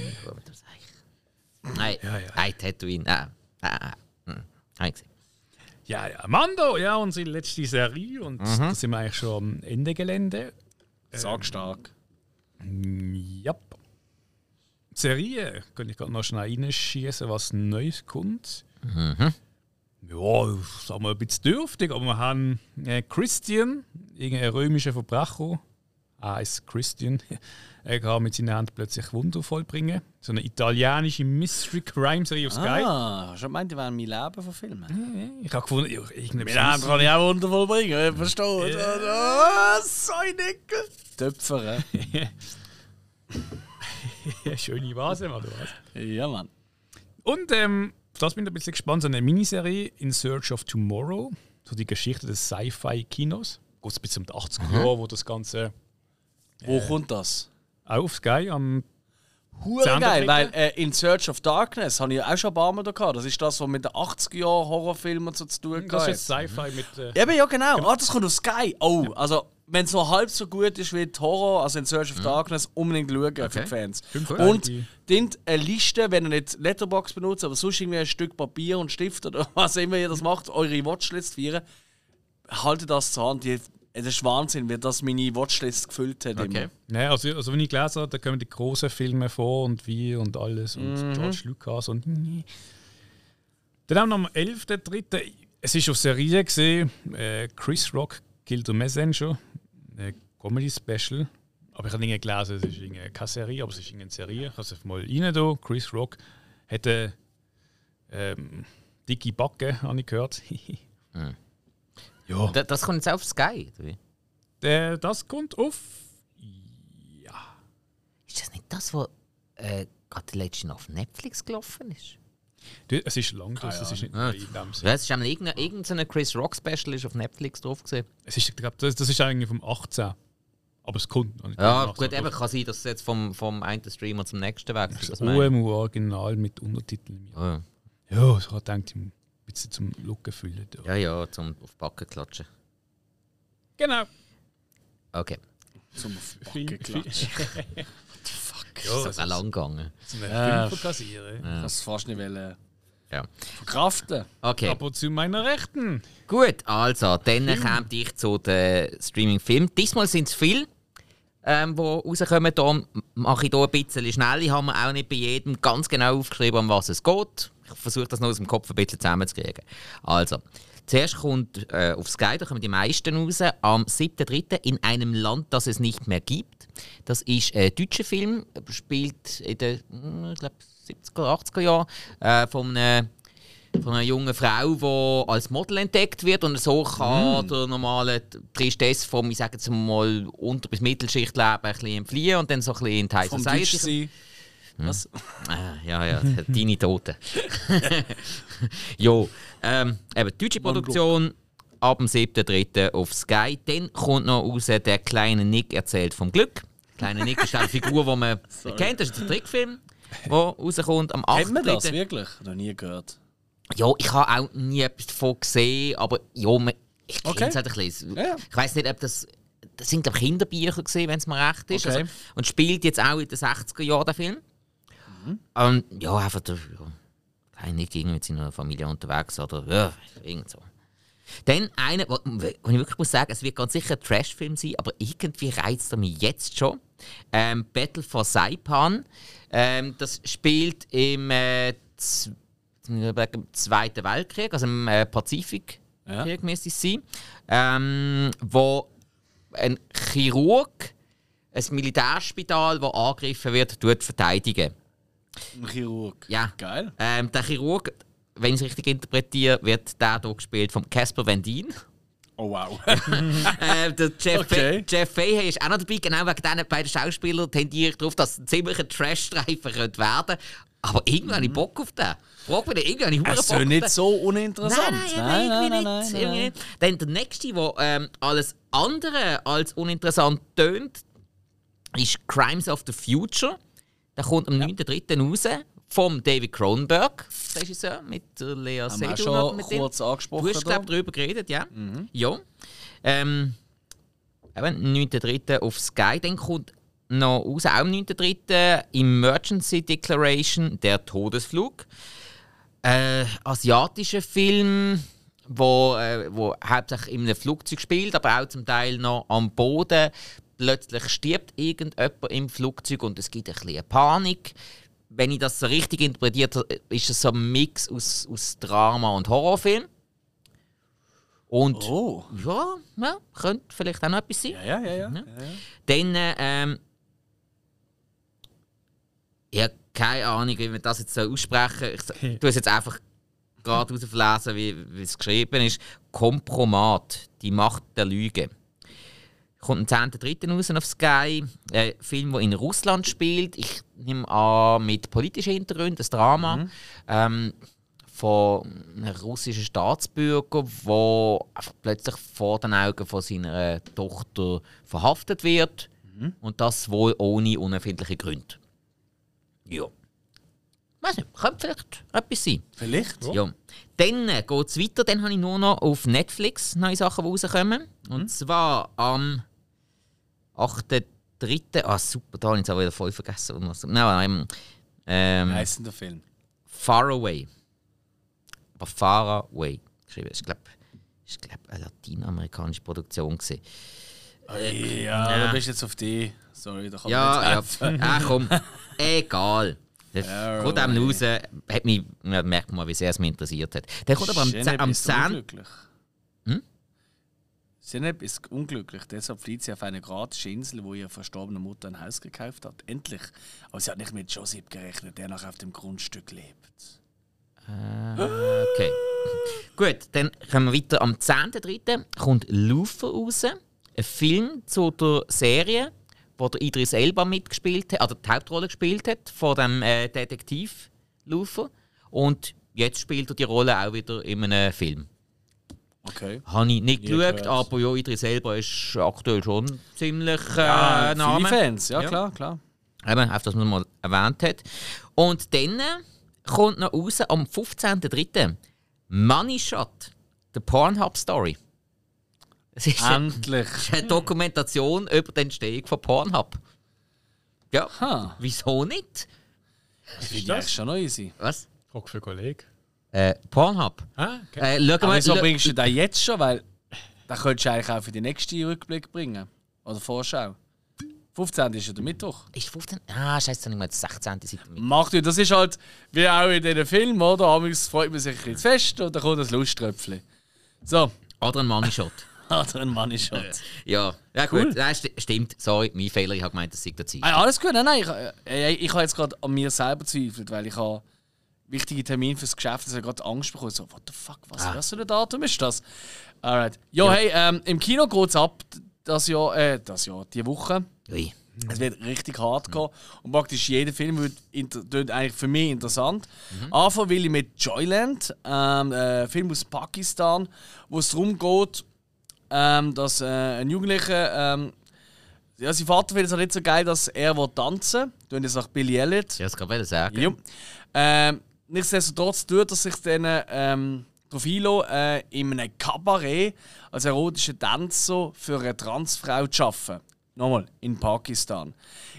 Nein, Ja, ja. nein, Tatooine. Nein, nein, nein. Hm, gesehen. Ja, ja, Mando, ja, unsere letzte Serie. Und Mhm. da sind wir eigentlich schon am Ende Gelände. Sag stark. Ja. Serie, könnte ich gerade noch schnell reinschießen, was Neues kommt. Mhm. Ja, sagen wir ein bisschen dürftig, aber wir haben äh, Christian, irgendein römischer Verbrecher. Ah, ist Christian. Er kann mit seiner Hand plötzlich Wunder vollbringen. So eine italienische Mystery Crime Serie auf Sky. Ah, du gemeint, die werden mein Leben verfilmen? Ich habe gefunden, ja, irgendein Mit dem kann ich auch wundervoll bringen, verstehst du? Ah, so ein Nickel. Töpfer, (laughs) schöne Vase, oder was? hä? Ja, Mann. Und ähm, das bin ich ein bisschen gespannt, so eine Miniserie In Search of Tomorrow, so die Geschichte des Sci-Fi-Kinos. Geht es bis um die 80er Jahre, wo das Ganze Wo kommt das? Auch auf Sky am Hure geil, weil äh, In Search of Darkness habe ich auch schon ein paar Mal da gehabt. Das ist das, was mit den 80er Jahren Horrorfilmen so zu tun das hat. ist jetzt Sci-Fi mit äh, Eben, ja genau. Ah, das kommt auf Sky. Oh, also wenn es noch halb so gut ist wie Horror, also in Search of Darkness, unbedingt schauen für die Fans. Und dient eine Liste, wenn ihr nicht Letterbox benutzt, aber sonst irgendwie ein Stück Papier und Stift oder (laughs) was immer ihr das macht, eure Watchlist feiern, haltet das zur Hand. Die- Es ist Wahnsinn, wie das meine Watchlist gefüllt hat. Okay. Immer. Ja, also, also wenn ich gelesen habe, da kommen die großen Filme vor und wie und alles und Mhm. George Lucas und Dann haben wir noch am 11.3. Es ist auf Serie gesehen, äh, Chris Rock Killed the Messenger, ein Comedy-Special. Aber ich habe nicht gelesen, es ist keine Serie, aber es ist eine Serie. Ich habe es mal rein da. Chris Rock hätte ähm, dicke Backe, habe ich gehört. (laughs) ja. Da- Das kommt jetzt auf Sky. oder wie? Der, das kommt auf. Ist das nicht das, was äh, gerade letztens auf Netflix gelaufen ist? Du, Es ist lang, das, es ist nicht Ja. in dem Sinne. Ja, es ist irgendein, irgendein Chris Rock Special ist auf Netflix drauf gesehen. Es ist, glaub, das, das ist eigentlich vom 18. Aber es kommt noch nicht. Ja, gut, eben kann sein, dass es jetzt vom, vom einen Streamer zum nächsten wechselt. Das Das ich. OMU Original mit Untertiteln. Oh, ja. Ja, ich habe gedacht, bisschen zum Look füllen. Da. ja, ja, zum auf die Backen klatschen. Genau. Okay. Zum Film, Backen Film, klatschen. (laughs) Das ist auch lang gegangen. Ja. Film kassieren. Ich kann es fast nicht wollen Ja. verkraften. Okay. Aber zu meiner Rechten. Gut, also, dann komme ich zu den Streaming-Filmen. Diesmal sind es viele, ähm, die rauskommen. Darum mache ich hier ein bisschen schnell. Ich habe mir auch nicht bei jedem ganz genau aufgeschrieben, um was es geht. Ich versuche das noch aus dem Kopf ein bisschen zusammenzukriegen. Also, zuerst kommt äh, auf Sky, da kommen die meisten raus, am 7.3. in einem Land, das es nicht mehr gibt. Das ist ein deutscher Film, spielt in den hm, ich glaub, 70er, 80er Jahren äh, von einem von einer jungen Frau, die als Model entdeckt wird und so kann Mm. der normale Tristesse vom, ich sage jetzt mal, Unter- bis Mittelschichtleben ein bisschen entfliehen und dann so ein bisschen in die High Society Sein. Was? Ah, ja, ja, deine Toten. (laughs) jo, ähm, eben, deutsche Produktion ab dem 7.3. auf Sky. Dann kommt noch raus, der kleine Nick erzählt vom Glück. Kleine Nick ist eine Figur, die man (laughs) kennt, das ist der Trickfilm, der rauskommt am 8.3. Kennt man das wirklich? Noch nie gehört. Ja, ich habe auch nie etwas davon gesehen, aber ja, man, ich kenne Okay. es halt ein bisschen. Ja. Ich weiß nicht, ob das. Das sind glaub, ich, Kinderbücher wenn es mir recht ist. Okay. Also, und spielt jetzt auch in den 60er Jahren der Film. Mhm. Und ja, einfach der. Ja, nicht irgendwie mit seiner Familie unterwegs oder ja, irgend so. Dann einer, wo, wo ich wirklich muss sagen, es wird ganz sicher ein Trash-Film sein, aber irgendwie reizt er mich jetzt schon. Ähm, Battle for Saipan. Ähm, das spielt im, äh, im Zweiten Weltkrieg, also im äh, Pazifikkrieg Ja. müsste es sein, ähm, wo ein Chirurg ein Militärspital, das angegriffen wird, tut verteidigen. Ein Chirurg. Ja. Geil. Ähm, der Chirurg, wenn ich es richtig interpretiere, wird der hier gespielt von Casper Van Dien. Oh wow. (laughs) äh, der Jeff, Okay. Jeff Fahey ist auch noch dabei, genau wegen diesen beiden Schauspielern tendiere ich darauf, dass es ein ziemlicher Trash-Streifen könnte werden Aber irgendwie habe ich Bock auf den. Frag mich, irgendwie habe ich Bock auf nicht den. so uninteressant. Nein, nein, nein, nein, nicht, irgendwie nicht. Dann der nächste, der ähm, alles andere als uninteressant tönt, ist Crimes of the Future. Der kommt am 9.3. raus. Vom David Cronenberg, Regisseur, mit der Lea Haben Seydoux noch schon mit dem. kurz angesprochen. Du hast, glaube darüber geredet, ja. Ja. Ähm, eben, 9.3. auf Sky. Dann kommt noch raus, auch am 9.3. Emergency Declaration, der Todesflug. Äh, asiatischer Film, wo, äh, wo hauptsächlich in einem Flugzeug spielt, aber auch zum Teil noch am Boden. Plötzlich stirbt irgendjemand im Flugzeug und es gibt ein bisschen Panik. Wenn ich das so richtig interpretiert habe, ist es so ein Mix aus, aus Drama und Horrorfilm. Und Oh. ja, ja, könnte vielleicht auch noch etwas sein. Ja, ja, ja. ja. Ja. Dann, äh, ähm, ja, keine Ahnung, wie wir das jetzt so aussprechen. Ich (laughs) tu es jetzt einfach gerade rausverlesen, wie, wie es geschrieben ist. Kompromat, die Macht der Lüge. Kommt am 10.3. raus auf Sky. Ein Film, der in Russland spielt. Ich nehme an, mit politischen Hintergründen, ein Drama. Ähm, von einem russischen Staatsbürger, der plötzlich vor den Augen von seiner Tochter verhaftet wird. Und das wohl ohne unerfindliche Gründe. Ja. Weiß nicht, könnte vielleicht etwas sein. Vielleicht. Ja. Dann äh, geht es weiter. Dann habe ich nur noch auf Netflix neue Sachen, die rauskommen. Und zwar am 8.3. Ah, super, da habe ich jetzt auch wieder voll vergessen. Was- Nein, ähm, ähm, Wie heisst denn der Film? Far Away. Aber Far Away geschrieben. Ich glaube, ich glaub, eine latinamerikanische Produktion. Gewesen. Ja, da bist du jetzt auf die. Sorry, da kann Ja, ja. nicht helfen. Ah, komm. (laughs) Egal. Far kommt einem raus, hat mich, ja, merkt man, wie sehr es mich interessiert hat. Der kommt aber am, Ist 10. am etwas 10. unglücklich. Hm? Sineb ist unglücklich, deshalb flieht sie auf eine gratische Insel, wo ihre verstorbene Mutter ein Haus gekauft hat. Endlich. Aber sie hat nicht mit Joseph gerechnet, der noch auf dem Grundstück lebt. Okay. (laughs) Gut, dann kommen wir weiter. Am 10.3. kommt Luther raus. Ein Film zu der Serie, wo der Idris Elba mitgespielt hat, also die Hauptrolle gespielt hat, von dem äh, Detektiv Luther. Und jetzt spielt er die Rolle auch wieder in einem Film. Okay. Habe ich nicht Nie geschaut, gehört. aber ja, Idris Elba ist aktuell schon ziemlich äh, Ah, Name. viele Fans, ja, Ja. klar, klar. Eben, auf das man mal erwähnt hat. Und dann äh, kommt noch raus am 15.03. Money Shot, The Pornhub Story. Es ist, eine, Endlich. (laughs) ist eine Dokumentation über die Entstehung von Pornhub. Ja, Ha, wieso nicht? ich finde eigentlich schon noch easy. Was? Frage für Kollegen. Äh, Pornhub. Ah, okay. Äh, Aber wieso bringst du den jetzt schon? Weil den könntest du eigentlich auch für den nächsten Rückblick bringen. Oder Vorschau. 15. ist ja der Mittwoch. Ist 15? Ah, scheiße, nicht mal die 16. Seite mit. Macht ihr, das ist halt wie auch in diesen Filmen, oder? Amigs freut man sich ein bisschen fest und dann kommt das Lusttröpfchen. So, Oder ein Money Shot. hat (laughs) er einen Money Shot. (laughs) ja, ja Cool. gut. Ja, sti stimmt, sorry, mein Fehler. Ich habe gemeint, das sei der Zeit. Ah, alles gut, nein, nein. Ich, äh, ich habe jetzt gerade an mir selber zweifelt, weil ich habe wichtige Termin fürs Geschäft, dass er gerade Angst bekommt. So, what the fuck, was, Ah. was für ein Datum ist das? Alright. Jo, hey, ähm, im Kino geht's ab, das Jahr, äh, das Jahr, die Woche. Ui. Es wird richtig hart gehen. Und praktisch jeder Film wird inter eigentlich für mich interessant. Anfangen will ich mit Joyland, ähm, ein Film aus Pakistan, wo es darum geht, ähm, dass äh, ein Jugendlicher. Ähm, ja, sein Vater findet es auch nicht so geil, dass er will tanzen will. Tun das nach Billy Elliot. Ja, das kann ich sagen. Ja. Ähm, nichtsdestotrotz tut er sich dann ähm, einlassen, äh, in einem Kabarett als erotischer Tänzer für eine Transfrau zu arbeiten. Nochmal, in Pakistan.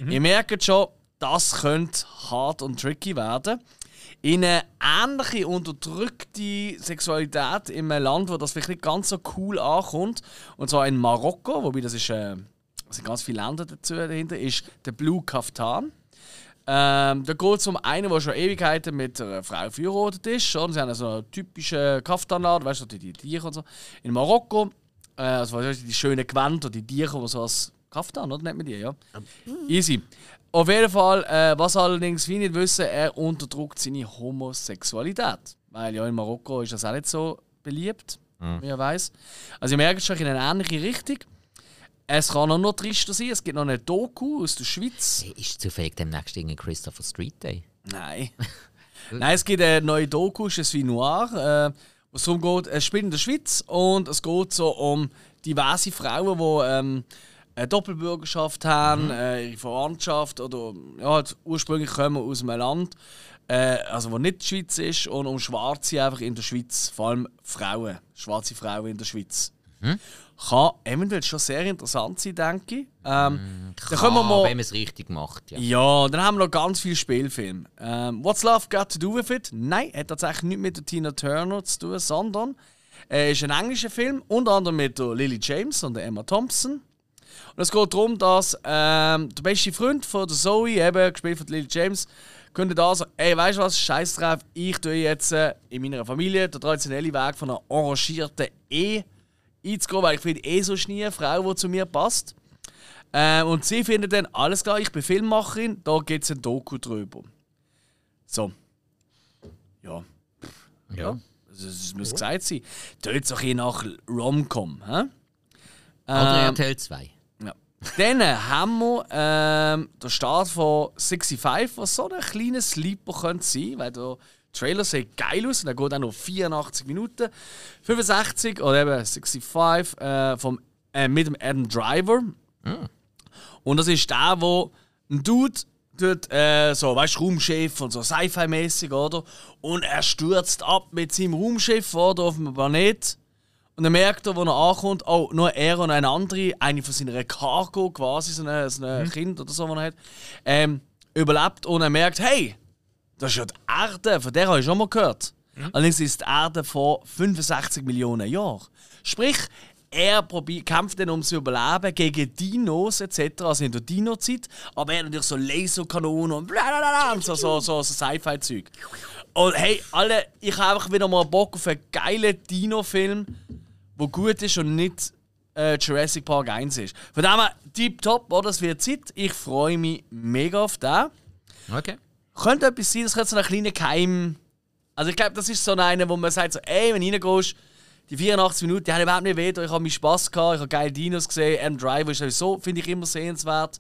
Ihr merkt schon, das könnte hart und tricky werden. In eine ähnliche unterdrückte Sexualität in einem Land, wo das vielleicht nicht ganz so cool ankommt, und zwar in Marokko, wobei das ist, äh, sind ganz viele Länder dazu dahinter, ist der Blue Kaftan. Ähm, da geht es um einen, der schon Ewigkeiten mit einer Frau verheiratet ist. Oder? Sie haben so einen typischen Kaftanladen, weißt du, die, die Tiere und so. In Marokko, äh, also weißt du, die schönen Gewänder, die Tiere, die so als Kaftan, oder? Nennt man die, ja? Easy. Auf jeden Fall, äh, was allerdings viele nicht wissen, er unterdrückt seine Homosexualität. Weil ja in Marokko ist das auch nicht so beliebt, wie er weiß. Also ihr merkt schon in eine ähnliche Richtung. Es kann auch noch trister sein, es gibt noch eine Doku aus der Schweiz. Hey, Ist zufällig demnächst irgendwie Christopher Street Day? Nein. (laughs) Nein, es gibt eine neue Doku, es ist wie Noir, äh, wo es darum geht, es spielt in der Schweiz und es geht so um diverse Frauen, die ähm, eine Doppelbürgerschaft haben, äh, ihre Verwandtschaft oder ja, halt ursprünglich kommen aus einem Land, äh, also wo nicht die Schweiz ist und um Schwarze einfach in der Schweiz, vor allem Frauen, schwarze Frauen in der Schweiz. Kann eventuell schon sehr interessant sein, denke ich. Ähm, dann können wir Ah, mal... wenn man es richtig macht, ja. Ja, dann haben wir noch ganz viele Spielfilme. Ähm, What's Love Got to Do with It? Nein, hat tatsächlich nichts mit der Tina Turner zu tun, sondern er ist ein englischer Film, unter anderem mit der Lily James und der Emma Thompson. Und es geht darum, dass ähm, der beste Freund von der Zoe, eben gespielt von Lily James, könnte da sagen, ey, weißt du was, scheiß drauf, ich tue jetzt äh, in meiner Familie den traditionellen Weg von einer arrangierten Ehe einzugehen, weil ich finde eh so nie eine Frau, die zu mir passt. Ähm, und sie findet dann, alles klar, ich bin Filmmacherin, da gibt es ein Doku drüber. So. Ja. Ja. Das, das muss gesagt sein. Tönt so ein nach Rom-Com. hä? Oder Ähm, RTL 2. ja. Dann haben wir ähm, den Start von 65, was so ein kleiner Sleeper könnte sein, weil der Trailer sieht geil aus und er geht auch noch 84 Minuten. 65 oder eben 65 äh, vom, äh, mit dem Adam Driver. Und das ist der, wo ein Dude tut, äh, so, weißt du, Raumschiff und so Sci-Fi-mäßig, oder? Und er stürzt ab mit seinem Raumschiff, oder, auf dem Planet. Und dann merkt er, wo er ankommt, oh, nur er und eine andere, eine von seiner Cargo, quasi so ein so eine Kind oder so, was er hat, ähm, überlebt und er merkt, hey, das ist ja die Erde, von der habe ich schon mal gehört. Allerdings ist die Erde vor 65 Millionen Jahren. Sprich, er kämpft dann ums Überleben gegen Dinos etc., also in der Dino-Zeit, aber er hat natürlich so Laserkanonen und blablabla und so, so, so, so Sci-Fi-Zeug. Und hey, alle, ich habe einfach wieder mal Bock auf einen geilen Dino-Film, der gut ist und nicht äh, Jurassic Park 1 ist. Von dem her, tipptopp, oder? Das wird Zeit. Ich freue mich mega auf den. Okay. Könnte etwas sein, das könnte so ein kleiner Keim. Also ich glaube, das ist so einer, wo man sagt, so, ey, wenn du reingehst, die 84 Minuten, die haben überhaupt nicht weh, ich habe meinen Spass gehabt, ich habe geile Dinos gesehen, M Driver ist sowieso, finde ich immer sehenswert.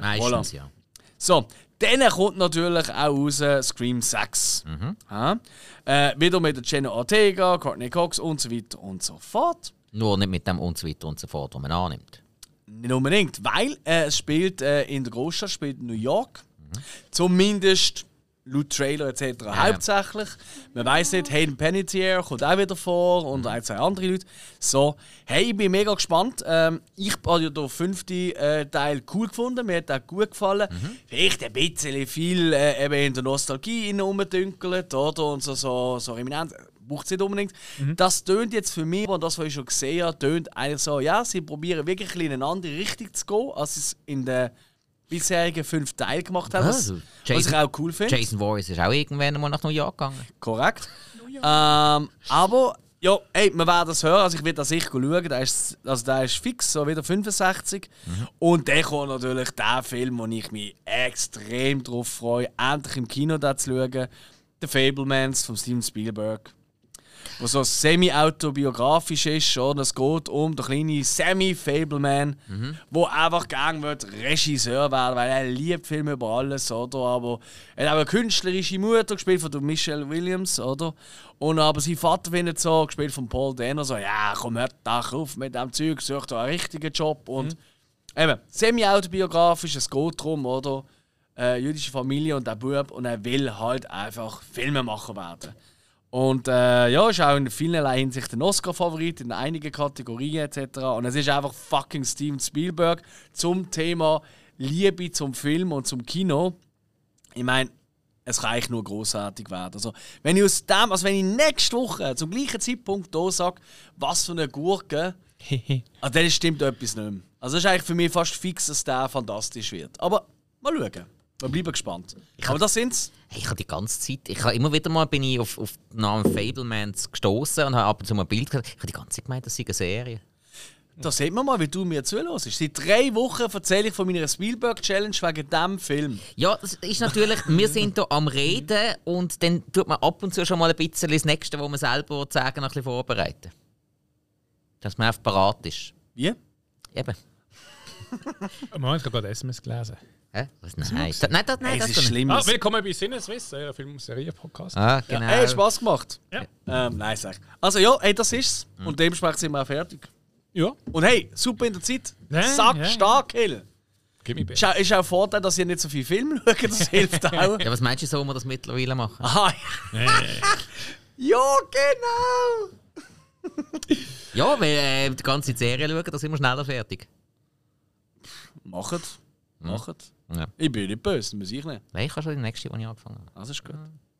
Meistens, ja. So, dann kommt natürlich auch raus Scream 6. Ja. Äh, wieder mit der Jenna Ortega, Courtney Cox und so weiter und so fort. Nur nicht mit dem und so weiter und so fort, was man annimmt. Nicht unbedingt, weil äh, es spielt äh, in der Großstadt, spielt in New York. Zumindest laut Trailer etc. hauptsächlich. Man weiß nicht, Hayden Panettiere kommt auch wieder vor und ein, zwei andere Leute. So, hey, ich bin mega gespannt. Ähm, ich habe ja den fünften äh, Teil cool gefunden, mir hat auch gut gefallen. Vielleicht ein bisschen viel äh, eben in der Nostalgie rumdünkelt, oder? Und so, so, so eminent. Braucht es nicht unbedingt. Das tönt jetzt für mich, und das, was ich schon gesehen habe, tönt eigentlich so, ja, sie probieren wirklich in eine andere Richtung zu gehen, als es in den bisherigen fünf Teilen gemacht haben. Was, Also, was ich auch cool finde. Jason Voorhees ist auch irgendwann mal nach New York gegangen. Korrekt. Ähm, aber, ja, ey, wir werden das hören. Also ich werde das sicher schauen. Der ist, also der ist fix, so wieder 65. Und dann kommt natürlich der Film, wo ich mich extrem drauf freue, endlich im Kino da zu schauen. The Fablemans von Steven Spielberg. Wo so semi-autobiografisch ist, oder? Es geht um den kleinen Sammy Fableman, Mhm. wo einfach gern wird Regisseur werden, weil er liebt Filme über alles, oder? Aber er hat eine künstlerische Mutter gespielt von Michelle Williams, oder? Und aber sein Vater findet so, gespielt von Paul Dano, so, ja, komm, hört doch auf mit dem Zeug, such doch einen richtigen Job. Und eben, semi-autobiografisch, es geht darum, oder? Äh, jüdische Familie und der Bub und er will halt einfach Filmemacher werden. Und äh, ja, ist auch in vielerlei Hinsicht ein Oscar-Favorit in einigen Kategorien etc. Und es ist einfach fucking Steven Spielberg zum Thema Liebe zum Film und zum Kino. Ich meine, es kann eigentlich nur großartig werden. Also, wenn ich aus dem, also wenn ich nächste Woche zum gleichen Zeitpunkt hier sage, was für eine Gurke, also (laughs) dann stimmt etwas nicht mehr. Also, es ist eigentlich für mich fast fix, dass der fantastisch wird. Aber mal schauen. Wir bleiben gespannt. Aber das sind's. Hey, ich habe die ganze Zeit, ich habe immer wieder mal bin ich auf, auf den Namen Fablemans gestoßen und habe ab und zu mal ein Bild gesehen. Ich habe die ganze Zeit gemeint, das sei eine Serie. Da sieht man mal, wie du mir zuhörst. Seit drei Wochen erzähle ich von meiner Spielberg-Challenge wegen diesem Film. Ja, das ist natürlich, (laughs) wir sind hier am Reden und dann tut man ab und zu schon mal ein bisschen das Nächste, was man selber sagen, noch ein bisschen vorbereiten. Dass man einfach parat ist. Wie? Eben. (laughs) Moment, ich habe gerade SMS gelesen. Hä? Was? Nein, da, nein, das, nein, Hey, das ist schlimm. Ah, willkommen bei Sinneswiss, euer Film- und Serienpodcast. Ah, genau. Hey, Spaß gemacht. Ja. Ähm, nein, sag. Also ja, hey, das ist's. Und dementsprechend sind wir auch fertig. Ja, Und hey, super in der Zeit. Ja, Sack ja. stark, Hill. gib mir Ist auch, ist auch ein Vorteil, dass ihr nicht so viel Film (laughs) schaut, das hilft (laughs) auch. Ja, was meinst du, so wir das mittlerweile machen? Ah, ja. ja, genau. Ja, weil äh, die ganze Serie schauen, da sind wir schneller fertig. Macht. Macht. Ja. Ich bin nicht böse, muss ich nicht. Nein, ich habe schon die nächste, die ich angefangen habe. Das ist gut.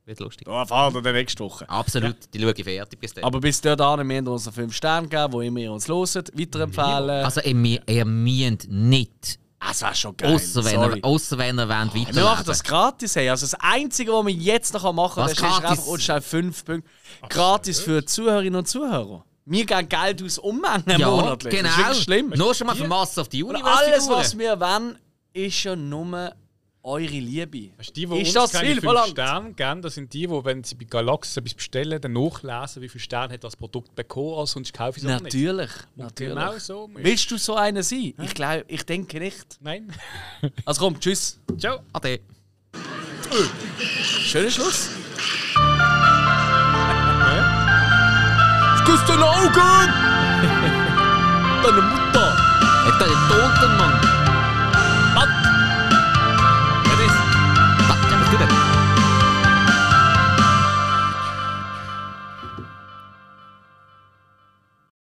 Wird lustig. Da fahren wir nächste Woche. Absolut, die schaue ich fertig bis dann. Aber bis dahin, wir haben uns 5 Sterne gegeben, wo immer ihr uns hört, weiterempfehlen. Also, ihr, ihr müsst nicht, Ah, das wäre schon geil. außer wenn, ihr, ausser wenn ihr wollt, Wir machen weiterleben das gratis. Hey. Also das Einzige, was wir jetzt noch machen können, ist einfach uns schnell 5 Punkte. Gratis für Zuhörerinnen und Zuhörer. Wir geben Geld aus Ummengen Ja, monatlich. genau. Das ist wirklich schlimm. Nur schon mal für Master of the Und Universe. alles, was wir wollen, ist ja nur eure Liebe. Weißt du, die, die ist uns das keine viel 5 verlangt? Sterne geben, das sind die, die, wenn sie bei Galaxis etwas bestellen, dann nachlesen, wie viele Sterne hat das Produkt bekommen, also sonst kaufe ich es auch nicht. Natürlich. natürlich. Genau so. Willst du so einer sein? Ich glaube, ich denke nicht. Nein. Also komm, tschüss. Ciao. Ade. Schöner Schluss. küsst deine Augen! deine Mutter! Deine Toten, Mann! Was? Wer ist? Was? Ja, was ist denn?